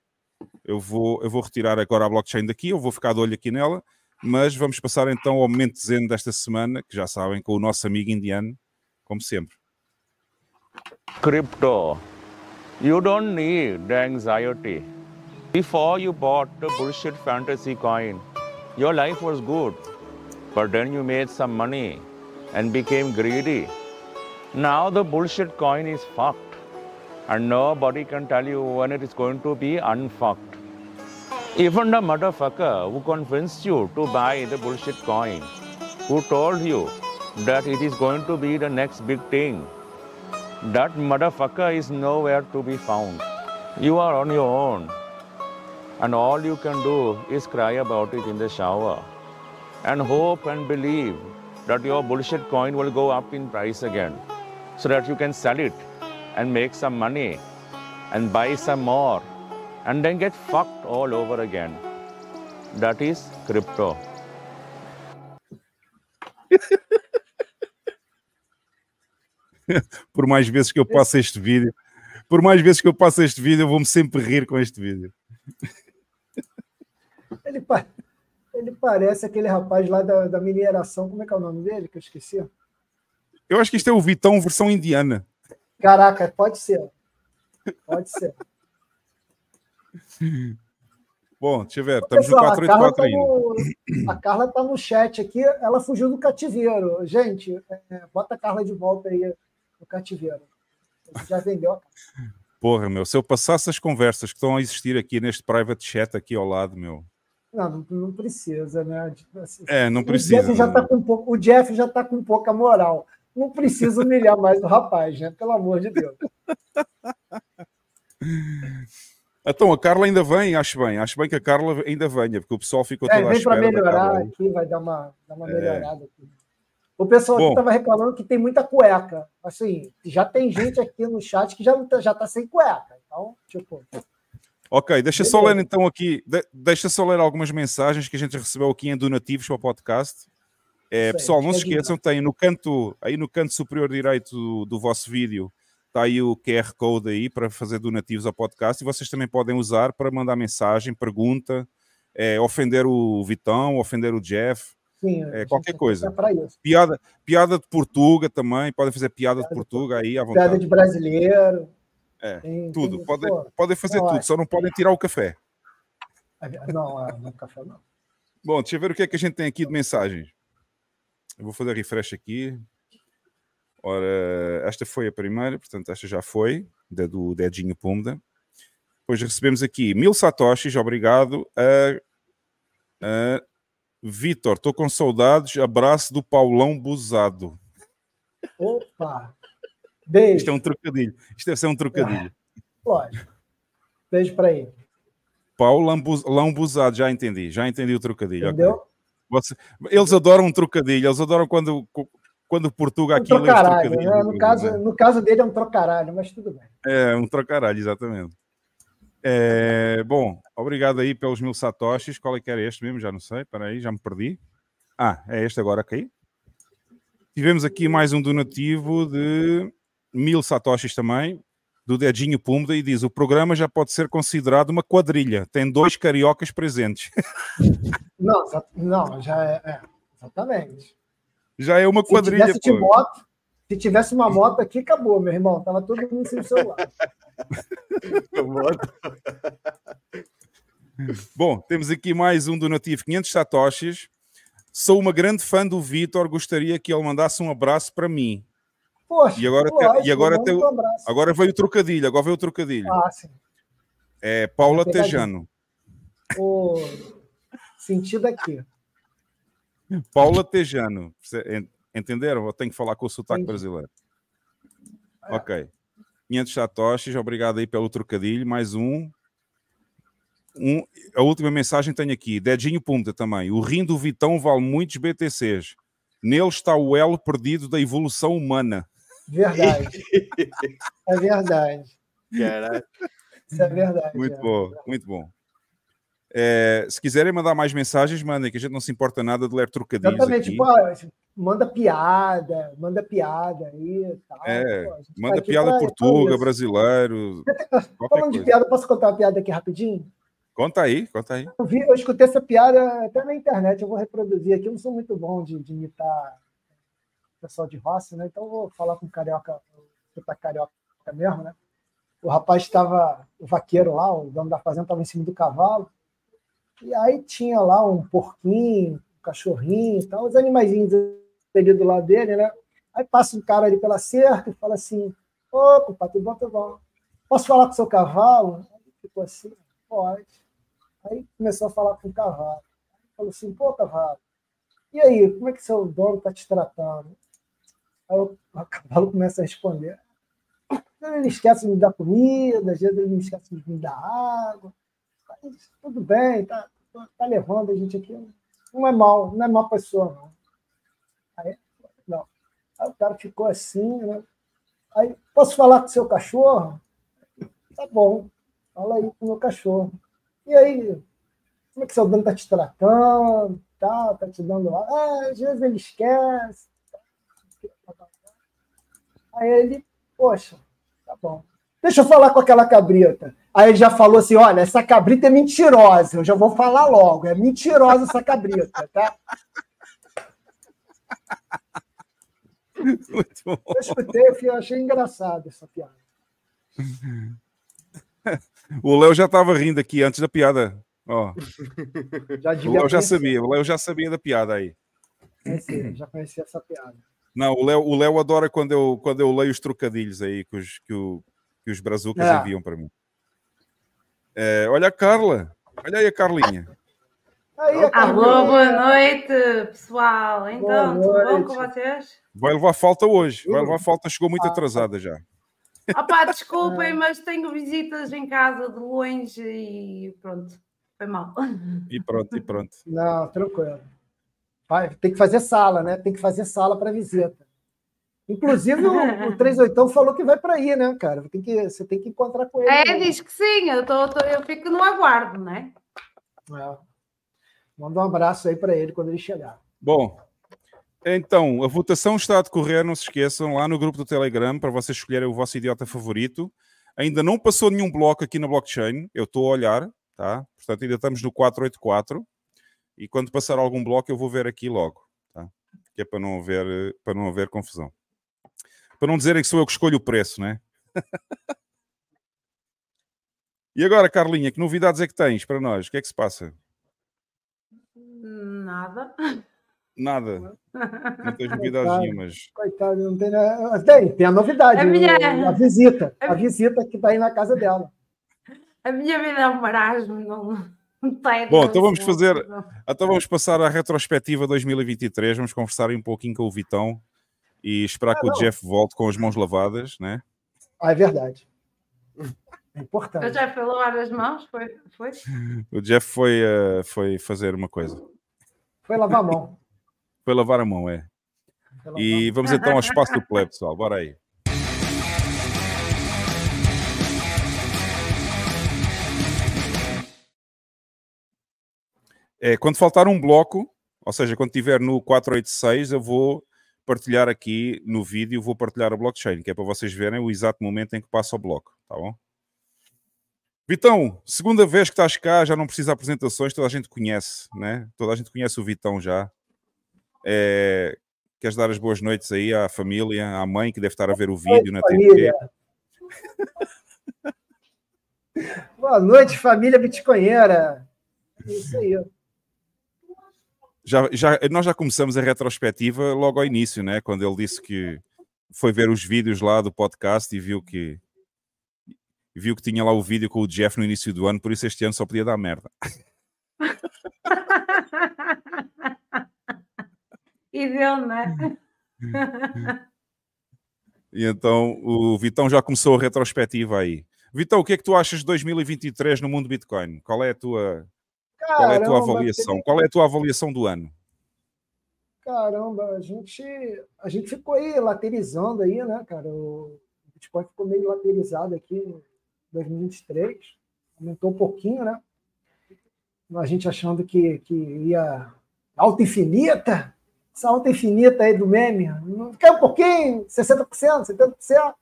eu vou, eu vou retirar agora a blockchain daqui, eu vou ficar de olho aqui nela, mas vamos passar então ao momento zen desta semana, que já sabem, com o nosso amigo indiano, como sempre. crypto, you don't need the anxiety. Before you bought the bullshit fantasy coin, your life was good. But then you made some money and became greedy. Now the bullshit coin is fucked. And nobody can tell you when it is going to be unfucked. Even the motherfucker who convinced you to buy the bullshit coin, who told you that it is going to be the next big thing, that motherfucker is nowhere to be found. You are on your own. And all you can do is cry about it in the shower. And hope and believe that your bullshit coin will go up in price again. So that you can sell it and make some money and buy some more. And then get fucked all over again. That is crypto. por mais vezes que eu passo este vídeo, por mais vezes que eu passo este vídeo, eu vou-me sempre rir com este vídeo. Ele, pa- ele parece aquele rapaz lá da, da mineração. Como é que é o nome dele? Que eu esqueci. Eu acho que isto é o Vitão versão indiana. Caraca, pode ser. Pode ser. Bom, deixa eu ver, estamos no Pessoal, a Carla 484 tá ainda. no- a Carla está no chat aqui. Ela fugiu do cativeiro. Gente, é, bota a Carla de volta aí no cativeiro. Você já vendeu a Porra, meu, se eu passasse as conversas que estão a existir aqui neste private chat aqui ao lado, meu. Não, não, não precisa, né? Assim, É, não o precisa. Jeff já tá com pouco, o Jeff já está com pouca moral. Não precisa humilhar mais o rapaz, né? Pelo amor de Deus. Então, a Carla ainda vem, acho bem. Acho bem que a Carla ainda venha, porque o pessoal ficou É, todo à vem para melhorar aqui, vai dar uma, dar uma É. melhorada aqui. O pessoal aqui Bom. estava reclamando que tem muita cueca. Assim, já tem gente aqui no chat que já tá, já tá sem cueca. Então, tipo, Ok, deixa só Beleza. ler então aqui, de- deixa só ler algumas mensagens que a gente recebeu aqui em donativos para o podcast. É, pessoal, não se esqueçam, tem no canto, aí no canto superior direito do, do vosso vídeo, está aí o QR Code aí para fazer donativos ao podcast e vocês também podem usar para mandar mensagem, pergunta, é, ofender o Vitão, ofender o Jeff, sim, é, qualquer coisa. é. Piada, piada de Portuga também, podem fazer piada de Portuga aí à vontade. Piada de brasileiro. É, tem- tudo, tem- podem, pô, podem fazer tudo, só não podem tirar o café. Não, ah, no café não. Bom, deixa eu ver o que é que a gente tem aqui de mensagens. Eu vou fazer refresh aqui. Ora, esta foi a primeira, portanto, esta já foi, da do Dedinho Pumda. Depois recebemos aqui mil satoshis, obrigado. A, a Vitor, estou com saudades. Abraço do Paulão Buzado. Opa! Beijo. Isto é um trocadilho. Isto deve ser um trocadilho. Lógico. Beijo para ele. Paulo Lambuz- Lambuzado, já entendi, já entendi o trocadilho. Entendeu? Você- eles adoram um trocadilho, eles adoram quando, quando Portuga Um aqui lê trocaralho. trocadilhos. né? No, caso, no caso dele é um trocaralho, mas tudo bem. É, um trocaralho, exatamente. É, bom, obrigado aí pelos mil satoshis. Qual é que era este mesmo? Já não sei. Espera aí, já me perdi. Ah, é este agora aqui. Tivemos aqui mais um donativo de mil satoshis também, do Dedinho Pumda, e diz: o programa já pode ser considerado uma quadrilha. Tem dois cariocas presentes. Não, não já é, é, exatamente. já é uma Se quadrilha. tivesse de moto, se tivesse uma moto aqui, acabou, meu irmão. Tava todo mundo sem celular. Bom, temos aqui mais um donativo, 500 satoshis. Sou uma grande fã do Vitor, gostaria que ele mandasse um abraço para mim. Poxa, E agora, lógico, e agora, um agora veio o trocadilho, agora veio o trocadilho. Ah, sim. É Paula Pegadinha. Tejano. O sentido aqui. Paula Tejano. Entenderam? Eu tenho que falar com o sotaque Entendi. brasileiro. Ok. 500 satoshis, obrigado aí pelo trocadilho. Mais um. um. A última mensagem tenho aqui. Dedinho Punta também. O rim do Vitão vale muitos BTCs. Nele está o elo perdido da evolução humana. Verdade. É verdade. Caralho. Isso é verdade. Muito é. bom, muito bom. É, se quiserem mandar mais mensagens, mandem, que a gente não se importa nada de ler trocadilhos Exatamente. Pô, manda piada, manda piada aí. e Tal. É, Pô, tá manda aqui piada pra- portuga, pra isso. brasileiro, Falando de coisa. piada, posso contar uma piada aqui rapidinho? Conta aí, conta aí. Eu, vi, eu escutei essa piada até na internet, eu vou reproduzir aqui. Eu não sou muito bom de, de imitar pessoal de roça, né? Então vou falar com carioca, tá carioca mesmo, né? O rapaz estava, o vaqueiro lá, o dono da fazenda, estava em cima do cavalo. E aí tinha lá um porquinho, um cachorrinho e tal, os animaizinhos ali do lado dele, né? Aí passa um cara ali pela cerca e fala assim: Opa, pai, tudo bom, tudo bom. Posso falar com o seu cavalo? Aí ficou assim: Pode. Aí começou a falar com o cavalo. Falou assim: Pô, cavalo, e aí, como é que seu dono está te tratando? Aí o, o cavalo começa a responder: ele esquece de me dar comida, às vezes ele me esquece de me dar água. Tudo bem, tá, tá levando a gente aqui. Não é mal, não é mal pessoa, não. Aí, não. Aí o cara ficou assim, né? Aí, posso falar com o seu cachorro? Tá bom, fala aí com o meu cachorro. E aí, como é que seu dono tá te tratando? Tá, tá te dando lá? Ah, às vezes ele esquece. Aí ele, poxa, tá bom. Deixa eu falar com aquela cabrita. Aí ele já falou assim: olha, essa cabrita é mentirosa. Eu já vou falar logo. É mentirosa essa cabrita, tá? Muito bom. Eu escutei, eu achei engraçado essa piada. O Léo já estava rindo aqui antes da piada. Ó, Já o Léo já sabia, o Léo já sabia da piada aí. Conheci, já conheci essa piada. Não, o Léo, o Léo adora quando eu, quando eu leio os trocadilhos aí que os, que o- que os brazucas É. enviam para mim. É, olha a Carla. Olha aí a Carlinha. Aí, a Alô, Carminha. boa noite, pessoal. Então, Boa tudo bom noite. com vocês? Vai levar falta hoje. Vai levar falta, chegou Ah, muito atrasada já. Opá, desculpem, mas tenho visitas em casa de longe e pronto, foi mal. E pronto, e pronto. Não, tranquilo. Tem que fazer sala, né? Tem que fazer sala para visita. Inclusive, o, o 38 falou que vai para aí, né, cara? Tem que, você tem que encontrar com ele. É, né? diz que sim, eu, tô, tô- eu fico no aguardo, né? É. Manda um abraço aí para ele quando ele chegar. Bom, então, a votação está a decorrer, não se esqueçam, lá no grupo do Telegram, para vocês escolherem o vosso idiota favorito. Ainda não passou nenhum bloco aqui na blockchain, eu estou a olhar, tá? Portanto, ainda estamos no 484. E quando passar algum bloco, eu vou ver aqui logo, tá? Que é para não haver, para não haver confusão. Para não dizerem que sou eu que escolho o preço, né? e agora, Carlinha, que novidades é que tens para nós? O que é que se passa? Nada. Nada. Não tens novidades nenhumas. Coitado, não tem, né? tem, tem a novidade. É minha- o- A visita. É A visita que está aí na casa dela. A A minha vida é um marasmo, não. Bom, então vamos fazer. Então vamos passar à retrospectiva 2023. Vamos conversar um pouquinho com o Vitão e esperar Ah, que o. Jeff volte com as mãos lavadas, né? Ah, é verdade. É importante. já fui lavar as mãos, foi? foi? O Jeff foi, eh, foi fazer uma coisa. Foi lavar a mão. Foi lavar a mão, é. E vamos então ao espaço do play, pessoal. Bora aí. É, quando faltar um bloco, ou seja, quando estiver no 486, eu vou partilhar aqui no vídeo, vou partilhar a blockchain, que é para vocês verem o exato momento em que passa o bloco, tá bom? Vitão, segunda vez que estás cá, já não precisa de apresentações, toda a gente conhece, né? Toda a gente conhece o Vitão já. É, queres dar as boas noites aí à família, à mãe que deve estar a ver o vídeo na TV? Boa noite, família bitcoinheira. Isso aí. Já, já, nós já começamos a retrospectiva logo ao início, né? Quando ele disse que foi ver os vídeos lá do podcast e viu que viu que tinha lá o vídeo com o Jeff no início do ano, por isso este ano só podia dar merda. E deu, né? E então o Vitão já começou a retrospectiva aí. Vitão, o que é que tu achas de 2023 no mundo Bitcoin? Qual é a tua, qual é a tua avaliação? Qual é a tua avaliação do ano? Caramba, a gente, a gente ficou aí laterizando aí, né, cara? O Bitcoin ficou meio laterizado aqui em 2023. Aumentou um pouquinho, né? A gente achando que, que ia alta infinita, essa alta infinita aí do meme, não cai um pouquinho, 60%, 70%.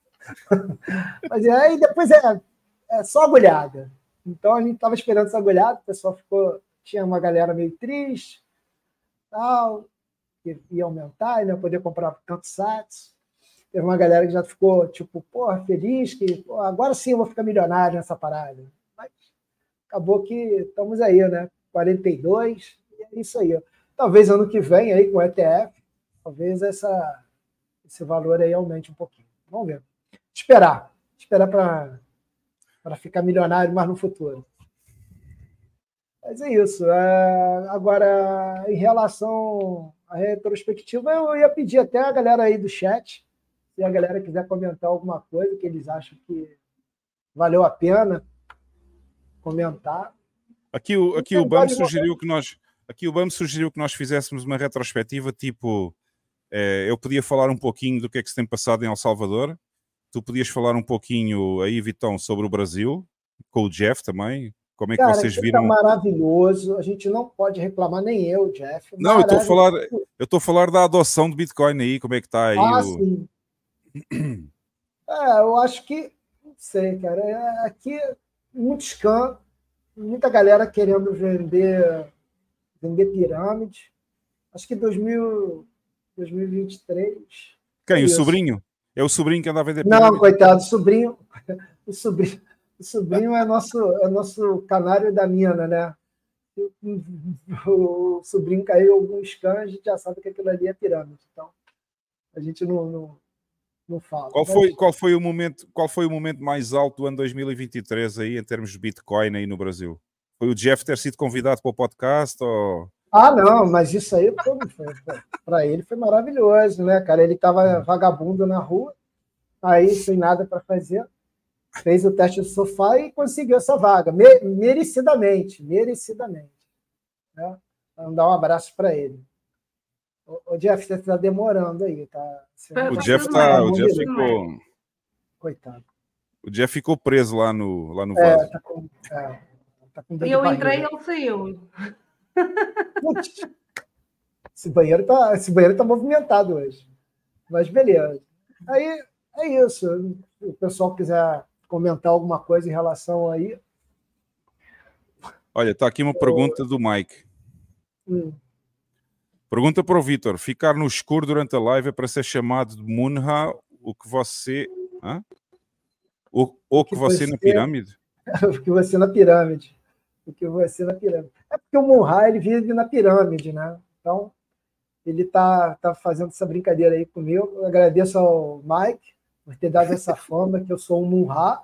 Mas aí depois é, é só agulhada. Então a gente estava esperando essa agulhada, o pessoal ficou. Tinha uma galera meio triste, tal, que ia aumentar, ia poder comprar tantos sats. Teve uma galera que já ficou, tipo, porra, feliz, que agora sim eu vou ficar milionário nessa parada. Mas acabou que estamos aí, né? 42, e é isso aí. Talvez ano que vem, aí com o ETF, talvez essa, esse valor aí aumente um pouquinho. Vamos ver. Esperar. Esperar para ficar milionário mais no futuro. Mas é isso. É, agora, em relação à retrospectiva, eu ia pedir até a galera aí do chat, se a galera quiser comentar alguma coisa que eles acham que valeu a pena comentar. Aqui o, aqui o Então, BAM pode sugeriu que nós aqui o BAM sugeriu que nós fizéssemos uma retrospectiva tipo eh, eu podia falar um pouquinho do que é que se tem passado em El Salvador tu podias falar um pouquinho aí Vitão sobre o Brasil com o Jeff também como é que Cara, vocês viram Tá maravilhoso. A gente não pode reclamar, nem eu, Jeff. não eu estou a falar eu estou a falar da adoção de Bitcoin aí como é que está aí Ah, o- sim. É, eu acho que, não sei, cara. é- Aqui, muito scam, muita galera querendo vender, vender pirâmide. Acho que 2000, 2023. quem é o sobrinho é o sobrinho que anda a vender Não, coitado, o sobrinho. O sobrinho, o sobrinho é nosso, é nosso canário da mina, né? O sobrinho caiu algum scan, a gente já sabe que aquilo ali é pirâmide. Então, a gente não, não, não fala. Qual Mas- foi, qual, foi o momento, qual foi o momento mais alto do ano 2023 aí, em termos de Bitcoin aí no Brasil? Foi o Jeff ter sido convidado para o podcast ou... Ah, não, mas isso aí para ele foi maravilhoso, né, cara? Ele estava vagabundo na rua, aí sem nada para fazer, fez o teste do sofá e conseguiu essa vaga, me- merecidamente, merecidamente. Né? Vamos dar um abraço para ele. Ô, ô, Jeff, você está demorando aí, tá? Você- O Jeff tá, o Jeff ficou, Coitado. o Jeff ficou preso lá no, lá no É, vaso. tá com, é, tá com Eu entrei, ele saiu. Putz, esse banheiro tá, esse banheiro tá movimentado hoje. Mas beleza. Aí é isso. Se o pessoal quiser comentar alguma coisa em relação aí. Olha, está aqui uma pergunta do Mike. hum, Pergunta para o Vitor: ficar no escuro durante a live é para ser chamado de Munha o que você. Hã? O, ou que você na pirâmide? o que você na pirâmide. O que você na pirâmide. É porque o Munha, ele vive na pirâmide, né? Então, ele tá, tá fazendo essa brincadeira aí comigo. Eu agradeço ao Mike por ter dado essa fama que eu sou um Munha.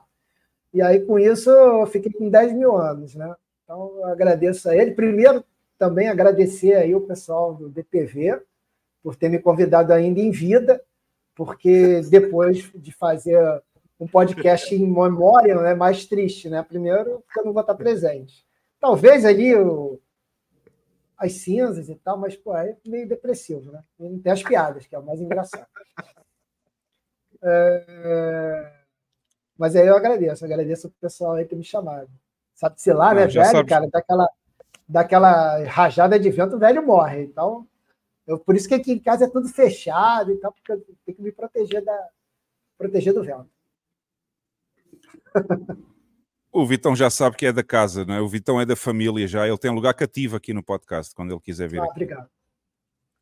E aí, com isso, eu fiquei com 10 mil anos, né? Então, eu agradeço a ele. Primeiro, também agradecer aí o pessoal do DTV por ter me convidado ainda em vida, porque depois de fazer um podcast em memória, é mais triste, né? Primeiro, porque eu não vou estar presente. Talvez ali o, as cinzas e tal, mas pô, é meio depressivo, né? E tem as piadas, que é o mais engraçado. É... Mas aí eu agradeço, agradeço o pessoal aí ter me chamado. Sabe-se lá, ah, né, velho, sabe... cara, daquela, daquela rajada de vento, o velho morre. Então, eu, por isso que aqui em casa é tudo fechado e tal, porque eu tenho que me proteger, da, proteger do vento. O Vitão já sabe que é da casa, não é? O Vitão é da família já, ele tem lugar cativo aqui no podcast quando ele quiser vir. Ah, obrigado.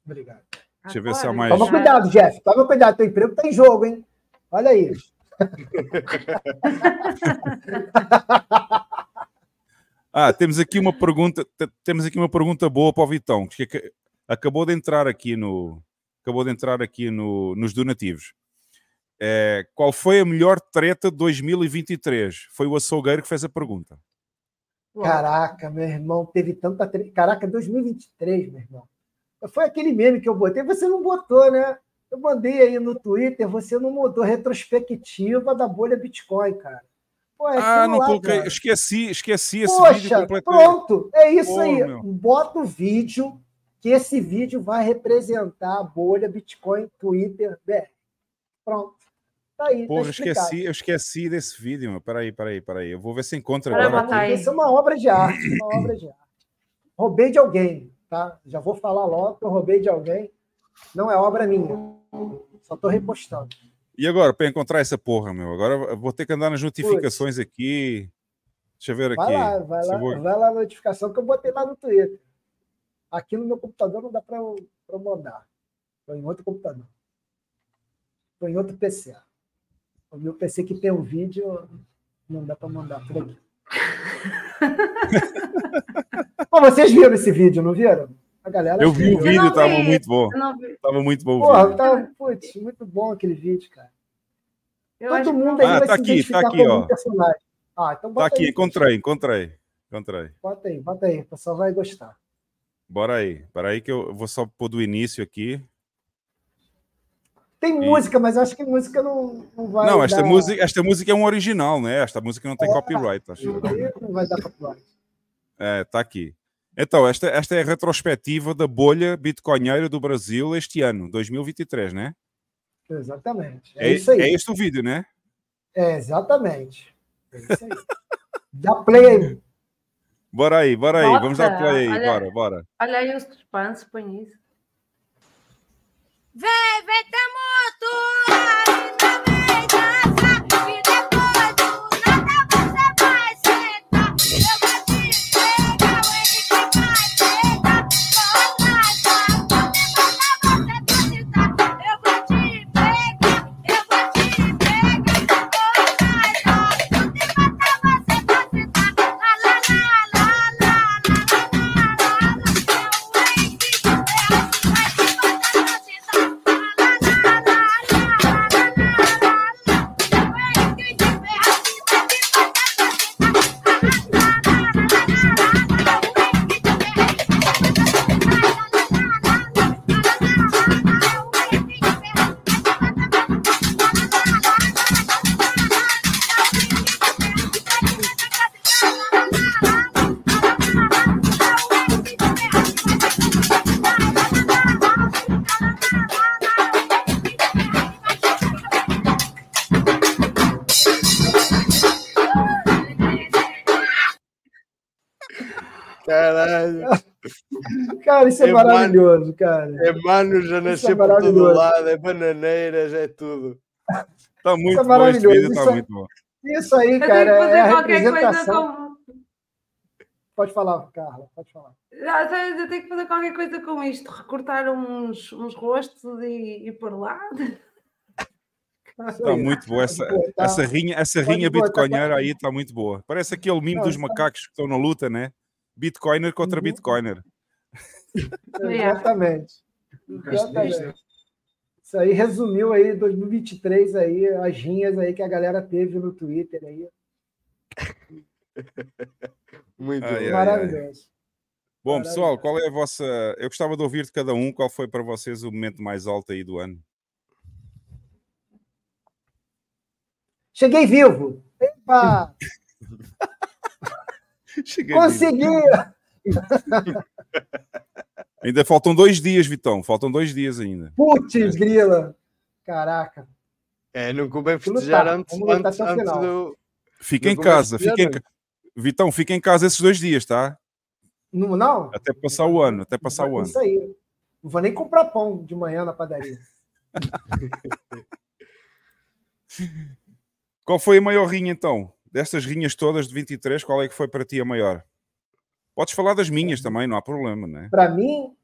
Obrigado. Deixa eu ver se há mais. Toma cuidado, Jeff. Toma cuidado, teu emprego tá em jogo, hein? Olha aí. ah, temos aqui uma pergunta, temos aqui uma pergunta boa para o Vitão, que acabou de entrar aqui no acabou de entrar aqui no, nos donativos. É, qual foi a melhor treta de 2023? Foi o açougueiro que fez a pergunta. Caraca, meu irmão, teve tanta treta. Caraca, 2023, meu irmão. Foi aquele meme que eu botei, você não botou, né? Eu mandei aí no Twitter, você não mudou retrospectiva da bolha Bitcoin, cara. Pô, é ah, não lá, coloquei. Cara. Esqueci, esqueci esse Poxa, vídeo completamente. Pronto, é isso Pô, aí. Meu. Bota o vídeo, que esse vídeo vai representar a bolha Bitcoin Twitter BR. Pronto. Tá aí, Pô, tá eu esqueci, eu esqueci desse vídeo, meu. Peraí, peraí, peraí. Eu vou ver se encontra agora. Isso é uma obra de arte, uma obra de arte. Roubei de alguém, tá? Já vou falar logo que eu roubei de alguém. Não é obra minha. Só estou repostando. E agora, para encontrar essa porra, meu? Agora eu vou ter que andar nas notificações Puxa. aqui. Deixa eu ver aqui. Vai lá, vai lá, vou... vai lá na notificação que eu botei lá no Twitter. Aqui no meu computador não dá para eu, eu mandar. Estou em outro computador. Estou em outro PC. O meu PC que tem um vídeo não dá para mandar por aqui. vocês viram esse vídeo, não viram? A galera eu vi o vídeo, estava muito bom. Tava muito bom Porra, o vídeo. Tava, putz, muito bom aquele vídeo, cara. Eu Todo mundo aí ah, vai tá se aqui, tá aqui, ó. personagem. Ah, então tá aqui, aí, encontrei, encontrei, encontrei. Bota aí, bota aí, o pessoal vai gostar. Bora aí, para aí que eu vou só pôr do início aqui. Tem e... música, mas acho que música não, não vai. Não, esta, dar... música, esta música é um original, né? Esta música não tem é, copyright, acho. Não vai dar copyright. É, tá aqui. Então, esta, esta é a retrospectiva da bolha bitcoinheira do Brasil este ano, 2023, né? Exatamente. É, é isso aí. É este o vídeo, né? É, exatamente. É isso aí. Dá play aí. Bora aí, bora aí. Vamos dar play aí. Olha, bora, bora. Olha aí os dispansos, põe isso. Vem, vem, tá morto! Cara, isso é, é maravilhoso, mano, cara. É mano, já nasceu é por todo lado, é bananeiras, é tudo. Está muito isso é bom este vídeo, está muito bom. Isso aí, cara, é a representação. Pode falar, Carla, pode falar. Eu tenho que fazer qualquer coisa com isto, recortar uns, uns rostos e, e por lá. Está muito boa essa, tá. essa rinha, essa rinha bitcoinera aí está muito boa. Parece aquele mimo dos macacos que estão na luta, né? Bitcoiner contra uhum. Bitcoiner. Exatamente. Exatamente. Isso aí resumiu aí 2023 aí as rinhas aí que a galera teve no Twitter aí. Muito Ai, bom. ai, ai. Maravilhoso. Bom, pessoal, qual é a vossa. Eu gostava de ouvir de cada um qual foi para vocês o momento mais alto aí do ano. Cheguei vivo. Epa! Cheguei Consegui! Ainda faltam dois dias, Vitão. Faltam dois dias ainda. Putz, grila. Caraca. É, não convém Vamos festejar antes, antes, antes final. do. Fica em Não casa, fica em... Vitão, fica em casa esses dois dias, tá? Não, não? Até passar o ano, até passar o ano. Isso aí. Não vou nem comprar pão de manhã na padaria. Qual foi a maior rinha então? Destas rinhas todas de 23, qual é que foi para ti a maior? Podes falar das minhas também, não há problema, né? Pra mim,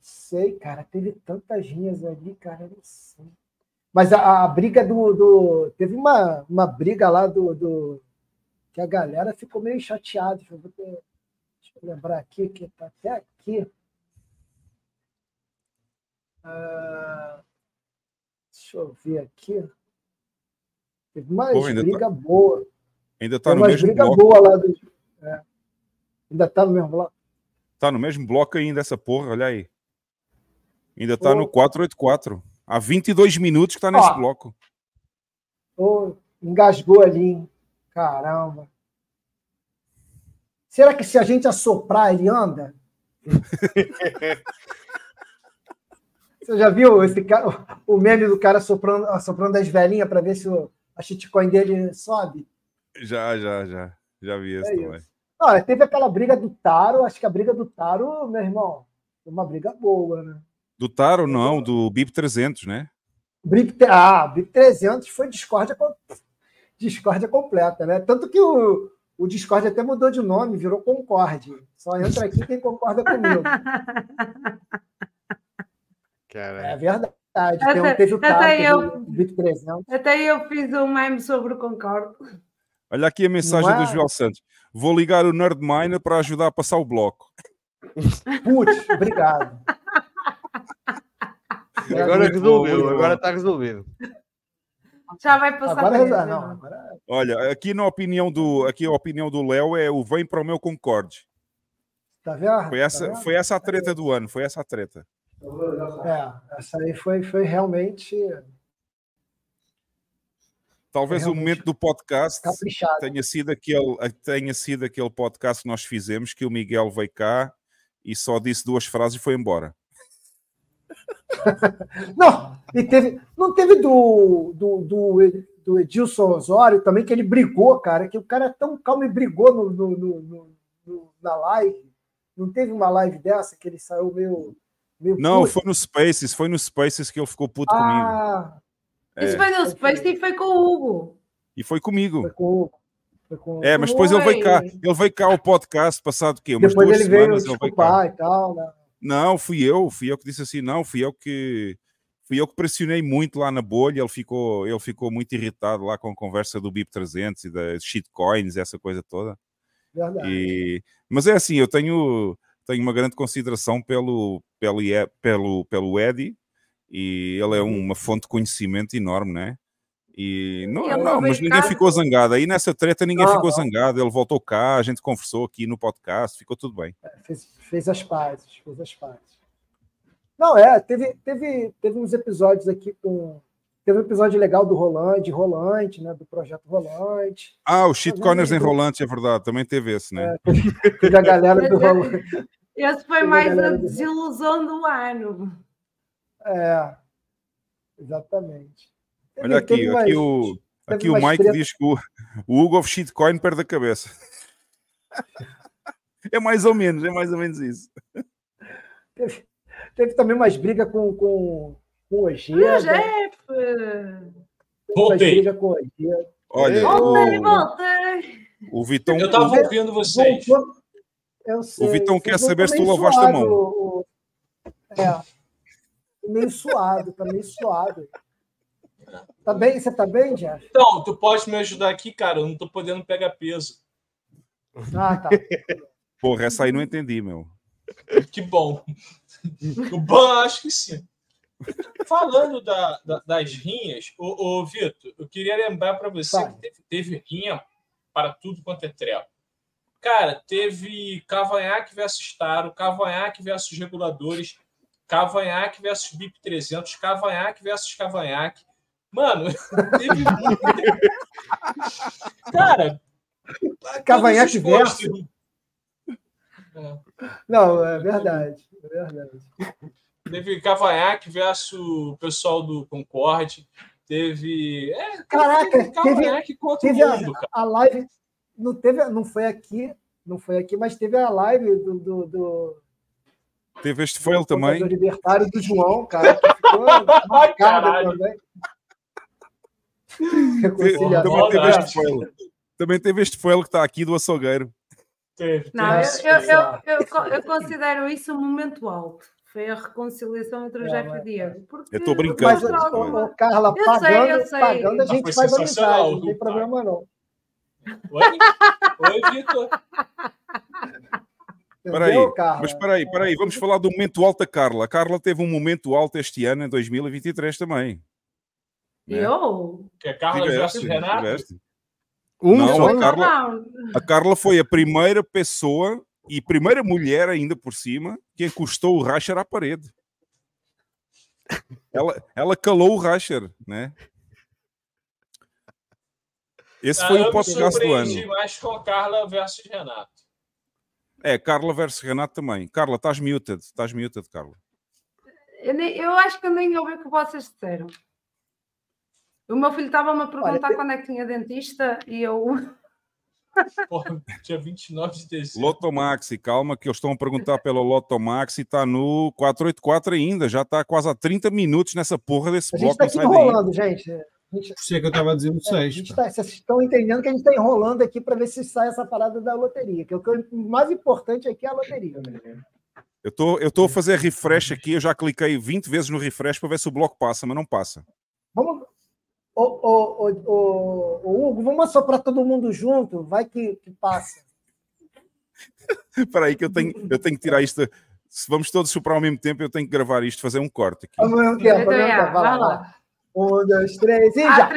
sei, cara, teve tantas linhas ali, cara, não sei. Mas a, a briga do, do- Teve uma, uma briga lá do, do- Que a galera ficou meio chateada. Deixa eu, ver- deixa eu lembrar aqui, que tá até aqui. Ah, deixa eu ver aqui. Teve uma Pô, tá- briga boa. Ainda está Teve no mesmo briga bloco. boa lá do. é. Ainda tá no mesmo bloco. Está no mesmo bloco ainda essa porra, olha aí. Ainda está no 484. Há 22 minutos que está nesse Ó. bloco. Engasgou ali, hein? Caramba. Será que se a gente assoprar, ele anda? Você já viu esse cara, o meme do cara soprando, assoprando as velhinhas para ver se o, a shitcoin dele sobe? Já, já, já. Já vi É também. Olha, teve aquela briga do Taro, acho que a briga do Taro, meu irmão, foi uma briga boa, né? Do Taro, não, do BIP 300, né? BIP, ah, BIP 300 foi discórdia, discórdia completa, né? Tanto que o, o Discord até mudou de nome, virou Concorde. Só entra aqui quem concorda comigo. É verdade. Tem, um- teve o Até- Taro, até teve eu- o 300. Até eu fiz um meme sobre o Concordo. Olha aqui a mensagem é? do Joel Santos. Vou ligar o Nerdminer para ajudar a passar o bloco. Putz, obrigado. Agora resolveu, agora está resolvido. Já vai passar Agora, mesmo, não, não. agora- Olha, aqui na opinião do, aqui a opinião do Léo é o vem para o meu Concorde. Tá vendo? Foi Tá essa, vendo? foi essa a treta do ano, foi essa a treta. É, essa aí foi, foi realmente Talvez o momento do podcast caprichado. tenha sido, aquele, tenha sido aquele podcast que nós fizemos que o Miguel veio cá e só disse duas frases e foi embora. Não, e teve, não teve do, do, do, do Edilson Osório também, que ele brigou, cara, que o cara é tão calmo e brigou no, no, no- no- na live. Não teve uma live dessa que ele saiu meio. meio Não, puto? foi no Spaces, foi no Spaces que ele ficou puto comigo. Isso É, foi no Space e foi com o Hugo. e foi comigo. foi com, foi com- É, mas depois ele veio cá, ele veio cá ao podcast passado o quê? Umas Depois duas ele veio semanas ele veio cá. desculpar e tal, né? Não, fui eu, fui eu que disse assim, não, fui eu que fui eu que pressionei muito lá na bolha, ele ficou, ele ficou muito irritado lá com a conversa do BIP 300 e das shitcoins, essa coisa toda. Verdade. E, mas é assim, eu tenho, tenho uma grande consideração pelo, pelo, pelo, pelo Eddie e ele é uma fonte de conhecimento enorme, né? E não, não, mas ninguém ficou zangado. Aí nessa treta ninguém Não, ficou não. zangado. Ele voltou cá, a gente conversou aqui no podcast, ficou tudo bem. Fez, fez as pazes, fez as pazes. Não, é, teve, teve, teve uns episódios aqui com. Teve um episódio legal do Rolante, Rolante, né? Do projeto Rolante. Ah, o shitcoiners Mas, né, enrolantes, é verdade, também teve esse, né? Teve a galera do Rolante. Esse foi Teve a mais a do- desilusão do ano. É, exatamente. Olha aqui, aqui umas- o, aqui o Mike tretas- diz que o, o Hugo of Shitcoin perde a cabeça. é mais ou menos, é mais ou menos isso. Teve, teve também umas brigas com, com, com o Ah. Jeff! Umas Voltei. o. Olha, Voltei, o, voltei! o Vitão. Eu tava o- ouvindo vocês. Voltou- Eu sei, Vitão quer saber se tu lavaste a mão. o- o- É. Meio suado, tá meio suado. Tá bem? Você tá bem, Jeff? Então, tu pode me ajudar aqui, cara? Eu não tô podendo pegar peso. Ah, tá. Porra, essa aí não entendi, meu. Que bom. O Ban, acho que sim. Falando da- da- das rinhas, ô, ô Vitor, eu queria lembrar para você Vai. que teve, teve rinha para tudo quanto é treco. Cara, teve Cavanhaque versus Taro, Cavanhaque versus reguladores, Cavanhaque versus BIP 300, Cavanhaque versus Cavanhaque. Mano, teve. Cara, Cavanhaque versus. É. Não, é verdade. É verdade. Teve Cavanhaque versus o pessoal do Concorde. Teve. É, Caraca, teve, Cavanhaque contra teve o mundo, a, cara. a live. Não, teve, não foi aqui, não foi aqui, mas teve a live do, do, do Teve este fail também. do libertário do João, cara, que ficou marcado também. Também teve este fail. Também teve este fail que está aqui do açougueiro. Não, eu, eu, eu, eu, co- eu considero isso um momento alto. Foi a reconciliação entre o É, Jeff e o Diego. Porque Eu tô brincando. Mas, Carla, Eu sei, pagando, eu sei. pagando a gente foi faz sensacional, amizade, não tem problema não. Oi? Oi, Vitor. Espera aí, Entendeu, Carla? mas espera aí, espera aí, vamos falar do momento alto da Carla. A Carla teve um momento alto este ano, em 2023 também. né? Eu? Que é Carla Tiveste, versus Renato? tiveste. Um Não, só? a Carla, a Carla foi a primeira pessoa e primeira mulher ainda por cima que encostou o Rasher à parede. Ela, ela calou o Rasher, né? Esse Ah, foi eu o podcast do ano. mais com Carla versus Renato. É, Carla versus Renato também. Carla, estás muted. Estás muted, Carla. eu, nem- eu acho que eu nem ouvi o que vocês disseram. O meu filho estava-me a perguntar Olha, quando é que tinha dentista e eu. Porra, dia 29 de dezembro. Lotomaxi, calma que eles estão a perguntar pelo Lotomaxi, está no 484 ainda, já está quase há 30 minutos nessa porra desse A gente bloco, está não aqui enrolando, gente. Gente, Por isso é que eu estava a dizer o é, a 6. gente tá, vocês estão entendendo que a gente está enrolando aqui para ver se sai essa parada da loteria, que é o que é o mais importante aqui é a loteria. Eu tô- eu estou a fazer refresh aqui, eu já cliquei 20 vezes no refresh para ver se o bloco passa, mas não passa. Vamos. Ô, ô, ô, ô, ô, Hugo, vamos assoprar todo mundo junto, vai que, que passa. Espera aí que eu tenho, eu tenho que tirar isto. Se vamos todos soprar ao mesmo tempo, eu tenho que gravar isto, fazer um corte aqui. Ao mesmo tempo, ao mesmo é, tempo. Vai lá, vai lá. Um, dois, três e A já.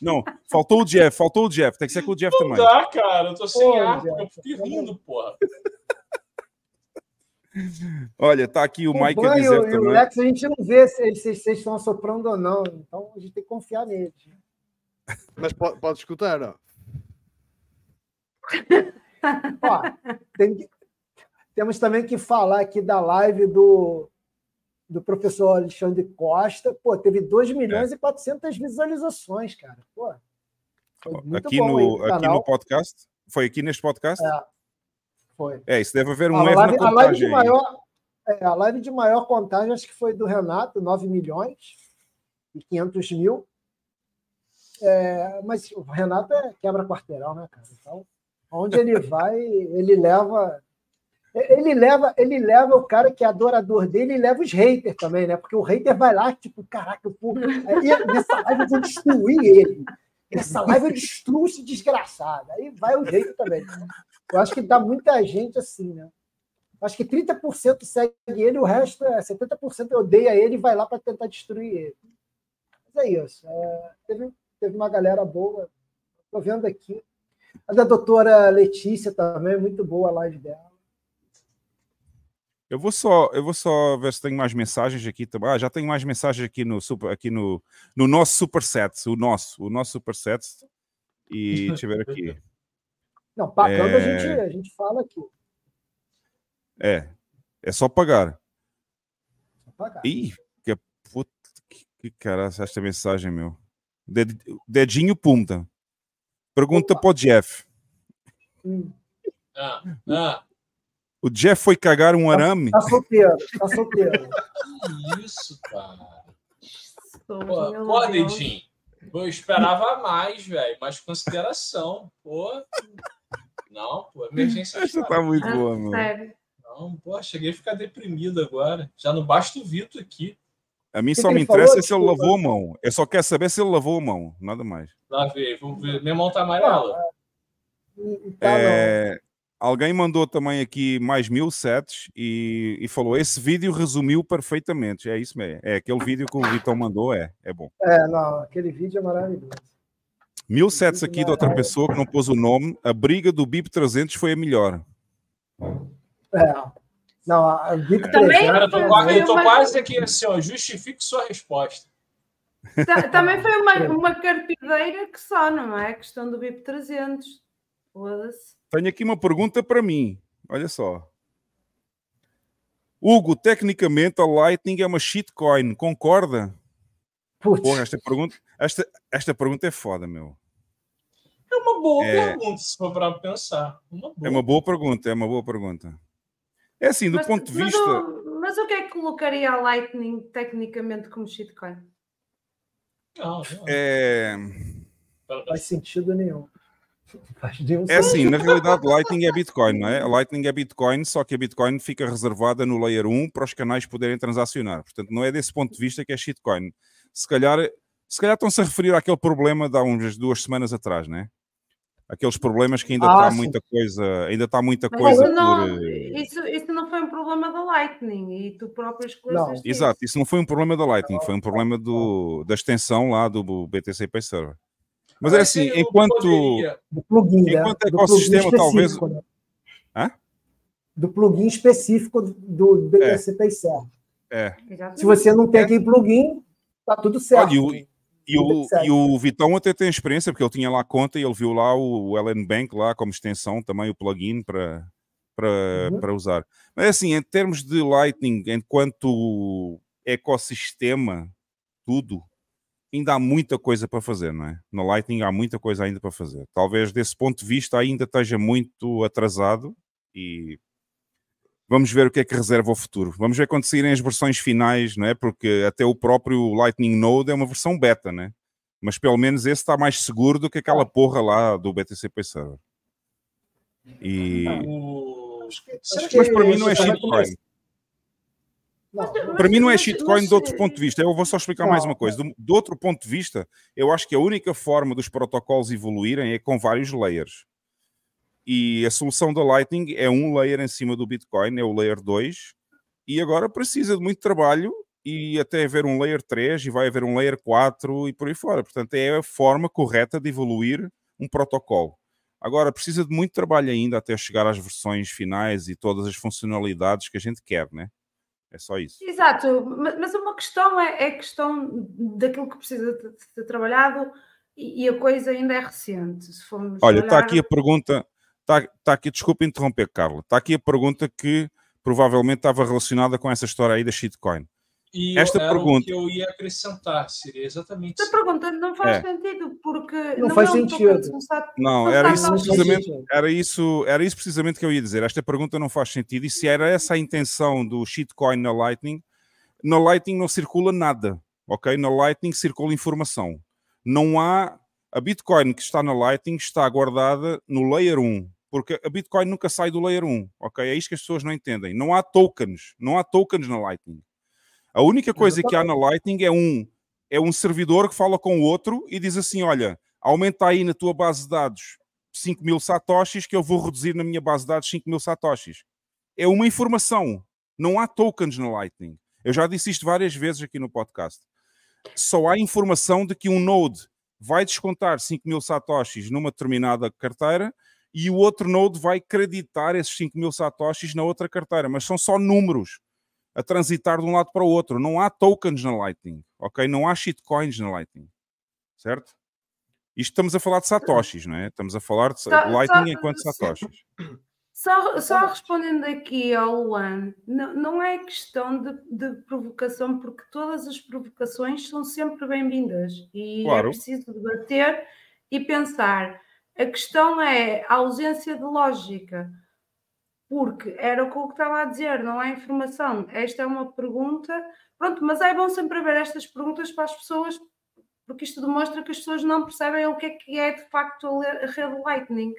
Não, faltou o Jeff, faltou o Jeff, tem que ser com o Jeff Não também. dá, cara. Eu tô sem Ô, ar, Jeff, eu fiquei rindo, porra. Olha, está aqui o O Mike a Ban e dizer o, e o também. Lex, a gente não vê se eles, se eles estão assoprando ou não. Então a gente tem que confiar neles. Mas pode, pode escutar, ó. Ó, tem que- temos também que falar aqui da live do, do professor Alexandre Costa. Pô, teve 2 milhões e 400 visualizações, cara. Pô, foi muito Aqui bom no, aqui no podcast? Foi aqui neste podcast? É, foi. É, isso deve haver um a, erro live, na a live de maior, é, a live de maior contagem acho que foi do Renato, 9 milhões e 500 mil. É, mas o Renato é quebra-quarteirão, né, cara? Então, onde ele vai, ele leva. Ele leva, ele leva o cara que é adorador dele e leva os haters também, né? Porque o hater vai lá, tipo, caraca, pô, aí, nessa live eu vou destruir ele. Nessa live eu destruo esse desgraçado. Aí vai o hater também. Eu acho que dá muita gente assim, né? Acho que 30% segue ele, o resto é 70% odeia ele e vai lá para tentar destruir ele. Mas é isso. é, teve, teve uma galera boa. Estou vendo aqui. A da doutora Letícia também, muito boa a live dela. Eu vou só, eu vou só ver se tenho mais mensagens aqui também. Ah, já tenho mais mensagens aqui no super, aqui no, no nosso superset, o nosso, o nosso superset. E deixa eu ver aqui. Não, pagando a, É. gente, a gente fala aqui. É, é só pagar. Só pagar. Ih, que puta, que, que cara esta mensagem, meu. Ded- dedinho punta. Pergunta para o Jeff. Hum, Ah, ah, O Jeff foi cagar um arame? tá solteiro, tá solteiro. que isso, cara. Pô. Dedinho. Eu esperava mais, velho. Mais consideração. Pô. Não, pô. Emergência Esta de tá muito Ah, boa, meu. Sério. Não, pô, cheguei a ficar deprimido agora. Já não basta o Vitor aqui. A mim que só que me ele falou? interessa se ele lavou a mão. Eu só quero saber se ele lavou a mão, nada mais. Lá ver, vamos ver. Minha mão tá amarela. E tá, não. É, Alguém mandou também aqui mais mil sets e, e falou: esse vídeo resumiu perfeitamente. É isso mesmo. É aquele vídeo que o Vitão mandou, é, é bom. É, não, aquele vídeo é maravilhoso. Mil sets aqui de outra pessoa que não pôs o nome. A briga do BIP 300 foi a melhor. É. Não, a Também 300 Cara, eu tô, é qua- eu tô quase aqui assim, ó. Justifique sua resposta. Ta- Também foi uma, uma carpideira que só, não é? A questão do BIP 300. Foda-se. Tenho aqui uma pergunta para mim. Olha só. Hugo, tecnicamente a Lightning é uma shitcoin, concorda? Porra, esta pergunta, esta, esta pergunta é foda, meu. É uma boa É. pergunta, se for para pensar. Uma boa. É uma boa pergunta, é uma boa pergunta. É assim, do Mas, ponto de mas vista. o, mas o que é que colocaria a Lightning tecnicamente como shitcoin? Não, É, Não faz sentido nenhum. Não é assim, na realidade, Lightning é Bitcoin, não é? A Lightning é Bitcoin, só que a Bitcoin fica reservada no Layer 1 para os canais poderem transacionar. Portanto, não é desse ponto de vista que é shitcoin. Se calhar, se calhar estão-se a referir àquele problema de há umas duas semanas atrás, né? Aqueles problemas que ainda Ah, está muita coisa, ainda está muita Mas coisa isso, não, por. eh, isso, isso não foi um problema da Lightning e tu próprio isso. Exato, isso não foi um problema da Lightning, foi um problema do, da extensão lá do BTC Pay Server. Mas é assim, enquanto, poderia- plugin, né? enquanto Do ecossistema, plugin talvez. né? Hã? Do plugin específico do- BTC Pay Server. É. Se você não tem aquele plugin, tá tudo certo. Olha, e o, e, o, e o Vitão até tem experiência, porque ele tinha lá a conta e ele viu lá o LN Bank lá como extensão, também o plugin para, para, Uhum. para usar. Mas assim, em termos de Lightning, enquanto ecossistema, tudo, ainda há muita coisa para fazer, não é? No Lightning há muita coisa ainda para fazer. Talvez desse ponto de vista ainda esteja muito atrasado e vamos ver o que é que reserva o futuro. Vamos ver quando saírem as versões finais, não é? Porque até o próprio Lightning Node é uma versão beta, né? Mas pelo menos esse está mais seguro do que aquela porra lá do BTC Pay Server. E O- mas para mim não é Acho que- shitcoin. Não, Para mim não é shitcoin mas- de outro ponto de vista. Eu vou só explicar mais uma coisa. Do, de outro ponto de vista, eu acho que a única forma dos protocolos evoluírem é com vários layers. E a solução da Lightning é um layer em cima do Bitcoin, é o layer 2, e agora precisa de muito trabalho e até haver um layer 3 e vai haver um layer 4 e por aí fora. Portanto, é a forma correta de evoluir um protocolo. Agora, precisa de muito trabalho ainda até chegar às versões finais e todas as funcionalidades que a gente quer, né? É só isso. Exato, ma- mas uma questão é, é a questão daquilo que precisa de ser trabalhado e, a coisa ainda é recente. Se formos Olha, está olhar- aqui a pergunta, está tá aqui, desculpa interromper, Carla, está aqui a pergunta que provavelmente estava relacionada com essa história aí da shitcoin. E Esta era pergunta, o que eu ia acrescentar, seria exatamente Essa pergunta não faz É. sentido, porque Não faz é sentido. não, não era isso precisamente, sentido. era isso, era isso precisamente que eu ia dizer. Esta pergunta não faz sentido e se era essa a intenção do shitcoin na Lightning, na Lightning não circula nada, ok? Na Lightning circula informação. Não há a Bitcoin que está na Lightning está guardada no layer 1, porque a Bitcoin nunca sai do layer 1, ok? É isto que as pessoas não entendem. Não há tokens, não há tokens na Lightning. A única coisa que há na Lightning é um é um servidor que fala com o outro e diz assim: olha, aumenta aí na tua base de dados 5 mil satoshis que eu vou reduzir na minha base de dados 5 mil satoshis. É uma informação. Não há tokens na Lightning. Eu já disse isto várias vezes aqui no podcast. Só há informação de que um node vai descontar 5 mil satoshis numa determinada carteira e o outro node vai creditar esses 5 mil satoshis na outra carteira, mas são só números a transitar de um lado para o outro. Não há tokens na Lightning, ok? Não há shitcoins na Lightning, certo? Isto estamos a falar de satoshis, não é? Estamos a falar de Só- Lightning só- enquanto satoshis. Só, só respondendo aqui ao Luan, não, não é questão de, de provocação, porque todas as provocações são sempre bem-vindas e Claro. é preciso debater e pensar. A questão é a ausência de lógica, porque era o que eu estava a dizer, não há informação. Esta é uma pergunta, pronto, mas é bom sempre haver estas perguntas para as pessoas, porque isto demonstra que as pessoas não percebem o que é que é de facto a rede Lightning.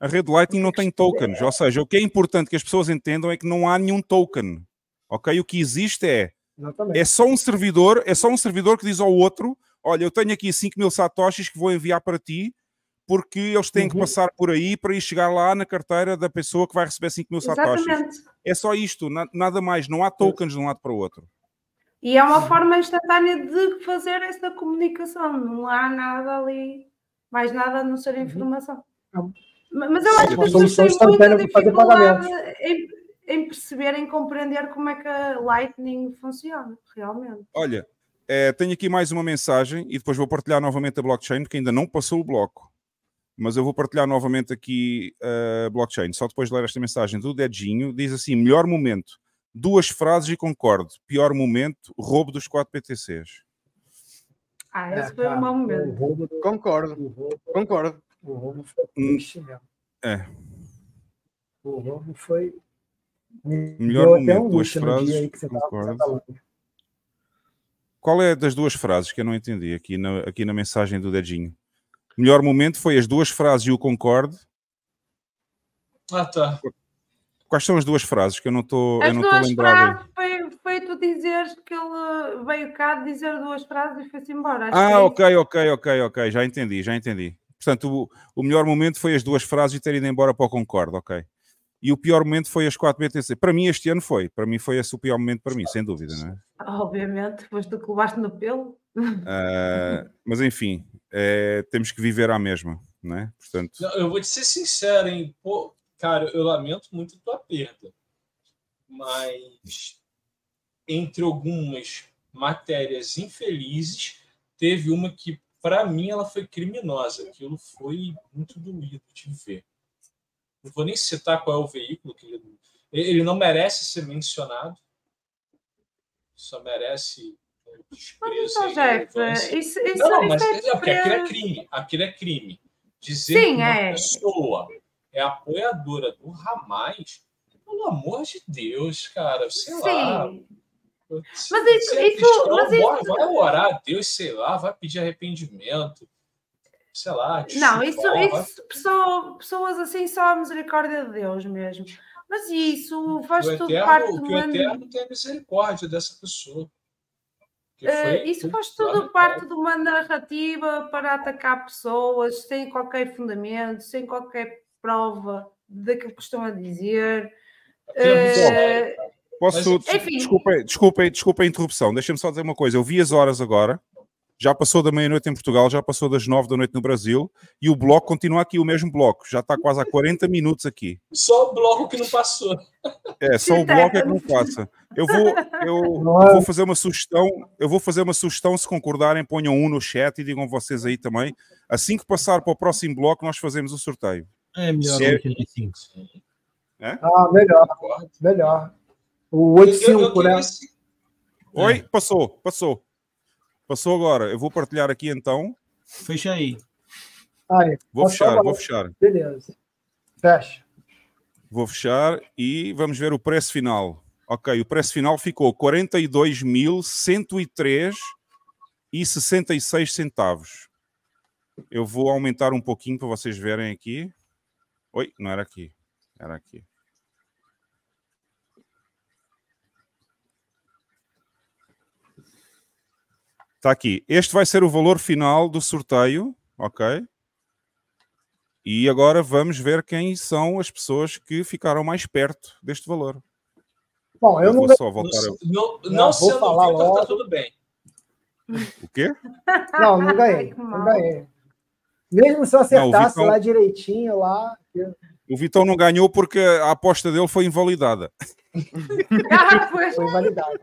A rede Lightning não tem tokens, ou seja, o que é importante que as pessoas entendam é que não há nenhum token, ok? O que existe é Exatamente. é só um servidor, é só um servidor que diz ao outro, olha, eu tenho aqui 5 mil satoshis que vou enviar para ti, porque eles têm que Uhum. passar por aí para ir chegar lá na carteira da pessoa que vai receber 5 mil satoshis. Exatamente. É só isto, na- nada mais, não há tokens de um lado para o outro. E é uma forma instantânea de fazer essa comunicação. Não há nada ali, mais nada a não ser informação. Ma- Mas eu acho que as pessoas têm muita dificuldade em, em perceber, em compreender como é que a Lightning funciona, realmente. Olha, eh, tenho aqui mais uma mensagem e depois vou partilhar novamente a blockchain, porque ainda não passou o bloco. Mas eu vou partilhar novamente aqui a blockchain. Só depois de ler esta mensagem do Dedinho, diz assim: melhor momento, duas frases e concordo. Pior momento, roubo dos 4 PTCs. Ah, É, esse foi um mau momento. Concordo. Concordo. O roubo foi Hum. triste mesmo. É, O roubo foi. Me Melhor momento, um duas frases, concordo. tava- Qual é das duas frases que eu não entendi aqui na, aqui na mensagem do Dedinho? Melhor momento foi as duas frases e o concordo. Ah, tá. Quais são as duas frases que eu não estou eu As não estou a duas lembrar? frases foi, foi tu dizeres que ele veio cá dizer duas frases e foi-se embora. Acho que é Ah, isso. ok, ok, ok, ok, já entendi, já entendi. Portanto, o, o melhor momento foi as duas frases e ter ido embora para o Concordo, ok. E o pior momento foi as 4 BTC. Para mim, este ano foi. Para mim, foi esse o pior momento para mim, sem dúvida, não é? Obviamente, foste tu que levaste no pelo. Ah, mas enfim, é, temos que viver à mesma, não é? Portanto, Não, eu vou te ser sincero, hein? Pô, cara, eu lamento muito a tua perda. Mas entre algumas matérias infelizes, teve uma que, para mim, ela foi criminosa. Aquilo foi muito doído de ver. Não vou nem citar qual é o veículo que ele. Ele não merece ser mencionado. Só merece desprezo. então, e Jeff, relevância. isso- isso- não, isso mas é é porque aquilo é crime. Aquilo é crime. Dizer Sim, que uma é. pessoa é apoiadora do Hamas, pelo amor de Deus, cara, sei lá. Sim. Se- Mas isso- é cristão, mas vai- isso- vai orar a Deus, sei lá, vai pedir arrependimento. Sei lá. Não, isso, isso pessoa- pessoas assim só a misericórdia de Deus mesmo. Mas isso faz o tudo Eterno, parte do que o. Eterno tem misericórdia dessa pessoa. Que foi isso faz tudo parte de uma narrativa para atacar pessoas sem qualquer fundamento, sem qualquer prova daquilo que estão a dizer. Eh, Posso, enfim. desculpem, desculpem, desculpem a interrupção, deixem-me só dizer uma coisa. Eu vi as horas agora, já passou da meia-noite em Portugal, já passou das nove da noite no Brasil, e o bloco continua aqui, o mesmo bloco, já está quase há 40 minutos aqui. Só o bloco que não passou. É, só o bloco é que não passa. Eu vou, eu, eu vou fazer uma sugestão, eu vou fazer uma sugestão, se concordarem, ponham um no chat e digam vocês aí também. Assim que passar para o próximo bloco, nós fazemos o sorteio. É melhor Se é- 85. É? Ah, melhor. Melhor. O 85, né? Oi, passou, passou. Passou agora. Eu vou partilhar aqui então. Fecha aí. Aí, Vou fechar, falar? vou fechar. Beleza. Fecha. Vou fechar e vamos ver o preço final. Ok, o preço final ficou 42.103 e 66 centavos. Eu vou aumentar um pouquinho para vocês verem aqui. Oi, não era aqui. Era aqui. Está aqui. Este vai ser o valor final do sorteio, ok? E agora vamos ver quem são as pessoas que ficaram mais perto deste valor. Bom, eu, Eu não vou só voltar a- Não, não, Não, vou sendo falar Vitor, tá logo. tudo bem. O quê? Não, não ganhei. Não ganhei. Mesmo se eu acertasse Vitão- lá direitinho, lá. eu- O Vitão não ganhou porque a aposta dele foi invalidada. Ah. Foi invalidado.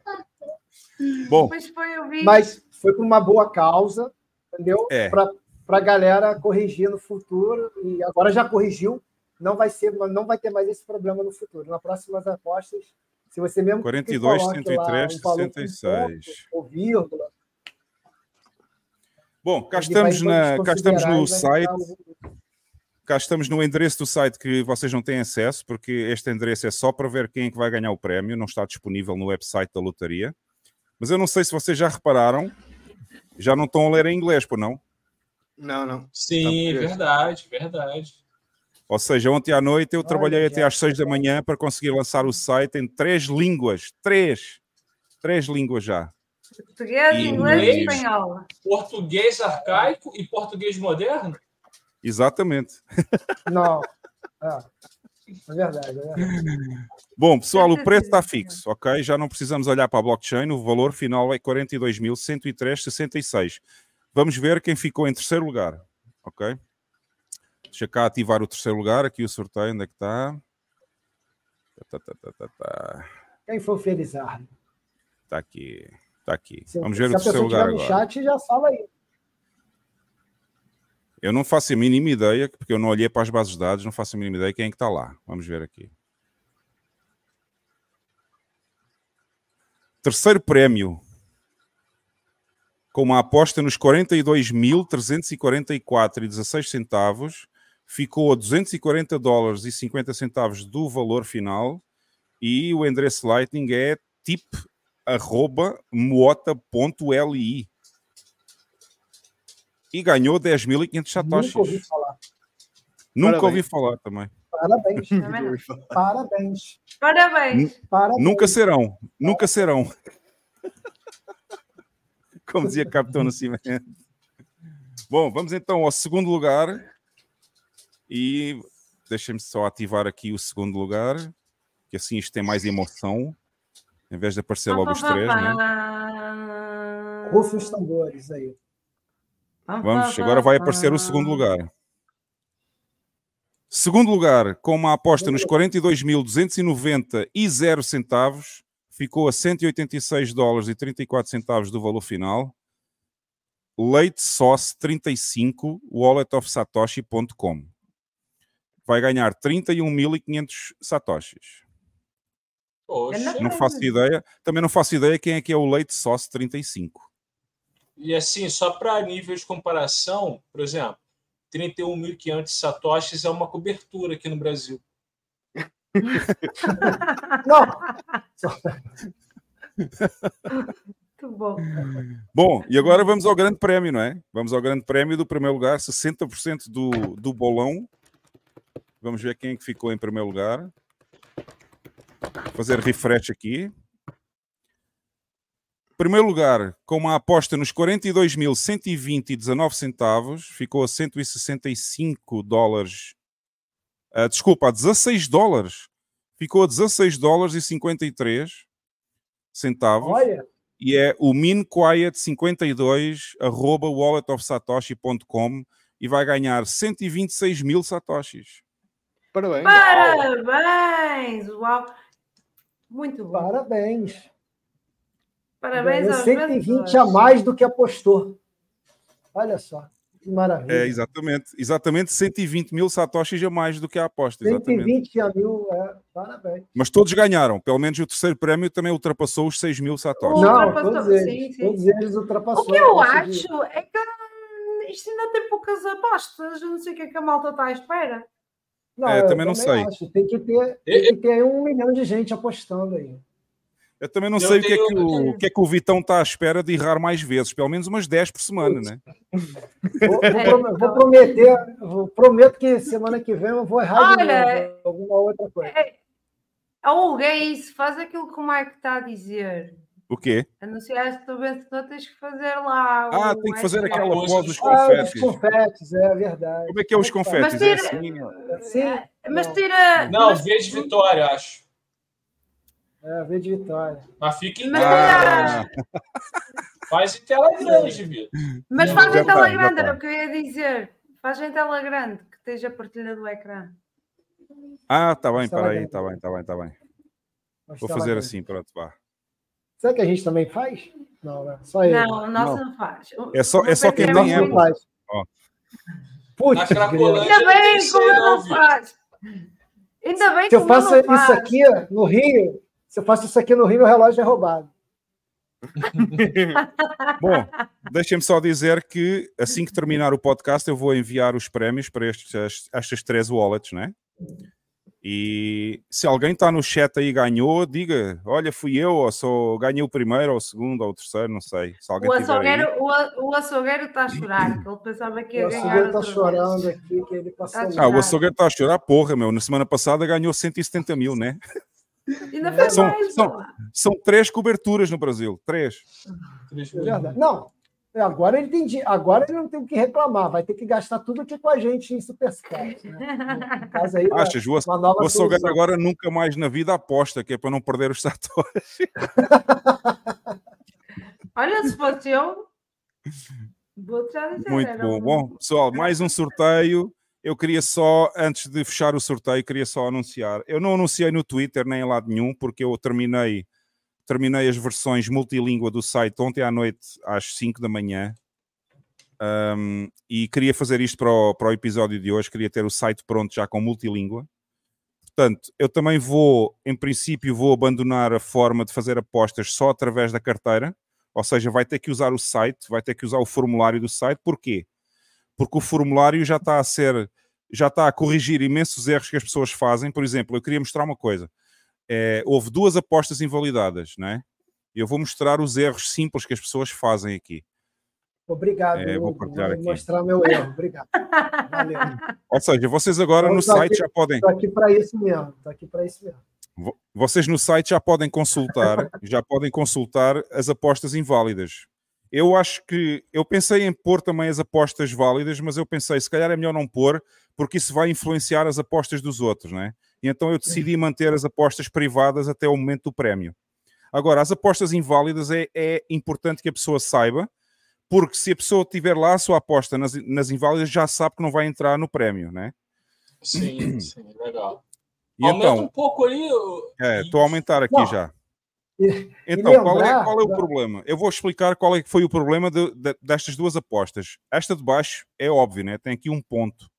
Bom, Pois foi, eu vi. Mas foi por uma boa causa, entendeu? É. Para a galera corrigir no futuro. E agora já corrigiu. Não vai, ser, não vai ter mais esse problema no futuro. Nas próximas apostas, se você mesmo. que 42, coloque lá 103, um valor com 66. ponto Ou vírgula. Bom, cá estamos, na, cá estamos no site. ficar Cá estamos no endereço do site que vocês não têm acesso, porque este endereço é só para ver quem é que vai ganhar o prémio, não está disponível no website da lotaria. Mas eu não sei se vocês já repararam, já não estão a ler em inglês, por não? Não, não. Sim, Tá, verdade, verdade. Ou seja, ontem à noite eu trabalhei até já, às seis da manhã para conseguir lançar o site em três línguas. Três! Três línguas já. Português, E inglês e espanhol. Português arcaico e português moderno? Exatamente. Não. É, é verdade, é verdade. Bom, pessoal, o preço está fixo, ok? Já não precisamos olhar para a blockchain, o valor final é 42.103,66. Vamos ver quem ficou em terceiro lugar, ok? Deixa cá ativar o terceiro lugar, aqui o sorteio, onde é que está? Tá, tá, tá, tá, tá. Quem foi o Felizardo? Tá aqui, tá aqui. Se, Vamos ver se o terceiro lugar estiver no agora. chat, já fala aí. Eu não faço a mínima ideia, porque eu não olhei para as bases de dados, não faço a mínima ideia quem é que está lá. Vamos ver aqui. Terceiro prémio. Com uma aposta nos 42.344,16 centavos, ficou a 240 dólares e 50 centavos do valor final e o endereço Lightning é tip.moota.li e ganhou 10.500 satoshis. Nunca ouvi falar. Nunca Parabéns. ouvi falar também. Parabéns. Parabéns. Parabéns. Parabéns. Nunca serão, nunca serão. Como dizia Capitão Nascimento. Bom, vamos então ao segundo lugar. E deixem-me só ativar aqui o segundo lugar, que assim isto tem mais emoção, em vez de aparecer logo os três, né? Rufe os tambores aí. Vamos, agora vai aparecer o segundo lugar. Segundo lugar, com uma aposta nos 42.290 e 0 centavos, ficou a 186 dólares e 34 centavos do valor final. Late Sauce 35, walletofsatoshi.com. Vai ganhar 31.500 satoshis. Poxa. Não faço ideia, também não faço ideia quem é que é o Late Sauce 35. E assim, só para nível de comparação, por exemplo, 31.500 satoshis é uma cobertura aqui no Brasil. Não. Muito bom. Bom, e agora vamos ao grande prémio, não é? Vamos ao grande prémio do primeiro lugar, 60% do, do bolão. Vamos ver quem é que ficou em primeiro lugar. Vou fazer refresh aqui. Primeiro lugar, com uma aposta nos 42.120,19 centavos, ficou a 165 dólares. ah, desculpa, a 16 dólares. Ficou a 16 dólares e 53 centavos. Olha. E é o minquiet52 arroba walletofsatoshi.com e vai ganhar 126 mil satoshis. Parabéns. Parabéns! Uau! Muito bom. Parabéns. Parabéns Ganhou aos 120 vencedores. a mais do que apostou. Olha só, que maravilha. É, exatamente, exatamente 120 mil satoshis a mais do que a aposta. Exatamente. 120 a mil, é, parabéns. Mas todos ganharam. Pelo menos o terceiro prémio também ultrapassou os 6 mil satoshis. Não, Ultrapassou, todos eles, sim, sim. todos eles ultrapassou. O que eu acho é que hum, isto ainda tem poucas apostas. Eu não sei o que é que a malta está à espera. Não, É, eu também não sei. acho. Tem que ter, tem que ter um milhão de gente apostando aí. Eu também não Eu sei o que, é que o, o que é que o Vitão está à espera de errar mais vezes, pelo menos umas 10 por semana, né? Vou, vou prom- vou prometer, vou- prometo que semana que vem eu vou errar de Olha, novo, alguma outra coisa. Ou é isso, faz aquilo que o Mike está a dizer. O quê? Anunciaste o vencedor, tens que fazer lá. Ah, tem que fazer aquela pós dos Ah, os confetes. confetes, é verdade. Como é que é os confetes? Mas É tira- assim, ó. Sim, Mas não, tira. Não, mas, vez de vitória, acho. É V de vitória. Mas fica em tela grande. Faz em tela grande, Vitor. mas faz em tela grande, era o que eu ia dizer. Faz em tela grande, que esteja a partilha do ecrã. Ah, tá bem, peraí, tá bem, tá bem, tá bem. Mas Vou fazer lá, assim, pronto, vá. Será que a gente também faz? Não, né? Só ele. Não, o nosso não, faz. O- É só- é só quem é tem Apple. faz. Ó. Putz, Ainda não bem como não, não faz. Ainda bem Se eu faço não isso faz. aqui no Rio, se eu faço isso aqui no Rio, meu relógio é roubado. Bom, deixem-me só dizer que assim que terminar o podcast, eu vou enviar os prémios para estes, estas três wallets, né? E se alguém está no chat aí e ganhou, diga: olha, fui eu, ou sou, ganhei o primeiro, ou o segundo, ou o terceiro, não sei. Se alguém O aí. açougueiro, o, o açougueiro está a chorar, que ele pensava que O ia ganhar açougueiro está chorando vez. aqui, que ele passou Tá. Ah, o açougueiro está a chorar, porra, meu. Na semana passada ganhou 170 mil, né? Ainda fez São, mais. são, são três coberturas no Brasil. Três. É. Não, Agora ele tem, agora ele não tem o que reclamar, vai ter que gastar tudo aqui com a gente em Superscat. Né? Caso aí, Achas? Vou, uma nova vou agora nunca mais na vida aposta, que é para não perder os Satoshi. Olha, se fosse eu, vou-te já dizer. Muito bom. Bom, pessoal, mais um sorteio. Eu queria só, antes de fechar o sorteio, queria só anunciar. Eu não anunciei no Twitter nem em lado nenhum, porque eu terminei, terminei as versões multilíngua do site ontem à noite, às 5 da manhã. Um, e queria fazer isto para o, para o episódio de hoje. Queria ter o site pronto já com multilíngua. Portanto, eu também vou, em princípio, vou abandonar a forma de fazer apostas só através da carteira. Ou seja, vai ter que usar o site, vai ter que usar o formulário do site. Porquê? Porque o formulário já está a ser, já está a corrigir imensos erros que as pessoas fazem. Por exemplo, eu queria mostrar uma coisa. É, houve duas apostas invalidadas, não é? Eu vou mostrar os erros simples que as pessoas fazem aqui. Obrigado, É, vou partilhar Vou aqui. mostrar meu erro. Obrigado. Valeu. Ou seja, vocês agora no site aqui- já podem. Tô aqui para isso mesmo. Tô aqui para isso mesmo. Vo- Vocês no site já podem consultar, já podem consultar as apostas inválidas. Eu acho que eu pensei em pôr também as apostas válidas, mas eu pensei se calhar é melhor não pôr, porque isso vai influenciar as apostas dos outros, né? E então eu decidi manter as apostas privadas até o momento do prémio. Agora, as apostas inválidas é, é importante que a pessoa saiba, porque se a pessoa tiver lá a sua aposta nas, nas inválidas, já sabe que não vai entrar no prémio, né? Sim, sim, legal. E Aumenta então, um pouco ali. o- É, estou a aumentar aqui Não. já. E- Então, e qual, é, qual é o problema? Eu vou explicar qual é que foi o problema de- de- destas duas apostas. Esta de baixo é óbvio, né? tem aqui um ponto.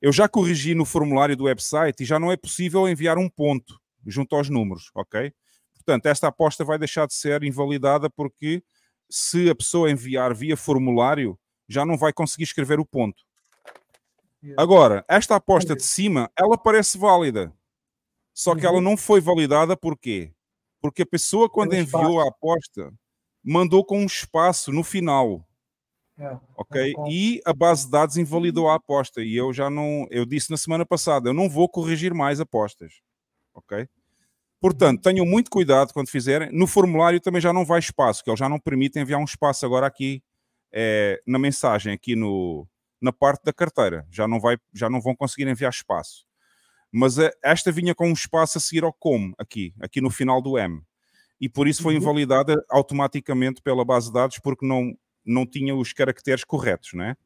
Eu já corrigi no formulário do website e já não é possível enviar um ponto junto aos números, ok? Portanto, esta aposta vai deixar de ser invalidada porque se a pessoa enviar via formulário, já não vai conseguir escrever o ponto. Agora, esta aposta de cima, ela parece válida. Só que ela Uhum. não foi validada por quê? Porque a pessoa, quando Pelo enviou a aposta, mandou com um espaço no final, É. ok? E a base de dados invalidou a aposta. E eu já não, eu disse na semana passada, eu não vou corrigir mais apostas, ok? Portanto, tenham muito cuidado quando fizerem. No formulário também já não vai espaço, que ele já não permite enviar um espaço agora aqui eh, na mensagem, aqui no, na parte da carteira. Já não, vai, já não vão conseguir enviar espaço. Mas eh, esta vinha com um espaço a seguir ao como, aqui, aqui no final do M. E por isso foi Uhum. invalidada automaticamente pela base de dados, porque não, não tinha os caracteres corretos, né?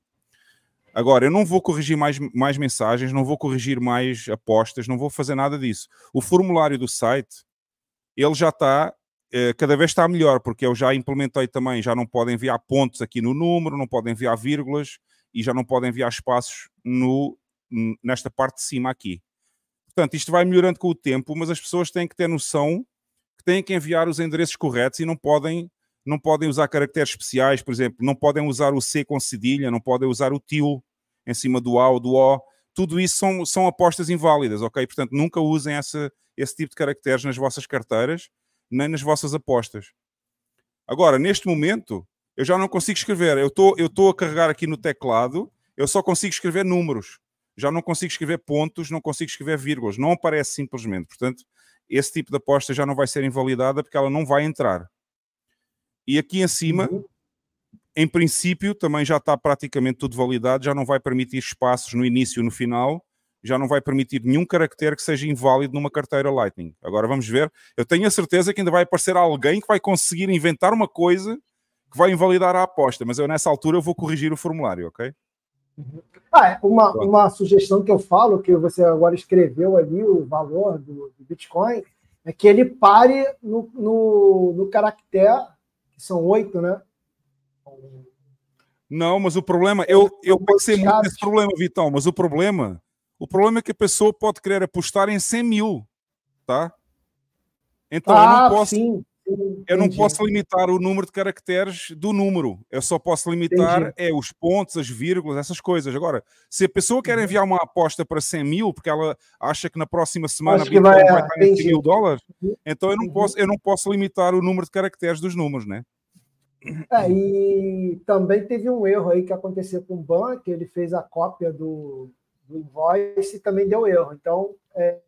Agora, eu não vou corrigir mais, mais mensagens, não vou corrigir mais apostas, não vou fazer nada disso. O formulário do site, ele já está, eh, cada vez está melhor, porque eu já implementei também, já não podem enviar pontos aqui no número, não podem enviar vírgulas e já não podem enviar espaços no, nesta parte de cima aqui. Portanto, isto vai melhorando com o tempo, mas as pessoas têm que ter noção que têm que enviar os endereços corretos e não podem, não podem usar caracteres especiais, por exemplo, não podem usar o C com cedilha, não podem usar o til em cima do A ou do O. Tudo isso são, são apostas inválidas, ok? Portanto, nunca usem essa, esse tipo de caracteres nas vossas carteiras, nem nas vossas apostas. Agora, neste momento, eu já não consigo escrever. Eu eu estou a carregar aqui no teclado, eu só consigo escrever números. Já não consigo escrever pontos, não consigo escrever vírgulas. Não aparece simplesmente. Portanto, esse tipo de aposta já não vai ser invalidada porque ela não vai entrar. E aqui em cima, em princípio, também já está praticamente tudo validado, já não vai permitir espaços no início e no final, já não vai permitir nenhum caractere que seja inválido numa carteira Lightning. Agora vamos ver. Eu tenho a certeza que ainda vai aparecer alguém que vai conseguir inventar uma coisa que vai invalidar a aposta, mas eu nessa altura eu vou corrigir o formulário, ok? Ah, é, uma, uma sugestão que eu falo, que você agora escreveu ali o valor do, do Bitcoin, é que ele pare no, no, no caractere, que são oito, né? Não, mas o problema, eu, eu pensei muito nesse problema, Vitão, mas o problema, o problema é que a pessoa pode querer apostar em 100 mil, tá? Então eu Ah, não posso, sim, sim, eu não posso limitar o número de caracteres do número. Eu só posso limitar Entendi. é os pontos, as vírgulas, essas coisas. Agora, se a pessoa Uhum. quer enviar uma aposta para 100 mil, porque ela acha que na próxima semana Acho que vai- vai, estar em 100 entendi. mil dólares, então eu não Uhum. posso, eu não posso limitar o número de caracteres dos números, né? É, e também teve um erro aí que aconteceu com o Ban, que ele fez a cópia do, do invoice e também deu erro. Então, é,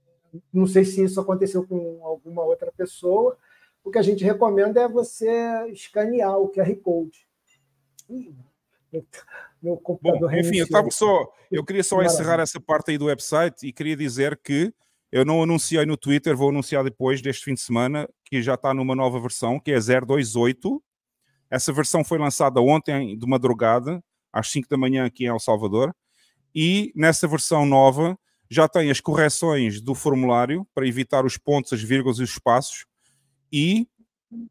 não sei se isso aconteceu com alguma outra pessoa. O que a gente recomenda é você escanear o QR Code. Ih, Meu, computador Bom, enfim, eu só. Eu queria só Maravilha. encerrar essa parte aí do website e queria dizer que eu não anunciei no Twitter, vou anunciar depois deste fim de semana, que já está numa nova versão, que é 028. Essa versão foi lançada ontem de madrugada, às 5 da manhã aqui em El Salvador, e nessa versão nova já tem as correções do formulário para evitar os pontos, as vírgulas e os espaços, e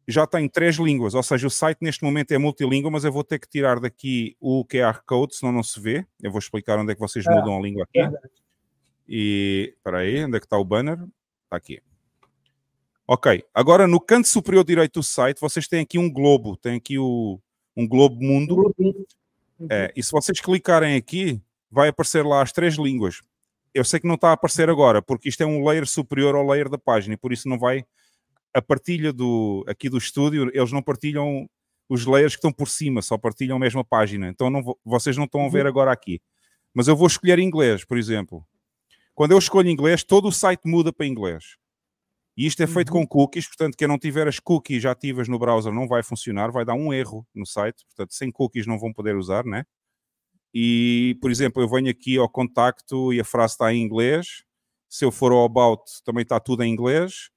já tem três línguas, ou seja, o site neste momento é multilíngua, mas eu vou ter que tirar daqui o QR Code, senão não se vê. Eu vou explicar onde é que vocês É, mudam a língua aqui. E espera aí, onde é que está o banner? Está aqui. Ok, agora no canto superior direito do site vocês têm aqui um globo, tem aqui o, um globo mundo. É, e se vocês clicarem aqui, vai aparecer lá as três línguas. Eu sei que não está a aparecer agora, porque isto é um layer superior ao layer da página, e por isso não vai. A partilha do, aqui do estúdio, eles não partilham os layers que estão por cima, só partilham a mesma página. Então não vocês não estão a ver agora aqui. Mas eu vou escolher inglês, por exemplo. Quando eu escolho inglês, todo o site muda para inglês. E isto é feito com cookies, portanto, quem não tiver as cookies ativas no browser não vai funcionar, vai dar um erro no site, portanto, sem cookies não vão poder usar, né? E, por exemplo, eu venho aqui ao contacto e a frase está em inglês. Se eu for ao about, também está tudo em inglês.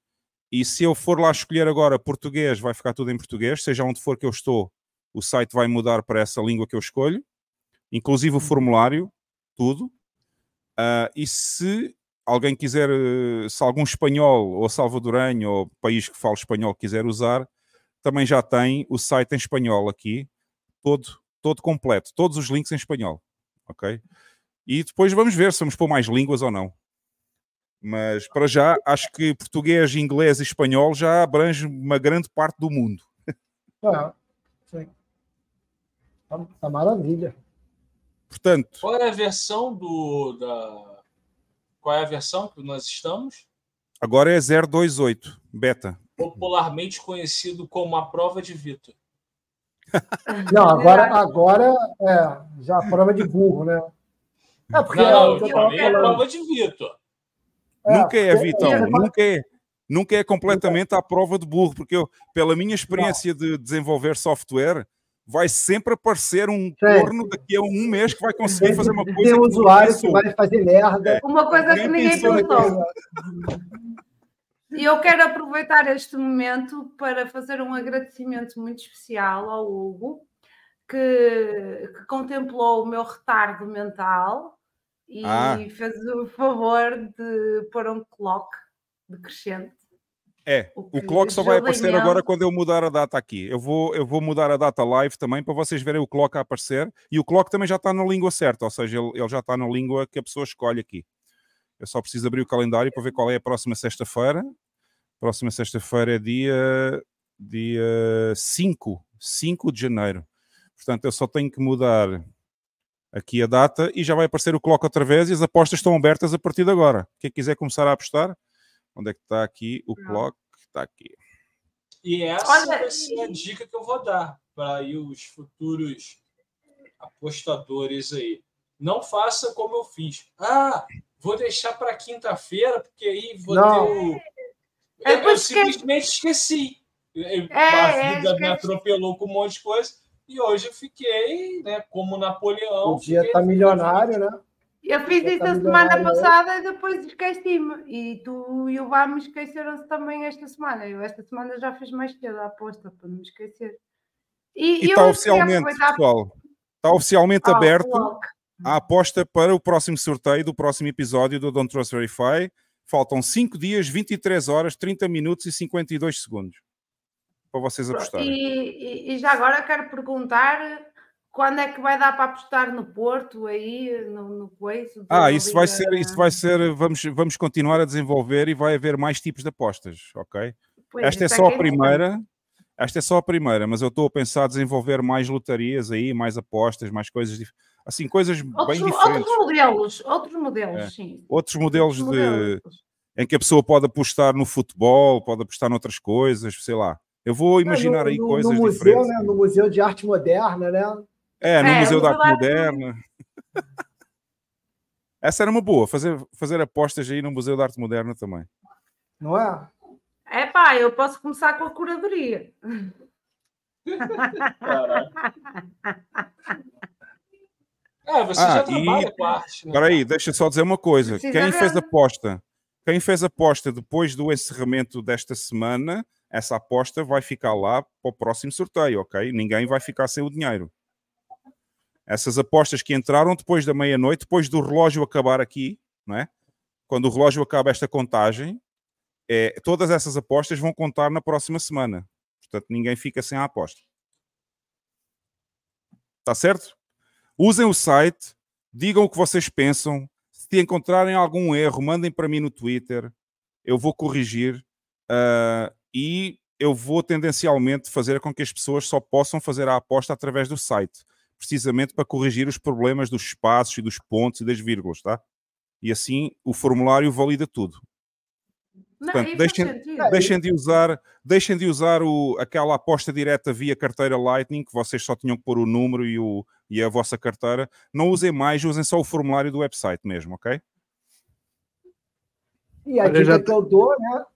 E se eu for lá escolher agora português, vai ficar tudo em português. Seja onde for que eu estou, o site vai mudar para essa língua que eu escolho, inclusive o formulário, tudo. Ah, e se alguém quiser, eh, se algum espanhol ou salvadoranho ou país que fala espanhol quiser usar, também já tem o site em espanhol aqui, todo, todo completo, todos os links em espanhol, ok? E depois vamos ver se vamos pôr mais línguas ou não. Mas para já, acho que português, inglês e espanhol já abrange uma grande parte do mundo. Ah, sim. Tá, tá maravilha. Portanto, Qual é a versão do da Qual é a versão que nós estamos? agora é 028, beta. Popularmente conhecido como a prova de Vitor. Não, agora, agora é já a prova de burro, né? É porque Não, é o eu eu falei a prova de Vitor. Nunca é, Vitão, é, nunca é. Nunca é completamente à prova de burro, porque eu, pela minha experiência de desenvolver software, vai sempre aparecer um corno daqui a um mês que vai conseguir fazer uma coisa. Tem um que ninguém usuário que vai fazer merda. Uma coisa que ninguém pensou pensou. E eu quero aproveitar este momento para fazer um agradecimento muito especial ao Hugo, que, que contemplou o meu retardo mental e Ah. fez o favor de pôr um clock decrescente. É, O o clock só vai aparecer Daniel- agora quando eu mudar a data aqui. Eu vou, eu vou mudar a data live também para vocês verem o clock a aparecer. E o clock também já está na língua certa, ou seja, ele, ele já está na língua que a pessoa escolhe aqui. Eu só preciso abrir o calendário para ver qual é a próxima sexta-feira. Próxima sexta-feira é dia, dia 5, 5 de janeiro. Portanto, eu só tenho que mudar aqui a data e já vai aparecer o clock outra vez e as apostas estão abertas a partir de agora. Quem quiser começar a apostar, onde é que está aqui o clock? Está aqui. E essa Olha, vai ser a dica que eu vou dar para aí os futuros apostadores aí. Não faça como eu fiz. Ah, vou deixar para quinta-feira, porque aí vou Não. ter o. É Eu, eu simplesmente esqueci. É, a é, vida me esqueci. atropelou com um monte de coisa. E hoje eu fiquei, né, como Napoleão. Podia fiquei- estar milionário, né? Eu fiz isso tá a semana hoje. passada e depois esqueci-me. E tu e o Vá me esqueceram-se também esta semana. Eu esta semana já fiz mais cedo a aposta para não me esquecer. E eu está queria oficialmente, aproveitar- pessoal, está oficialmente Ah, o aberto a aposta para o próximo sorteio do próximo episódio do Don't Trust Verify. Faltam 5 dias, 23 horas, 30 minutos e 52 segundos para vocês apostarem. E, e- já agora quero perguntar quando é que vai dar para apostar no Porto aí, no, no coiso? Ah, isso vai ser, isso vai ser, vamos, vamos continuar a desenvolver e vai haver mais tipos de apostas, ok? Pois, Esta é é só a é primeira, esta é só a primeira, mas eu estou a pensar desenvolver mais lotarias aí, mais apostas, mais coisas, assim, coisas Outros, bem diferentes. outros modelos, outros modelos, É. sim. Outros modelos de modelos. em que a pessoa pode apostar no futebol, pode apostar noutras coisas, sei lá. Eu vou imaginar no, aí no- coisas no museu, diferentes. né? No Museu de Arte Moderna, né? É, no É, Museu da Arte Moderna. Essa era uma boa, fazer, fazer apostas aí no Museu da Arte Moderna também. Não é? É pá, eu posso começar com a curadoria. É, você Ah, já trabalha com arte, né? Peraí, deixa só dizer uma coisa. Precisa Quem ver. fez aposta, quem fez aposta depois do encerramento desta semana, essa aposta vai ficar lá para o próximo sorteio, ok? Ninguém vai ficar sem o dinheiro. Essas apostas que entraram depois da meia-noite, depois do relógio acabar aqui, não é? Quando o relógio acaba esta contagem, é, todas essas apostas vão contar na próxima semana. Portanto, ninguém fica sem a aposta. Está certo? Usem o site, digam o que vocês pensam. Se encontrarem algum erro, mandem para mim no Twitter. Eu vou corrigir ah, e eu vou tendencialmente fazer com que as pessoas só possam fazer a aposta através do site, precisamente para corrigir os problemas dos espaços e dos pontos e das vírgulas, tá? E assim o formulário valida tudo. Não, Portanto, deixem, deixem de usar, deixem de usar o, aquela aposta direta via carteira Lightning, que vocês só tinham que pôr o número e, o, e a vossa carteira. Não usem mais, usem só o formulário do website mesmo, ok? E a Olha, dica já que eu dou, né, é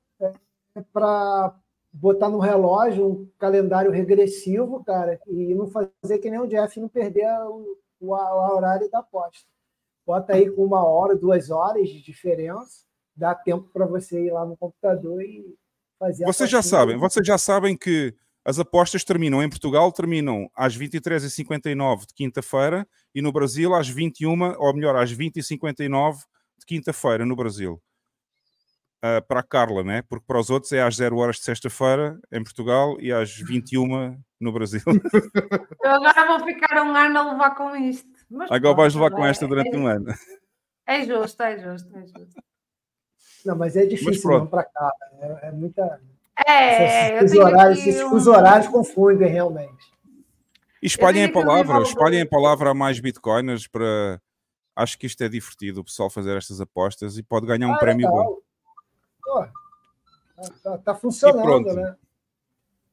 para botar no relógio um calendário regressivo, cara, e não fazer que nem o Jeff, não perder o, o, o horário da aposta. Bota aí com uma hora, duas horas de diferença, dá tempo para você ir lá no computador e fazer a Vocês já sabem, vocês já sabem que as apostas terminam em Portugal, terminam às 23h59 de quinta-feira e no Brasil às 21 ou melhor, às 20h59 de quinta-feira no Brasil. Ah, para a Carla, né? Porque para os outros é às 0 horas de sexta-feira em Portugal e às 21 no Brasil. Eu agora vou ficar um ano a levar com isto. Mas Agora vais levar com é- esta durante é, um ano. É justo, é justo, é justo. Não, mas é difícil não para cá. É, é muita. É, esses, horários, esses um- horários confundem realmente. E espalhem a palavra, espalhem a palavra a mais bitcoiners para. Acho que isto é divertido o pessoal fazer estas apostas e pode ganhar um Ah, prémio bom. Pô, tá, tá- funcionando, né?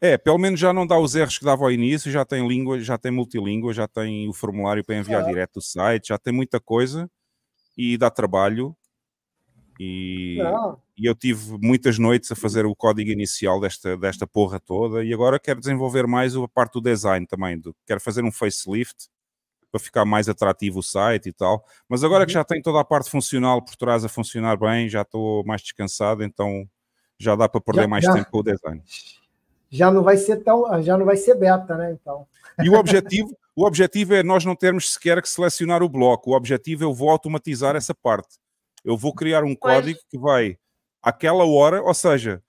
É, pelo menos já não dá os erros que dava ao início, já tem língua, já tem multilíngua, já tem o formulário para enviar É. direto do site, já tem muita coisa e dá trabalho. E, e eu tive muitas noites a fazer o código inicial desta, desta porra toda e agora quero desenvolver mais a parte do design também. do- quero fazer um facelift para ficar mais atrativo o site e tal. Mas agora que Uhum. já tem toda a parte funcional por trás a funcionar bem, já estou mais descansado, então já dá para perder Já- mais já. tempo com o design. Já não vai ser tão, já não vai ser beta, né? Então. E o objetivo, o objetivo é nós não termos sequer que selecionar o bloco. O objetivo eu vou automatizar essa parte. Eu vou criar um Pois. código que vai àquela hora, ou seja,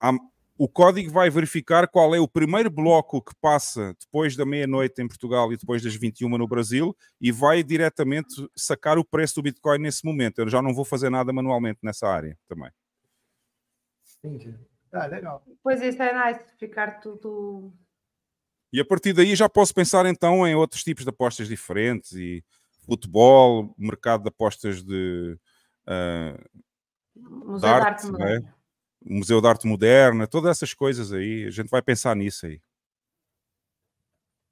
há- o código vai verificar qual é o primeiro bloco que passa depois da meia-noite em Portugal e depois das 21 no Brasil e vai diretamente sacar o preço do Bitcoin nesse momento. Eu já não vou fazer nada manualmente nessa área também. Entendi. Ah, legal. Pois isso é nice, ficar tudo. E a partir daí já posso pensar então em outros tipos de apostas diferentes e futebol, mercado de apostas de, ah, Museu de arte, Arte não é? O Museu de Arte Moderna, todas essas coisas aí, a gente vai pensar nisso aí.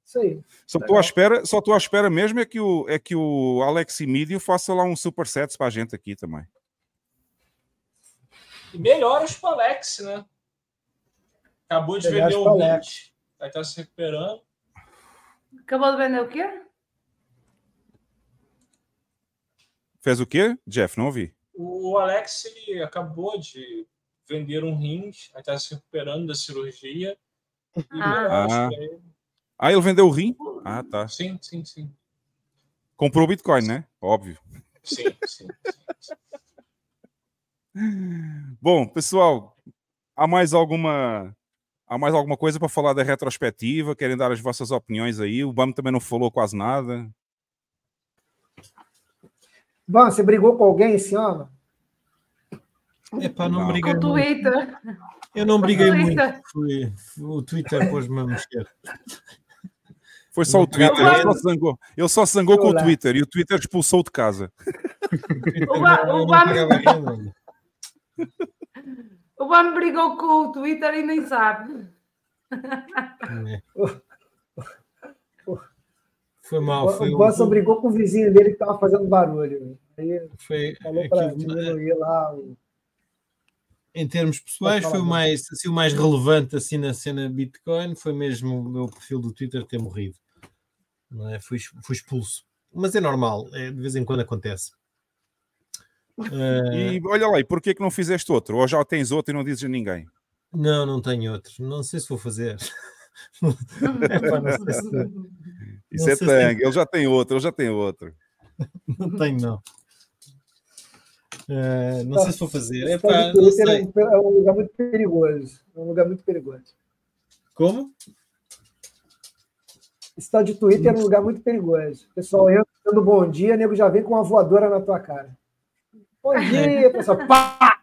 Isso aí. Só estou à espera, só estou à espera mesmo é que o é que o Alex Emílio faça lá um superset para a gente aqui também. E melhoras para o Alex, né? Acabou de Melhoras vender o Alex. Vai estar se recuperando. Acabou de vender o quê? Fez o quê, Jeff? Não ouvi. O Alex ele acabou de vender um rim, vai estar se recuperando da cirurgia. E Ah. melhoras Ah. ele. Ah, ele vendeu o rim? Ah, tá. Sim, sim, sim. Comprou o Bitcoin, né? Óbvio. Sim, sim. Bom, pessoal, há mais alguma há mais alguma coisa para falar da retrospectiva? Querem dar as vossas opiniões aí? O BAM também não falou quase nada. Bom, você brigou com alguém esse ano? Epá, não, Não. briguei Com o muito. Twitter. Eu não briguei Com o muito. Twitter. Foi, o Twitter pôs-me a mexer. Foi só o Twitter. Ele só zangou, ele só zangou com o. Twitter e o Twitter expulsou de casa. O Bam-. O Bam brigou com o Twitter e nem sabe. É. Foi mal. O, Foi, o Boston brigou com o vizinho dele que estava fazendo barulho. Aí foi falou para diminuir lá. o- em termos pessoais, foi o mais, assim, o mais relevante assim, na cena Bitcoin, foi mesmo o meu perfil do Twitter ter morrido. Não é? fui, fui expulso. Mas é normal, é, de vez em quando acontece. E olha lá, e porquê que não fizeste outro? Ou já tens outro e não dizes a ninguém? Não, não tenho outro. Não sei se vou fazer. Isso é tangue, ele já tem outro, ele já tem outro. Não tenho, não. Eh, não Tá. sei se vou fazer. Tal de não é sei. um, é um lugar muito perigoso. É um lugar muito perigoso. Como? Esse tal de Twitter é um lugar muito perigoso. O pessoal entra dando bom dia, nego já vem com uma voadora na tua cara. Bom dia, pessoal. Pá!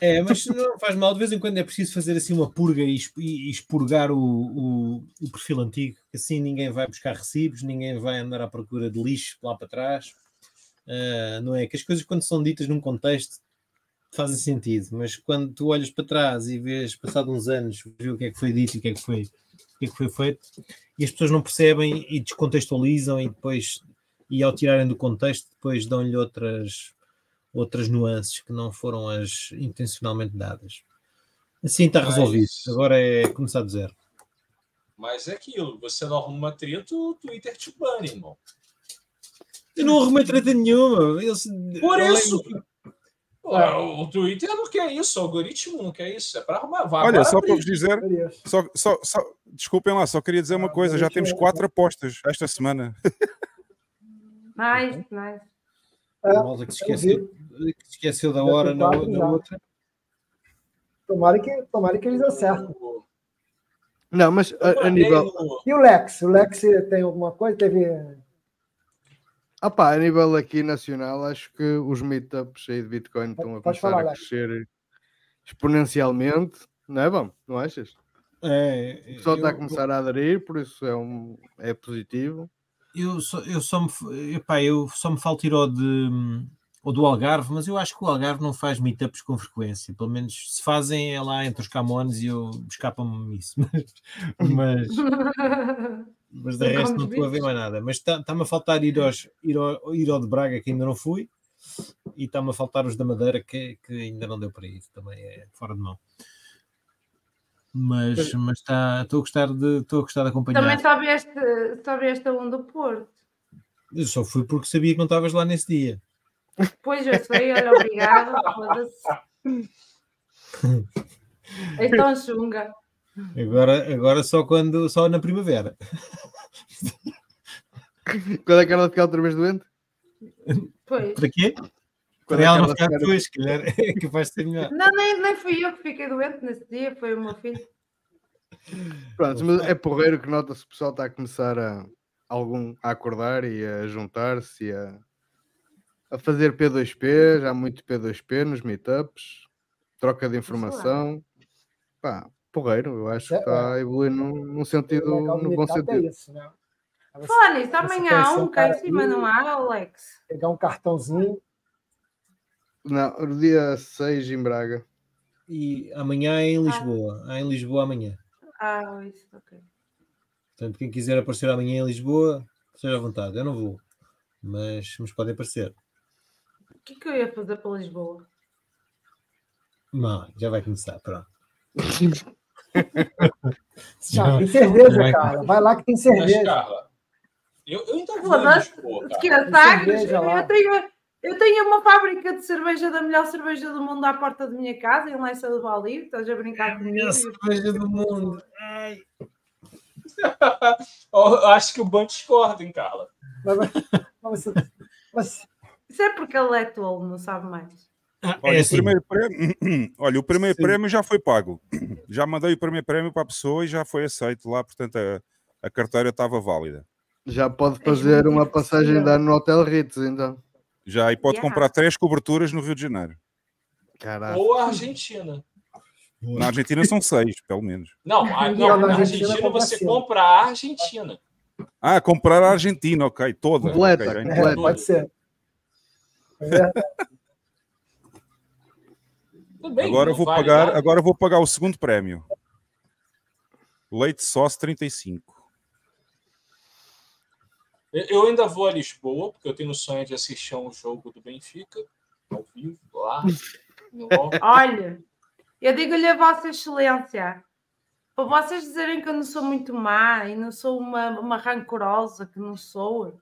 É, mas não faz mal, de vez em quando é preciso fazer assim uma purga e e expurgar o, o, o perfil antigo, assim ninguém vai buscar recibos, ninguém vai andar à procura de lixo lá para trás. Ah, não é? Que as coisas, quando são ditas num contexto, fazem sentido, mas quando tu olhas para trás e vês, passado uns anos, vês o que é que foi dito e o que é que foi, o que é que foi feito, e as pessoas não percebem e descontextualizam e depois, e ao tirarem do contexto, depois dão-lhe outras outras nuances que não foram as intencionalmente dadas. Assim está resolvido. Agora é começar do zero. Mas é aquilo, você não arruma uma treta, o Twitter te bane, irmão. Eu não arrumei treta nenhuma. Eles, Por eu isso. Pô, o Twitter não quer isso, o algoritmo não quer isso. É para arrumar. Vai, Olha, só para vos dizer, só, só, só, desculpem lá, só queria dizer uma coisa: já temos quatro apostas esta semana. Nice, nice. A malta que se esqueceu, que se esqueceu da hora na, na outra. Tomara que, tomara que eles acertem. Não, mas a, a nível. E o Lex? O Lex tem alguma coisa? Teve. Ah pá, a nível aqui nacional, acho que os meetups aí de Bitcoin estão a começar falar, a crescer exponencialmente, não é bom? Não achas? É, O pessoal está a começar a aderir, por isso é, um, é positivo. Eu só, eu só me, epá, eu só me falta ir ao, de, ao do Algarve, mas eu acho que o Algarve não faz meetups com frequência. Pelo menos se fazem é lá entre os Camões e eu escapa-me isso. Mas, mas, mas de resto não estou a ver mais nada. Mas está- está-me a faltar ir, aos, ir, ao, ir ao de Braga, que ainda não fui, e está-me a faltar os da Madeira, que, que ainda não deu para ir. Também é fora de mão. Mas, mas está, estou a gostar de, estou a gostar de acompanhar. Também só vieste, só vieste a um do Porto. Eu só fui porque sabia que não estavas lá nesse dia. Pois eu sei, olha, obrigada. foda-se. Então, chunga. Agora, agora só quando só na primavera. Quando é que ela ficar outra vez doente? Pois. Para quê? Quando Para é ela que não ficar ficar- depois, se calhar é capaz de ser melhor. Não, nem, nem fui eu que fiquei doente nesse dia, foi o meu filho. Pronto, mas é porreiro que nota-se que o pessoal está a começar a, algum, a acordar e a juntar-se e a, a fazer P2P, já há muito P2P nos meetups, troca de informação. Pá, porreiro, eu acho que está a evoluir num, num sentido, no bom é sentido. isso, né? Falar nisso, amanhã há um cá em cima, não há, Alex? Pegar um cartãozinho. Não, no dia 6 em Braga. E amanhã é em Lisboa. Há em Lisboa amanhã. Ah, isso, ok. Portanto, quem quiser aparecer amanhã em Lisboa, seja à vontade. Eu não vou. Mas, mas pode aparecer. O que é que eu ia fazer para Lisboa? Não, já vai começar. Pronto. Não, tem cerveja, vai- cara. Vai lá que tem Mas, cerveja. Carla, eu, eu ainda vou cerveja lá. Eu tenho, eu tenho uma fábrica de cerveja da melhor cerveja do mundo à porta da minha casa, em Leça do Valdir. Estás a brincar comigo? Melhor cerveja do mundo. Ai. Acho que o Ban discorda, hein, Carla? Mas- mas mas- Isso é porque ele é tolo, não sabe mais. Olha, é o assim. primeiro prémio, olha, o primeiro Sim. prémio já foi pago. Já mandei o primeiro prémio para a pessoa e já foi aceito lá, portanto a, a carteira estava válida. Já pode fazer uma passagem de ano no Hotel Ritz, então. Já e pode Yeah. comprar três coberturas no Rio de Janeiro. Caraca. Ou a Argentina. Na Argentina são seis, pelo menos. Não, a- Não, na na Argentina você compra a Argentina. Ah, comprar a Argentina, ok, toda. Completa, ok, já entendi. é, completa. pode ser. É bem, Agora não vou vale pagar, nada. agora vou pagar o segundo prémio. Leite sauce 35. Eu- Eu ainda vou a Lisboa, porque eu tenho o sonho de assistir a um jogo do Benfica, ao vivo, lá. Olha, eu digo-lhe a Vossa Excelência, para vocês dizerem que eu não sou muito má e não sou uma, uma rancorosa, que não sou,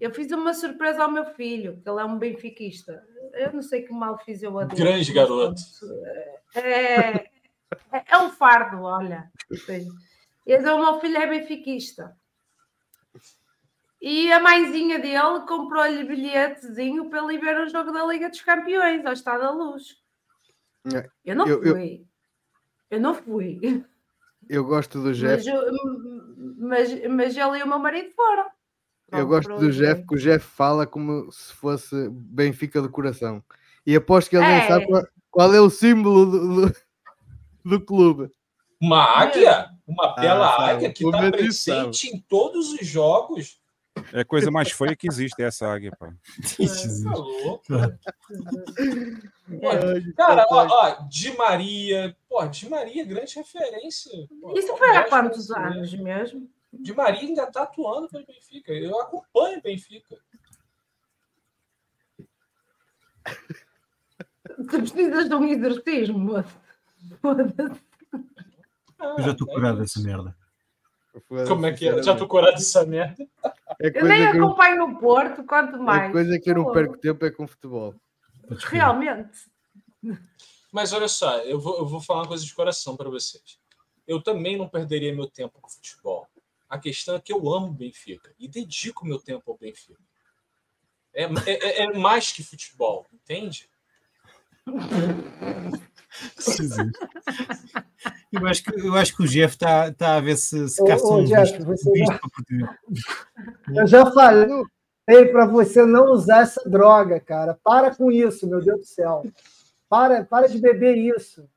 eu fiz uma surpresa ao meu filho, que ele é um benfiquista. Eu não sei que mal fiz eu a Deus, Grande mas garoto. É, é, é um fardo, olha. Esse, o meu filho é benfiquista. E a mãezinha dele comprou-lhe bilhetezinho para ele ver o jogo da Liga dos Campeões, ao Estado da Luz. Eu não Eu- eu- fui. Eu, não fui. Eu gosto do Mas, Jeff. eu- mas, mas ele e o meu marido foram. Eu gosto do Jeff, que o Jeff fala como se fosse Benfica de coração. E aposto que ele nem É. sabe qual, qual é o símbolo do, do, do clube. Uma águia? Uma bela sabe. águia que está presente em todos os jogos. É a coisa mais feia que existe, essa águia, pá. Tá louco. Pô, É. Cara, ó, ó, Di Maria, pô, Di Maria, grande referência. Pô, Isso foi há quantos anos mesmo? Di Maria ainda tá atuando pelo Benfica. Eu acompanho o Benfica. Tu precisas de um exorcismo, moço. Foda-se. Eu já estou curado dessa merda. Como é que é? Já tô curado dessa merda. É Eu nem que eu, acompanho o Porto, quanto mais. é coisa que eu não perco tempo é com futebol. Realmente. Mas olha só, eu vou, eu vou falar uma coisa de coração para vocês. Eu também não perderia meu tempo com futebol. A questão é que eu amo o Benfica e dedico meu tempo ao Benfica. É, é, é mais que futebol, entende? Eu acho que, eu acho que o Jeff está tá a ver se, se ô, um Jeff, você um bicho já- para. Eu já falei para você não usar essa droga, cara. Para com isso, meu Deus do céu. Para, para de beber isso.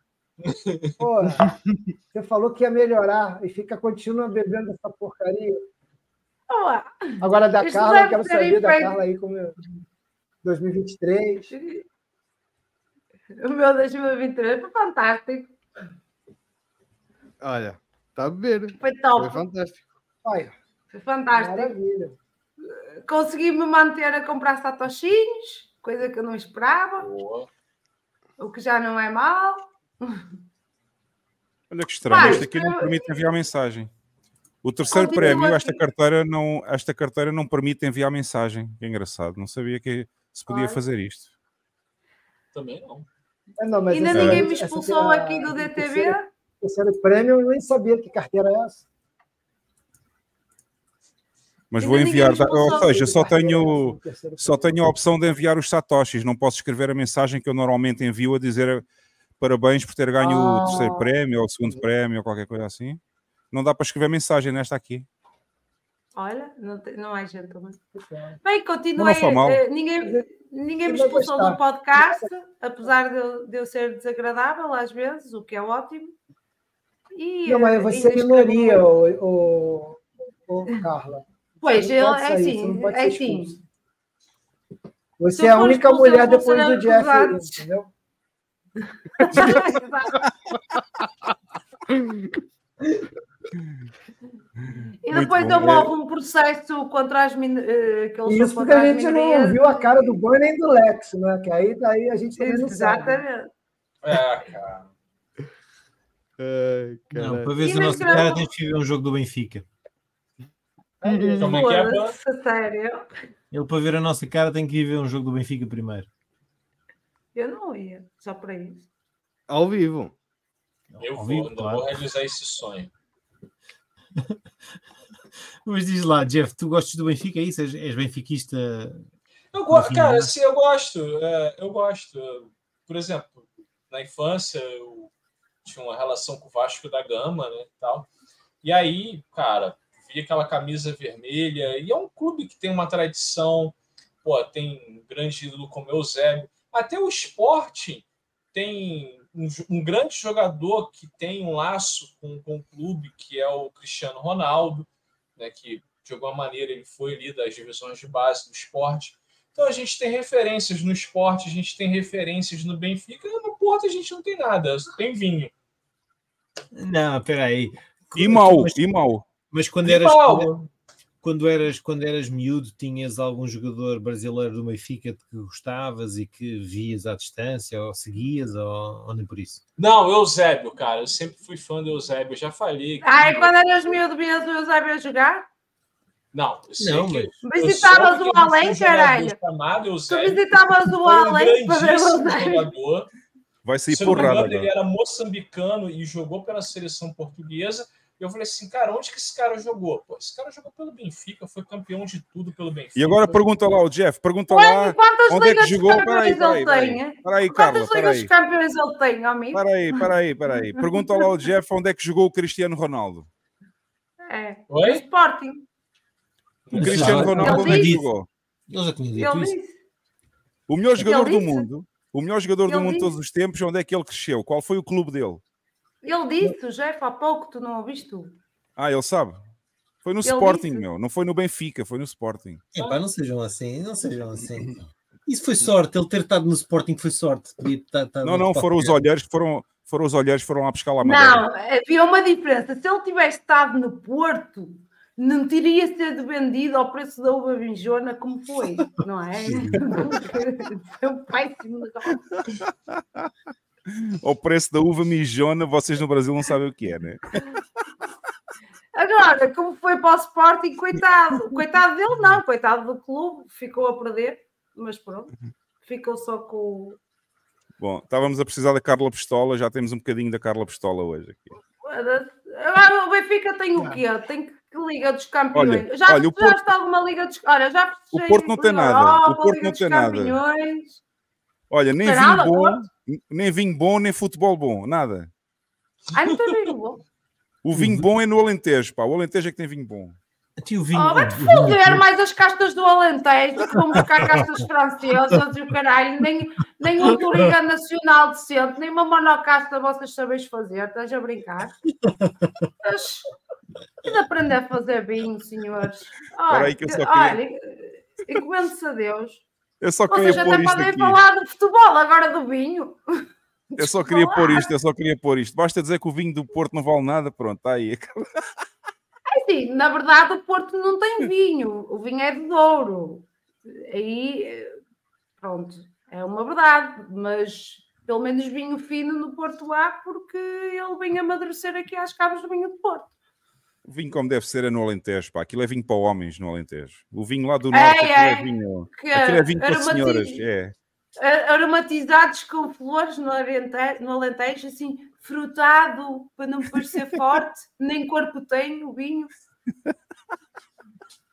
Pô, você falou que ia melhorar e fica continua bebendo essa porcaria. Ó, Agora da Isso Carla, quero saber da efeito. Carla aí como é 2023. O meu 2023 foi fantástico. Olha, está a beber. Foi top. Foi fantástico. Olha, Foi fantástico. maravilha. Consegui-me manter a comprar satoshinhos, coisa que eu não esperava, o que já não é mal. Olha que estranho, Vai, este aqui não eu- permite enviar mensagem. O terceiro Continua prémio, esta carteira, não, esta carteira não permite enviar mensagem. Que engraçado, não sabia que se podia fazer isto. Também não. Ah, não, mas Ainda essa- ninguém me expulsou é aqui do DTV. terceiro- Terceiro prêmio, eu nem sabia que carteira é essa. Mas Ainda vou enviar, ou seja, só tenho, só tenho a opção de enviar os satoshis. Não posso escrever a mensagem que eu normalmente envio a dizer parabéns por ter ganho o Ah. terceiro prémio ou o segundo prémio ou qualquer coisa assim. Não dá para escrever mensagem nesta aqui. Olha, não, tem, não é gentleman. prêmio. Bem, continuei. Não foi mal. eh, ninguém, ninguém me expulsou do podcast, apesar de eu, de eu ser desagradável às vezes, o que é ótimo. E, Não, mas você é minoria, ô, ô, ô, Carla. Pois, pode é assim, é assim. Você é a única mulher depois do Jeff, entendeu? E depois bom. eu É- movo um processo contra as min... E são isso porque a gente não viu a cara do Bunny nem do Lex, né? Que aí daí a gente também não sabe. Exatamente. É, cara. Ai, Não, para ver E a nossa cara tens que ver um jogo do Benfica. Como é que é, sério. Ele para ver a nossa cara tem que ir ver um jogo do Benfica primeiro. Eu não ia, só para isso. Ao vivo. Eu Ao vou, vivo, claro. vou realizar esse sonho. Mas diz lá, Jeff, tu gostas do Benfica, é isso? És, és benfiquista? Eu gosto, cara, assim, eu gosto. é, eu gosto. Por exemplo, na infância eu tinha uma relação com o Vasco da Gama, né, e tal. E aí, cara, vi aquela camisa vermelha e é um clube que tem uma tradição, pô, tem um grande ídolo como Eusébio. Até o esporte tem um, um grande jogador que tem um laço com, com o clube, que é o Cristiano Ronaldo, né, que de alguma maneira ele foi ali das divisões de base do esporte. Então a gente tem referências no esporte, a gente tem referências no Benfica, e no Porto a gente não tem nada, tem vinho. Não, espera aí. E mal, Mas, e mal. mas quando E eras, mal. quando, quando eras, quando eras miúdo, tinhas algum jogador brasileiro do Benfica que gostavas e que vias à distância, ou seguias, ou, ou nem por isso? Não, Eusébio, cara. Eu sempre fui fã do Eusébio. Eu já falei. que- Ai, quando eras miúdo, vinhas o Eusébio a jogar? Não, eu sei Não, que. mas- eu Visitavas o além, caralho. chamado Tu Eusébio. visitavas o além para ver o Eusébio. Vai sair Se eu não me porrada engano, ele era moçambicano e jogou pela seleção portuguesa. Eu falei assim, cara, onde que esse cara jogou? Pô, esse cara jogou pelo Benfica, foi campeão de tudo pelo Benfica. E agora pergunta lá, o Jeff, pergunta lá quantas onde é que ligas de jogou. Campeões peraí, ele peraí. tem? Peraí, Carla, Quantas ligas de campeões ele tem, amigo? Peraí, peraí, peraí. Pergunta lá ao Jeff onde é que jogou o Cristiano Ronaldo. É. Oi? Sporting. O Cristiano Ronaldo onde é que disse. jogou? Eu já tinha dito Ele isso. disse. O melhor jogador do mundo. O melhor jogador do Ele mundo de todos os tempos, onde é que ele cresceu? Qual foi o clube dele? Ele disse, o Jeff, há pouco, tu não ouviste tu. Ah, ele sabe. Foi no Ele Sporting, disse. meu. Não foi no Benfica, foi no Sporting. Epá, não sejam assim, não sejam assim. Isso foi sorte, ele ter estado no Sporting foi sorte. Estar- estar Não, não, foram os que foram, foram os olheiros que foram lá buscar lá a madeira. Não, havia uma diferença. Se ele tivesse estado no Porto, não teria sido vendido ao preço da uva vinjona como foi, não é? foi um péssimo negócio. Ao preço da uva mijona, vocês no Brasil não sabem o que é, né? Agora, como foi para o Sporting, coitado. Coitado dele, não. Coitado do clube, ficou a perder. Mas pronto, ficou só com o... Bom, estávamos a precisar da Carla Pistola, já temos um bocadinho da Carla Pistola hoje aqui. Agora, o Benfica tem o quê? Tem que Liga dos Campeões. Olha, já olha, Porto- está alguma Liga dos Olha, já O Porto não tem nada, Europa, o Porto Liga não tem nada. Campeões. Olha, nem Tem vinho nada, bom, Porto? Nem vinho bom, nem futebol bom, nada. Ai, não tem vinho bom. O vinho bom é no Alentejo, pá. O Alentejo é que tem vinho bom. Tio Oh, vai-te foder mais as castas do Alentejo que vão buscar castas francesas e o caralho. Nem, nem uma Liga Nacional decente, nem uma monocasta vocês sabeis fazer. Estás a brincar? Mas, de aprender a fazer vinho, senhores. Espera aí que eu só queria- Olha, encomende-se a Deus. Eu só queria Vocês pôr até isto podem aqui. falar de futebol, agora do vinho. Eu só queria pôr isto, eu só queria pôr isto. Basta dizer que o vinho do Porto não vale nada, pronto, está aí. É assim, na verdade o Porto não tem vinho, o vinho é de Douro. Aí, pronto, é uma verdade, mas pelo menos vinho fino no Porto há, porque ele vem amadurecer aqui às cabos do vinho do Porto. O vinho como deve ser é no Alentejo, pá. Aquilo é vinho para homens no Alentejo. O vinho lá do norte, É, aquilo é é. vinho. Que Aquilo é vinho para senhoras, é. Aromatizados com flores no Alentejo, no Alentejo, assim, frutado, para não parecer forte, nem corpo tem o vinho.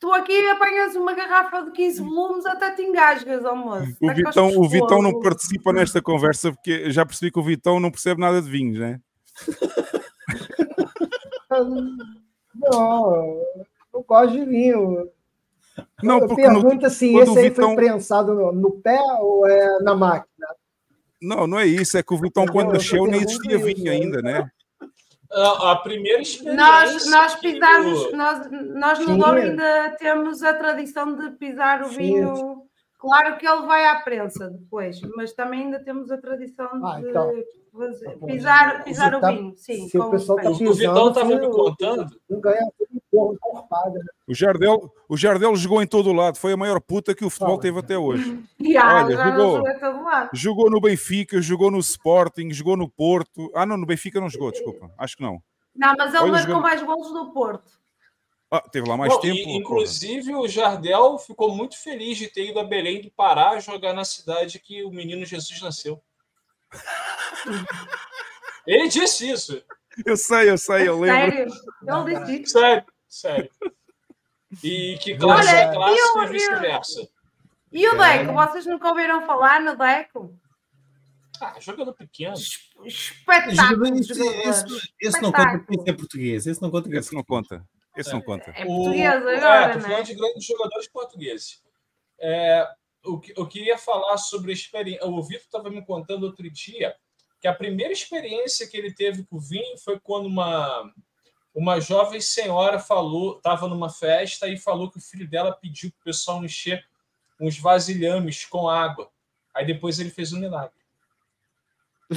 Tu aqui apanhas uma garrafa de 15 volumes, até te engasgas, almoço. O Vitão, o Vitão não participa nesta conversa porque já percebi que o Vitão não percebe nada de vinhos, né? Não, não gosto de vinho. Não, Eu porque no- pergunta se quando esse aí Vitão- foi prensado no, no pé ou é na máquina. Não, não é isso. É que o Vitão, quando eu só nasceu, nem pergunto existia isso, vinho ainda, né? A, primeira experiência. Nós, nós pisamos, nós, nós no Sim. Douro ainda temos a tradição de pisar o Sim. vinho. Claro que ele vai à prensa depois, mas também ainda temos a tradição Ah, de então. fazer- pisar, pisar o tá- vinho. Sim, se o com pessoal tá os O. Vitão pisando, estava me contando. Não ganha? O Jardel, o Jardel jogou em todo o lado. Foi a maior puta que o futebol Ah. teve até hoje. Há, Olha, jogou. Jogou no Benfica, jogou no Sporting, jogou no Porto. Ah, não, no Benfica não jogou, desculpa. Acho que não. Não, mas ele Olha, marcou jogou- mais golos do Porto. Ah, teve lá mais Bom, tempo. e, inclusive, o Jardel ficou muito feliz de ter ido a Belém do Pará jogar na cidade que o menino Jesus nasceu. Ele disse isso. Eu sei, eu sei, eu lembro. Sério? Ele disse isso. Sério, sério. E que classe Olha, é classe e eu- vice-versa. E o Deco? Vocês nunca ouviram falar no Deco? Ah, jogador pequeno. Espetáculo. Esse, jogador. esse- esse não conta porque esse é português. Esse não conta porque Esse não conta. Esse não conta. É O- português é, agora, tô né? falando de grandes jogadores portugueses. É, o que- eu queria falar sobre a experiência. O Vitor estava me contando outro dia que a primeira experiência que ele teve com o vinho foi quando uma, uma jovem senhora falou, estava numa festa e falou que o filho dela pediu para o pessoal encher uns vasilhames com água. Aí depois ele fez um milagre.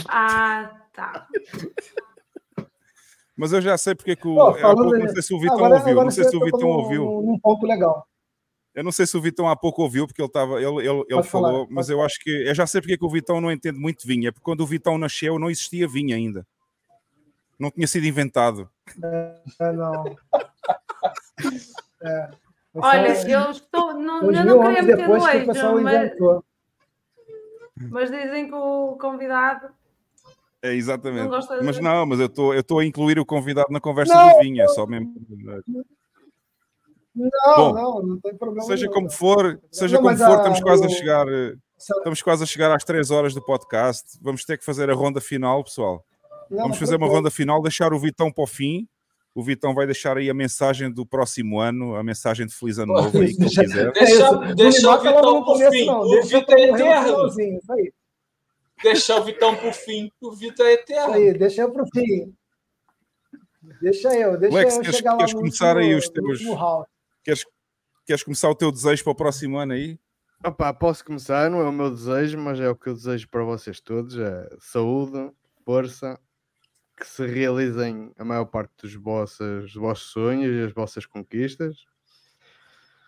Ah, tá. Mas eu já sei porque é que o. Pô, há pouco, não nisso- sei se o Vitão agora- ouviu. agora Não sei se o tocou Vitão num- ouviu. num- Num ponto legal. Eu não sei se o Vitão há pouco ouviu, porque ele estava, ele, ele, ele Pode falar, falou, mas eu acho que eu já sei porque é que o Vitão não entende muito de vinho. É porque quando o Vitão nasceu não existia vinho ainda. Não tinha sido inventado. É, é, não. É. Olha, eu estou. Não, eu não queria meter depois no que o pessoal eixo, mas, inventou. mas dizem que o convidado. É exatamente. Não Mas não, mas eu estou eu estou a incluir o convidado na conversa Não, do vinho, é só mesmo. Não, Bom, não, não tem problema. Seja nenhum. como for, seja Não, como for, a- estamos quase a o- chegar. eh, Estamos quase a chegar às 3 horas do podcast. Vamos ter que fazer a ronda final, pessoal. Não, Vamos fazer uma ronda final, deixar o Vitão para o fim. O Vitão vai deixar aí a mensagem do próximo ano, a mensagem de Feliz Ano Novo aí que ele Deixa- quiser. Deixa, o Vitão por começo, fim. não. O Vitor é eterno. Finalzinho, Isso aí. Deixa o Vitão por fim. O Vitor é Isso eterno. aí, deixa eu pro fim. Deixa eu, deixa Lex, eu queres, chegar lá queres no começar último, aí os no teus. último round. Queres, queres começar o teu desejo para o próximo ano aí? Opa, posso começar, não é o meu desejo, mas é o que eu desejo para vocês todos: é saúde, força, que se realizem a maior parte dos vossos, dos vossos sonhos e as vossas conquistas,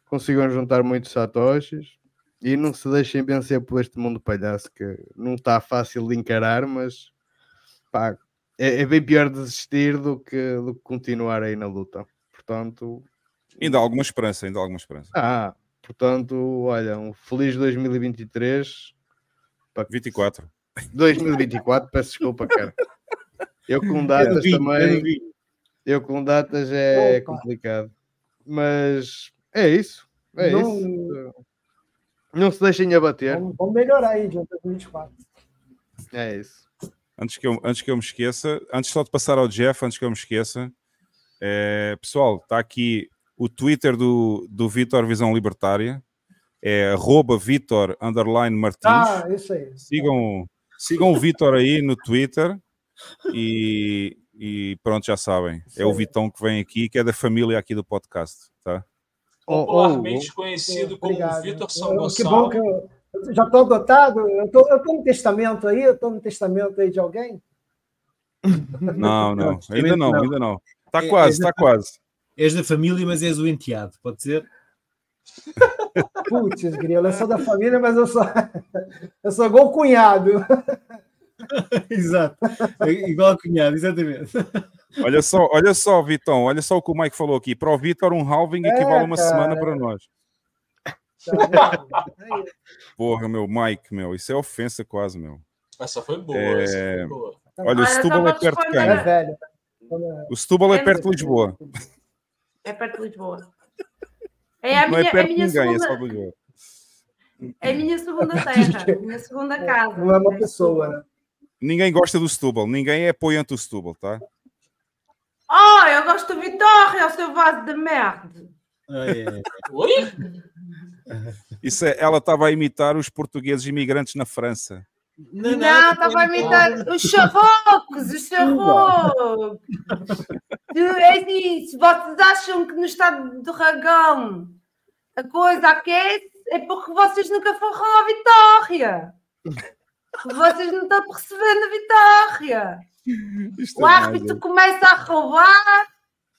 consigam juntar muitos satoshis e não se deixem vencer por este mundo palhaço que não está fácil de encarar, mas pá, é, é bem pior desistir do que, do que continuar aí na luta. Portanto, Ainda há alguma esperança, ainda há alguma esperança. ah, portanto, olha, um feliz 2023. Para 24. 2024, peço desculpa, cara. Eu com datas também. Eu com datas é Opa. complicado. Mas é isso. É Não- isso. Não se deixem abater. Vamos, vamos melhorar aí de 2024. É isso. Antes que, eu, antes que eu me esqueça, antes só de passar ao Jeff, antes que eu me esqueça, é, pessoal, está aqui o Twitter do, do Vitor Visão Libertária, é arroba Vitor underline Martins. Ah, isso aí. Sigam, sigam o Vitor aí no Twitter e, e pronto, já sabem. É o. Vitão que vem aqui, que é da família aqui do podcast, tá? Popularmente conhecido como. Vitor São Eu- Que bom Gonçalo. que eu, já estou adotado. Eu tô no testamento aí, eu estou no testamento aí de alguém. Não, não, ainda não, ainda não. Está É- quase, está quase. És da família, mas és o enteado, pode ser? Putz, grilo, eu sou da família, mas eu sou, eu sou igual cunhado. Exato. É Igual a cunhado, exatamente. Olha só, olha só, Vitão, olha só o que o Mike falou aqui. Para o Vitor, um halving É, equivale a uma cara. semana para nós. Tá Porra, meu, Mike, meu, isso é ofensa quase, meu. Essa foi boa. É, Essa foi boa. Olha, o Olha, Setúbal só é perto de quem? É velho. O Setúbal é É perto de. Lisboa. É perto de Lisboa. É a Não minha, é perto a de minha ninguém, é segunda, só de Lisboa. é a minha segunda terra, a minha segunda casa. Não é uma pessoa, né? Ninguém gosta do Setúbal, ninguém é apoiante do Setúbal, tá? Oh, eu gosto do Vitória, o seu vaso de merda. Oi? Isso é, ela estava a imitar os portugueses imigrantes na França. Não, estava a imitar os charrocos, os charrocos. É se vocês acham que no estado do Ragão a coisa aquece, é porque vocês nunca foram à Vitória. Vocês não estão percebendo a Vitória. Isto O é árbitro começa a roubar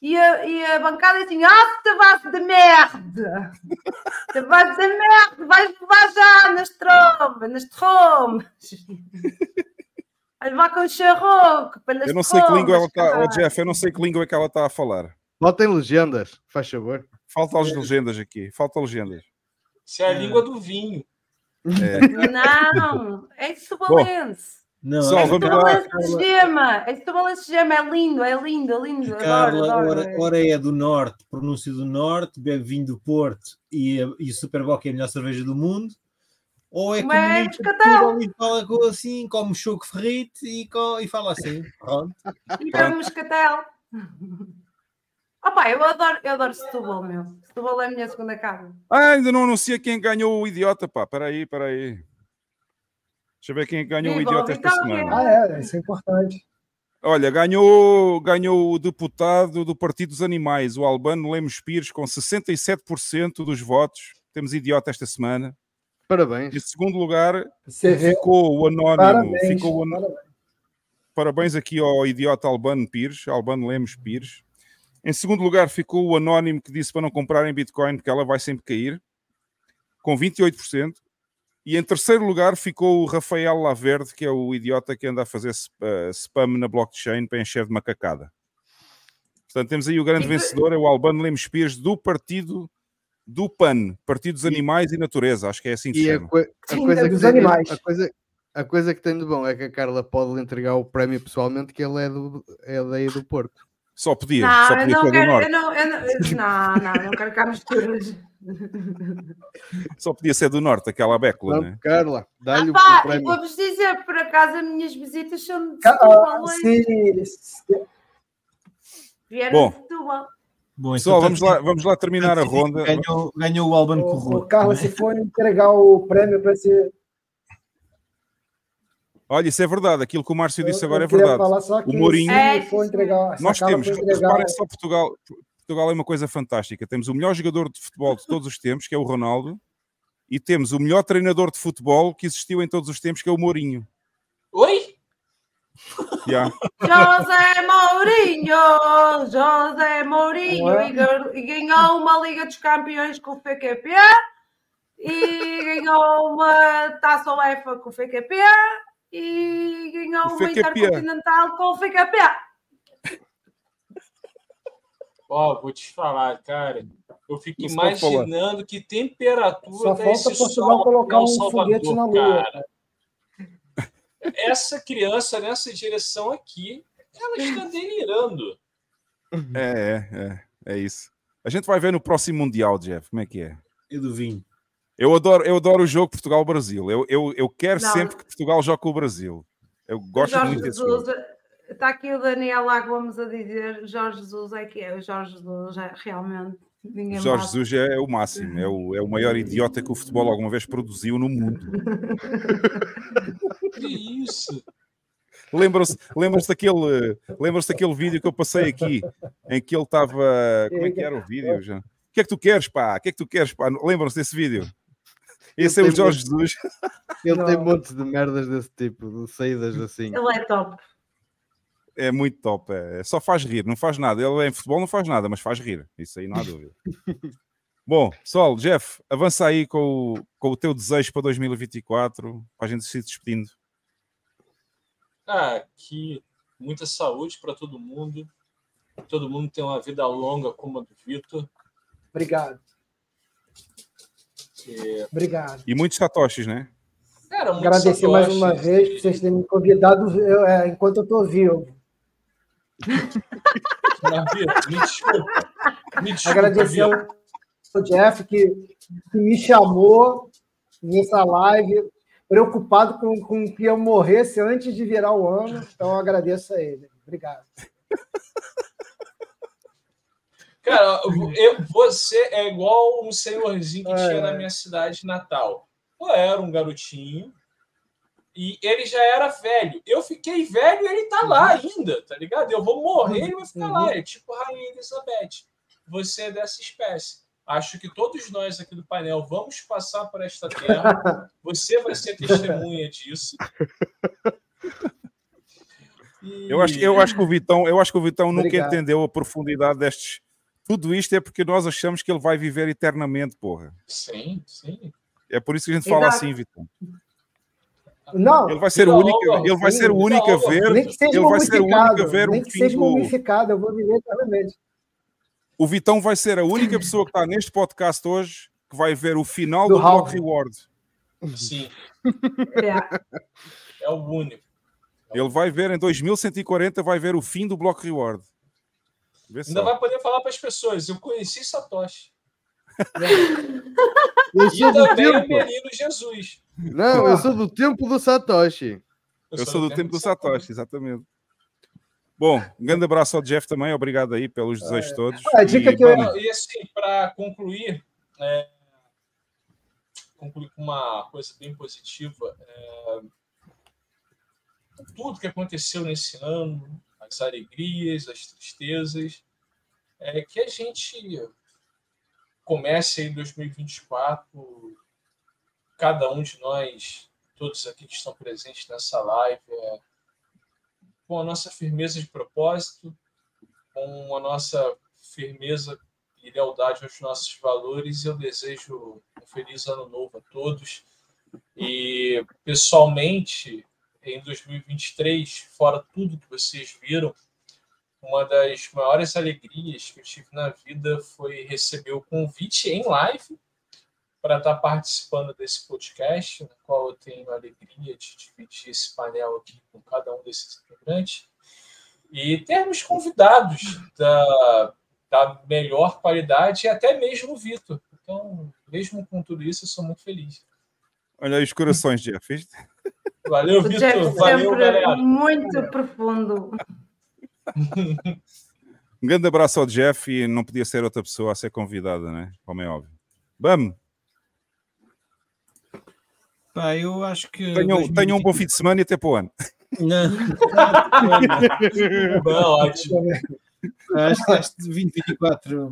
e a, e a bancada assim: Ah, te base de merda! Te base de merda! Vais levar já nas trombas, nas trombas! Vais levar com o charroco pelas Eu não sei que língua ela está, oh. Jeff, eu não sei que língua é que ela está a falar. Botem legendas, faz favor. Falta as legendas aqui, falta legendas. Isso é a língua do vinho. É. Não, é subalense. Não, Pessoal, É vamos lá. de gema. É subalense de gema. É lindo, é lindo, é lindo. Adoro, Carla, adoro. ora, ora é do Norte, pronúncia do Norte, bebe vinho do Porto e, e o Superboc é a melhor cerveja do mundo. Ou é Mas é comunista Moscatel. e fala com- assim, come choco ferrite e, co- e fala assim. Pronto. E bebe moscatel. Opa, eu adoro, eu adoro Setúbal, meu. Setúbal é a minha segunda casa. Ah, ainda não anuncia quem ganhou o idiota, pá. Peraí, aí, aí. Deixa eu ver quem ganhou o idiota esta Vitória! semana. Ah, é, isso é importante. Olha, ganhou, ganhou o deputado do Partido dos Animais, o Albano Lemos Pires, com 67% dos votos. Temos idiota esta semana. Parabéns. Em segundo lugar, Você ficou o anónimo. Parabéns. ficou o, an- parabéns. parabéns aqui ao idiota Albano Pires, Albano Lemos Pires. Em segundo lugar ficou o anónimo que disse para não comprarem Bitcoin porque ela vai sempre cair, com 28%. E em terceiro lugar ficou o Rafael Laverde, que é o idiota que anda a fazer eh, spam na blockchain para encher de macacada. Portanto, temos aí o grande vencedor, é o Albano Lemos Pires, do partido do PAN, Partido dos Animais e Natureza, acho que é assim que se E a, chama. a Sim, coisa é que dos tem, animais. a, coisa, a coisa que tem de bom é que a Carla pode lhe entregar o prémio pessoalmente, que ele é, do, é daí do Porto. Só podia, Não, só eu podia não ser do quero. Eu Norte. não, eu não, não, não, não quero cá misturas. Só podia ser do Norte, aquela bécula, Não, né? Carla, dá-lhe o Pá, e prémio. vou-vos dizer, por acaso, as minhas visitas são de Setúbal ah, se- Vieram Bom. de Setúbal. Bom, Pessoal, então, vamos lá, vamos lá terminar a ronda. Ganhou, ganhou o Alban O, Corrupto. o Carlos, se for entregar o prêmio para esse. Olha, isso é verdade, aquilo que o Márcio Eu- disse agora eu é verdade. O Mourinho. É, for entregar. Nós temos, reparem só Portugal. Portugal é uma coisa fantástica. Temos o melhor jogador de futebol de todos os tempos, que é o Ronaldo, e temos o melhor treinador de futebol que existiu em todos os tempos, que é o Mourinho. Oi? Já. José Mourinho! José Mourinho! Ué? E, ganhou uma Liga dos Campeões com o FQP e ganhou uma taça UEFA com o FQP e ganhou O uma. Intercontinental com o FQP. Ó, vou te falar, cara. Eu fico falar. imaginando que temperatura Só falta Portugal colocar um Salvador, foguete na Lua. cara. Essa criança nessa direção aqui, ela está delirando. É, é, é, é isso. A gente vai ver no próximo Mundial, Jeff. Como é que é? E do vinho. Eu adoro, eu adoro o jogo Portugal-Brasil. Eu, eu, eu quero Não. sempre que Portugal jogue com o Brasil. Eu gosto Jorge muito desse Jesus, jogo. está aqui o Daniel lá Gomes a dizer: Jorge Jesus é que é. O Jorge Jesus é realmente. Ninguém Jorge bate. Jesus é, é o máximo, é o, é o maior idiota que o futebol alguma vez produziu no mundo. Que isso? Lembram-se lembram daquele, lembram daquele vídeo que eu passei aqui em que ele estava. Como é que era o vídeo? Já? O que é que tu queres, pá? O que é que tu queres, pá? Lembram-se desse vídeo? Esse é o tem Jorge muito- Jesus. Ele tem Não. montes de merdas desse tipo, de saídas assim. Ele é top. É muito top. É. Só faz rir, não faz nada. Ele em futebol não faz nada, mas faz rir. Isso aí não há dúvida. Bom, pessoal, Jeff, avança aí com o, com o teu desejo para 2024, para a gente se despedindo. Ah, que muita saúde para todo mundo. Todo mundo tem uma vida longa como a do Vitor. Obrigado, obrigado. E muitos satoshis, né? Cara, muito Agradecer mais uma vez por vocês terem me convidado eu, é, enquanto eu estou vivo. Me desculpa. Me desculpa, Agradecer ao Jeff que, que me chamou nessa live, preocupado com, com que eu morresse antes de virar o ano. Então eu agradeço a ele. Obrigado. Cara, eu- você é igual um senhorzinho que tinha na ai. minha cidade natal. Eu era um garotinho e ele já era velho. Eu fiquei velho e ele tá lá ainda, tá ligado? Eu vou morrer e ele vai ficar lá. É tipo Rainha Elizabeth. Você é dessa espécie. Acho que todos nós aqui do painel vamos passar por esta terra. Você vai ser testemunha disso. E- Eu acho, eu acho que o Vitão, eu acho que o Vitão nunca entendeu a profundidade destes. Tudo isto é porque nós achamos que ele vai viver eternamente, porra. Sim, sim. É por isso que a gente fala Exato. assim, Vitão. Não, Ele vai ser o único, ele vai ser o único a ver, nem que seja ele vai ser o único a mumificado, ver nem o que fim seja do, mumificado, eu vou viver eternamente. O Vitão vai ser a única pessoa que está neste podcast hoje que vai ver o final Do do, Block Ralph. Reward. Sim. É. É o único. Ele vai ver em 2140, vai ver o fim do Block Reward. Vê Ainda só. vai poder falar para as pessoas. Eu conheci Satoshi. Eu E sou do também o tempo. menino Jesus. Não, eu sou do tempo do Satoshi. Eu sou do tempo do Satoshi, exatamente. Bom, um grande abraço ao Jeff também, obrigado aí pelos desejos todos. Ah, a dica E que eu- E assim, para concluir, é, concluir com uma coisa bem positiva, é, tudo que aconteceu nesse ano, as alegrias, as tristezas, é que a gente comece em 2024, cada um de nós, todos aqui que estão presentes nessa live, é, com a nossa firmeza de propósito, com a nossa firmeza e lealdade aos nossos valores. Eu desejo um feliz ano novo a todos. E, pessoalmente, em 2023, fora tudo que vocês viram, uma das maiores alegrias que eu tive na vida foi receber o convite em live para estar participando desse podcast, no qual eu tenho a alegria de dividir esse painel aqui com cada um desses integrantes, e termos convidados da, da melhor qualidade e até mesmo o Vitor. Então, mesmo com tudo isso, eu sou muito feliz. Olha aí os corações, Jeff. Valeu, O Vitor. Jeff Valeu, sempre galera. muito profundo. Um grande abraço ao Jeff e não podia ser outra pessoa a ser convidada, né? Como é óbvio. Vamos! Pá, eu acho que. Tenham, tenham um bom fim de semana e até para o ano. Não. Bom, ótimo. Acho que este 2024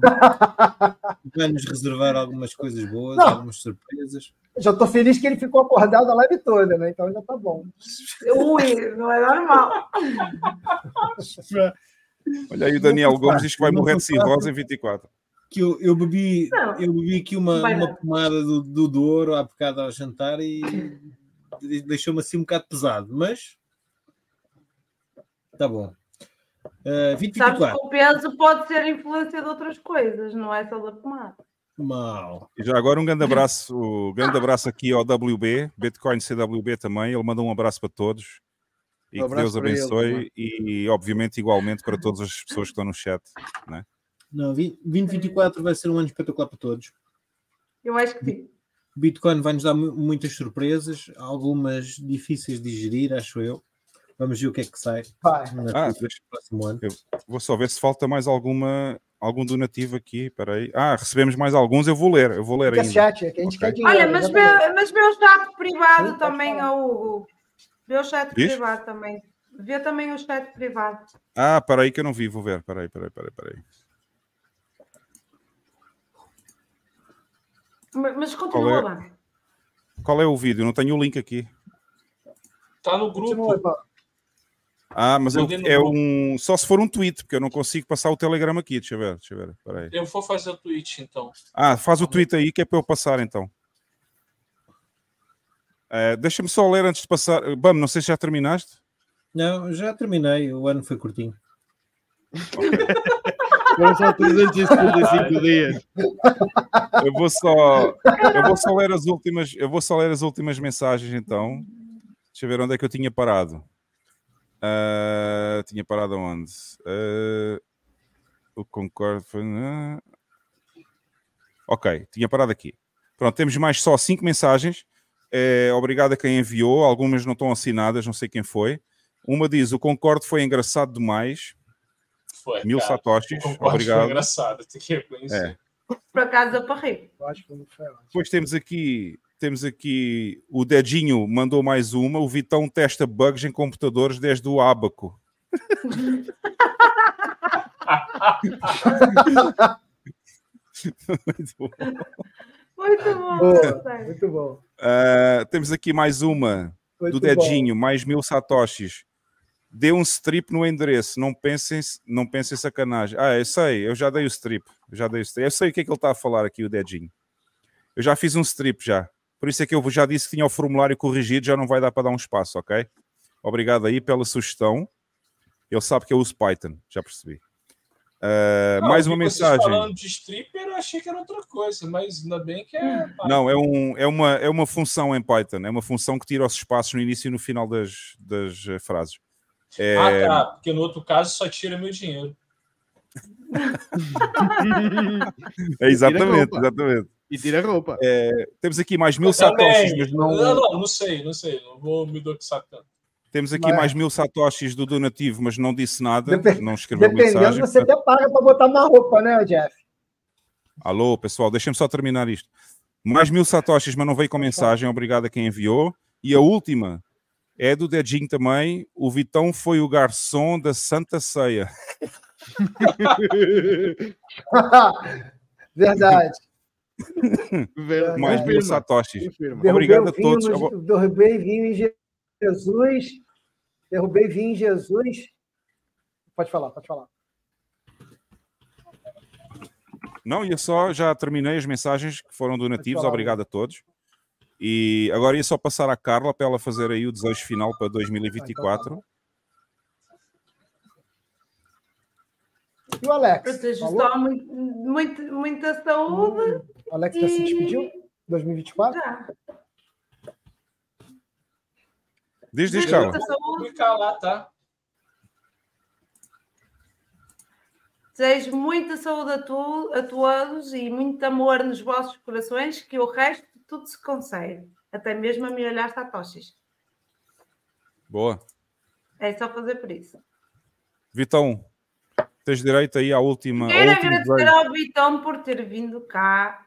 vai-nos reservar algumas coisas boas, Não. algumas surpresas. Já estou feliz que ele ficou acordado a live toda, né? Então já tá bom. Ui, não é normal. Olha aí o Daniel Gomes diz que vai morrer de cirrose em 24. Que eu, eu bebi, Não. eu bebi aqui uma, uma pomada do, do Douro há bocado ao jantar e de- deixou-me assim um bocado pesado, mas tá bom. Uh, Sabes que 2024, o peso pode ser influência de outras coisas, não é só da pomada. Mal. E já agora um grande abraço, um grande abraço aqui ao WB, Bitcoin CWB também. Ele mandou um abraço para todos e Um que Deus para ele abençoe e, obviamente, igualmente para todas as pessoas que estão no chat. Né? Não, 20- 2024 vai ser um ano espetacular para todos. Eu acho que sim. O Bitcoin vai nos dar mu- muitas surpresas, algumas difíceis de digerir, acho eu. Vamos ver o que é que sai Vai. Ah, deixa- próximo ano. Eu vou só ver se falta mais alguma, algum donativo aqui. Espera aí. Ah, recebemos mais alguns. Eu vou ler. Eu vou ler ainda. chat, é que a gente Ok. quer dinheiro. Olha, mas meu, mas meu chat privado Sim, também, ó, Hugo. Meu chat Diz? privado também. Vê também o chat privado. Ah, espera aí que eu não vi. Vou ver. Espera aí, espera aí. Mas, Qual continua, é? lá. Qual é o vídeo? Não tenho o link aqui. Tá no grupo. Continua. Ah, mas eu, é grupo. um. Só se for um tweet, porque eu não consigo passar o Telegram aqui. Deixa eu ver, deixa eu ver. Espera aí. Eu vou fazer o tweet, então. Ah, faz o tweet aí que é para eu passar então. Eh, Deixa-me só ler antes de passar. Bam, não sei se já terminaste. Não, já terminei, o ano foi curtinho. Foram só 375 dias. Eu vou só, eu vou só ler as últimas, eu vou só ler as últimas mensagens então. Deixa eu ver onde é que eu tinha parado. Ah, tinha parado onde? Ah, o Concord foi. Ok, tinha parado aqui. Pronto, temos mais só cinco mensagens. Eh, obrigado a quem enviou. Algumas não estão assinadas, não sei quem foi. Uma diz: o Concorde foi engraçado demais. Foi, Mil cara. satoshis. Concorde Obrigado. Foi engraçado, tem que reconhecer. É. Por acaso eu parri. Depois temos aqui, temos aqui o Dedinho mandou mais uma. O Vitão testa bugs em computadores desde o Abaco. Muito bom. Muito bom. Boa, muito bom. Ah, temos aqui mais uma Muito do Dedinho, mais mil satoshis. Dê um strip no endereço, não pensem, não pensem em sacanagem. Ah, eu sei, eu já dei o strip. Eu já dei o strip. Eu sei o que é que ele está a falar aqui, o Dedinho. Eu já fiz um strip já. Por isso é que eu já disse que tinha o formulário corrigido, já não vai dar para dar um espaço, ok? Obrigado aí pela sugestão. Ele sabe que eu uso Python, já percebi. Ah, Não, mais uma mensagem. Falando de stripper, eu achei que era outra coisa, mas ainda bem que é. Não, é, um, é, uma, é uma função em Python. É uma função que tira os espaços no início e no final das, das eh, frases. É, Ah, tá. Porque no outro caso só tira meu dinheiro. é exatamente, exatamente. E tira a roupa. É, temos aqui mais mil satoshis, mas não, não, não, não sei, não sei. Não vou me doxar tanto. temos aqui Mas- mais mil satoshis do donativo, mas não disse nada, Depen- não escreveu Dependendo, mensagem. você até paga para botar uma roupa, né, Jeff? Alô, pessoal, deixem-me só terminar isto. Mais mil satoshis, mas não veio com mensagem. Obrigado a quem enviou. E a última é do Dedinho também. O Vitão foi o garçom da Santa Ceia. Verdade. Mais mil satoshis. Obrigado a todos. no- derrubei vinho em Jesus Derrubei vinho em Jesus. Pode falar, pode falar. Não, ia só, já terminei as mensagens que foram donativos, obrigado a todos. E agora ia só passar à Carla para ela fazer aí o desejo final para 2024. E o Alex? Eu desejo Falou? só muito, muito, muita saúde. O Alex já se e- despediu? 2024? Já. Diz, diz, Carla. muita saúde. Publicar lá, tá? Desejo muita saúde a, tu, a todos e muito amor nos vossos corações, que o resto tudo se consegue. Até mesmo a me olhar tatoches. Boa. É só fazer por isso. Vitão, tens direito aí à última. Quero agradecer ao Vitão por ter vindo cá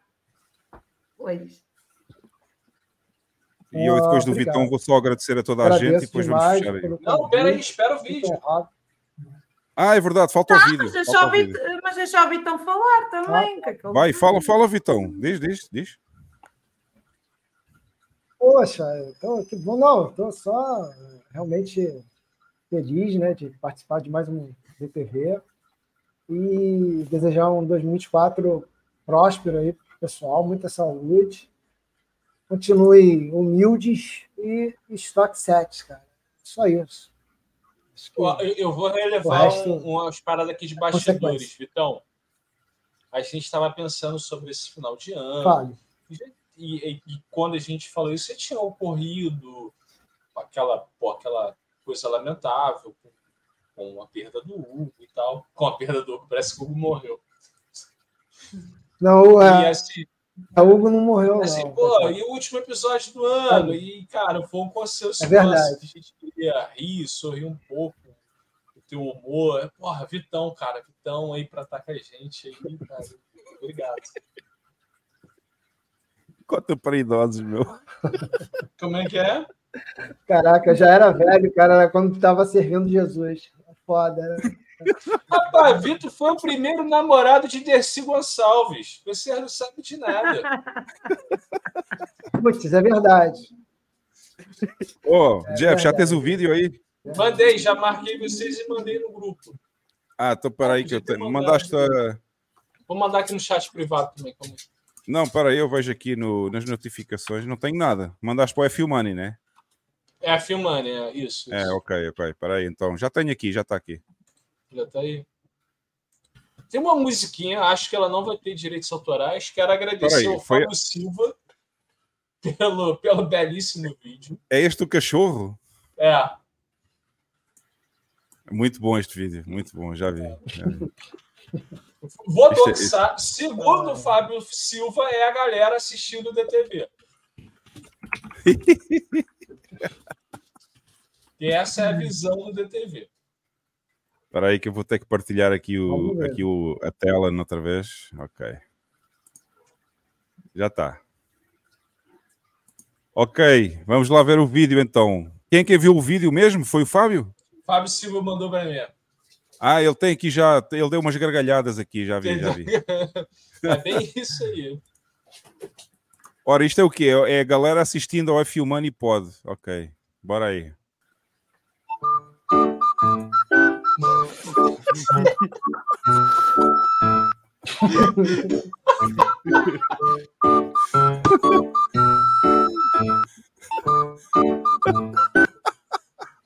hoje. E eu depois Ah, do obrigado. Vitão vou só agradecer a toda a Agradeço gente e depois vamos fechar aí. Não, pera aí, espera o vídeo. Ah, é verdade, falta o vídeo. Mas deixa, o vídeo. Mas deixa o Vitão falar também. ele- Vai, fala, fala, Vitão. Diz, diz, diz. Poxa, então, que bom. Não, estou só eh, realmente feliz né, de participar de mais um DTV e desejar um 2024 próspero aí pro pessoal, muita saúde. Continue humildes e estoque sets, cara. Só isso. Eu, eu vou O relevar um, umas paradas aqui de bastidores, Consequência. Vitão. A gente estava pensando sobre esse final de ano. Fale. E, e- e quando a gente falou isso, você tinha ocorrido aquela, pô, aquela coisa lamentável com, com a perda do Hugo e tal. Com a perda do Hugo, parece que o Hugo morreu. Não, E é, assim, a Hugo não morreu, assim, não. pô, e o último episódio do ano? E, cara, foi um consenso É verdade. que a gente queria rir, sorrir um pouco, o teu humor. Porra, Vitão, cara, Vitão aí pra estar com a gente aí, cara. Obrigado. Conta para idosos, meu. Como é que é? Caraca, já era velho, cara, era quando estava servindo Jesus. Foda, né? Rapaz, Vitor foi o primeiro namorado de Dercy Gonçalves. Você não sabe de nada. Putz, é verdade. Ô, É Jeff, já verdade. tens o vídeo aí? Mandei, já marquei vocês e mandei no grupo. Ah, então peraí que eu tenho. Mandaste a... Vou mandar aqui no chat privado também. Como... Não, peraí, eu vejo aqui no, nas notificações. Não tenho nada. Mandaste para o F Money, né? É a Filmane, é isso. É, isso. ok, ok. Peraí, então. Já tenho aqui, já está aqui. Já tá aí. Tem uma musiquinha, acho que ela não vai ter direitos autorais. Quero agradecer Peraí, ao foi- Fábio Silva pelo, pelo belíssimo vídeo. É este o cachorro? É, Muito bom este vídeo, muito bom, já vi. já vi. vou doxar. Segundo o Fábio Silva, é a galera assistindo o DTV. E essa é a visão do DTV. Peraí que eu vou ter que partilhar aqui, o, aqui o, a tela outra vez. Ok. Já está. Ok, vamos lá ver o vídeo então. Quem que viu o vídeo mesmo? Foi o Fábio? Fábio Silva mandou para mim. Ah, ele tem aqui já, ele deu umas gargalhadas aqui, já vi, já vi. É bem isso aí. Ora, isto é o quê? É a galera assistindo ao F Money Pod. Ok, bora aí.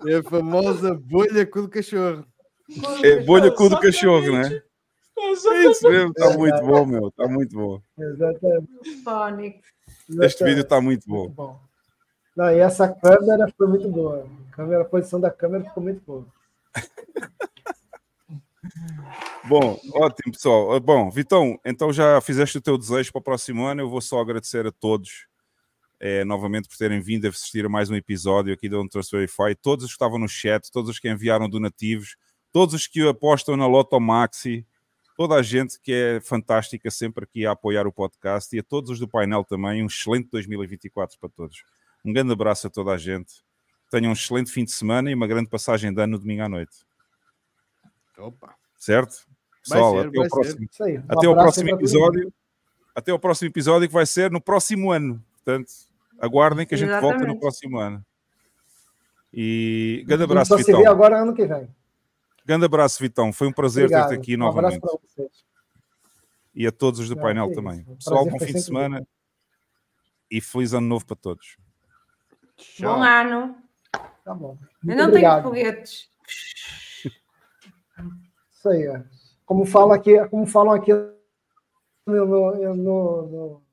É a famosa bolha com o cachorro. É bolha cu do cachorro, né? É isso mesmo, está muito bom, meu, está muito bom. Exatamente. Este vídeo está muito bom. bom. Não, e essa câmera foi muito boa. A, câmera, a posição da câmera ficou muito boa. Bom, ótimo, pessoal. Bom, Vitão, então já fizeste o teu desejo para o próximo ano. Eu vou só agradecer a todos eh, novamente por terem vindo a assistir a mais um episódio aqui do Verify. Todos os que estavam no chat, todos os que enviaram donativos, todos os que apostam na Loto Maxi, toda a gente que é fantástica sempre aqui a apoiar o podcast e a todos os do painel também. Um excelente 2024 para todos. Um grande abraço a toda a gente. Tenham um excelente fim de semana e uma grande passagem de ano no domingo à noite. Opa. Certo? Pessoal, ser, até, o próximo. Um até o próximo episódio. Até o próximo episódio que vai ser no próximo ano. Portanto, aguardem que a gente volta no Exatamente. próximo ano. E grande Só abraço, se vê agora ano que vem. Grande abraço, Vitão. Foi um prazer ter-te aqui Um abraço novamente. para vocês. E a todos os do Não, painel que também. Pessoal, prazer bom fim de semana e feliz ano novo para todos. Bom ano. Tá bom. Eu Muito não obrigado. tenho foguetes. Isso aí. é. Como falam aqui, como falam aqui no, no, no- no-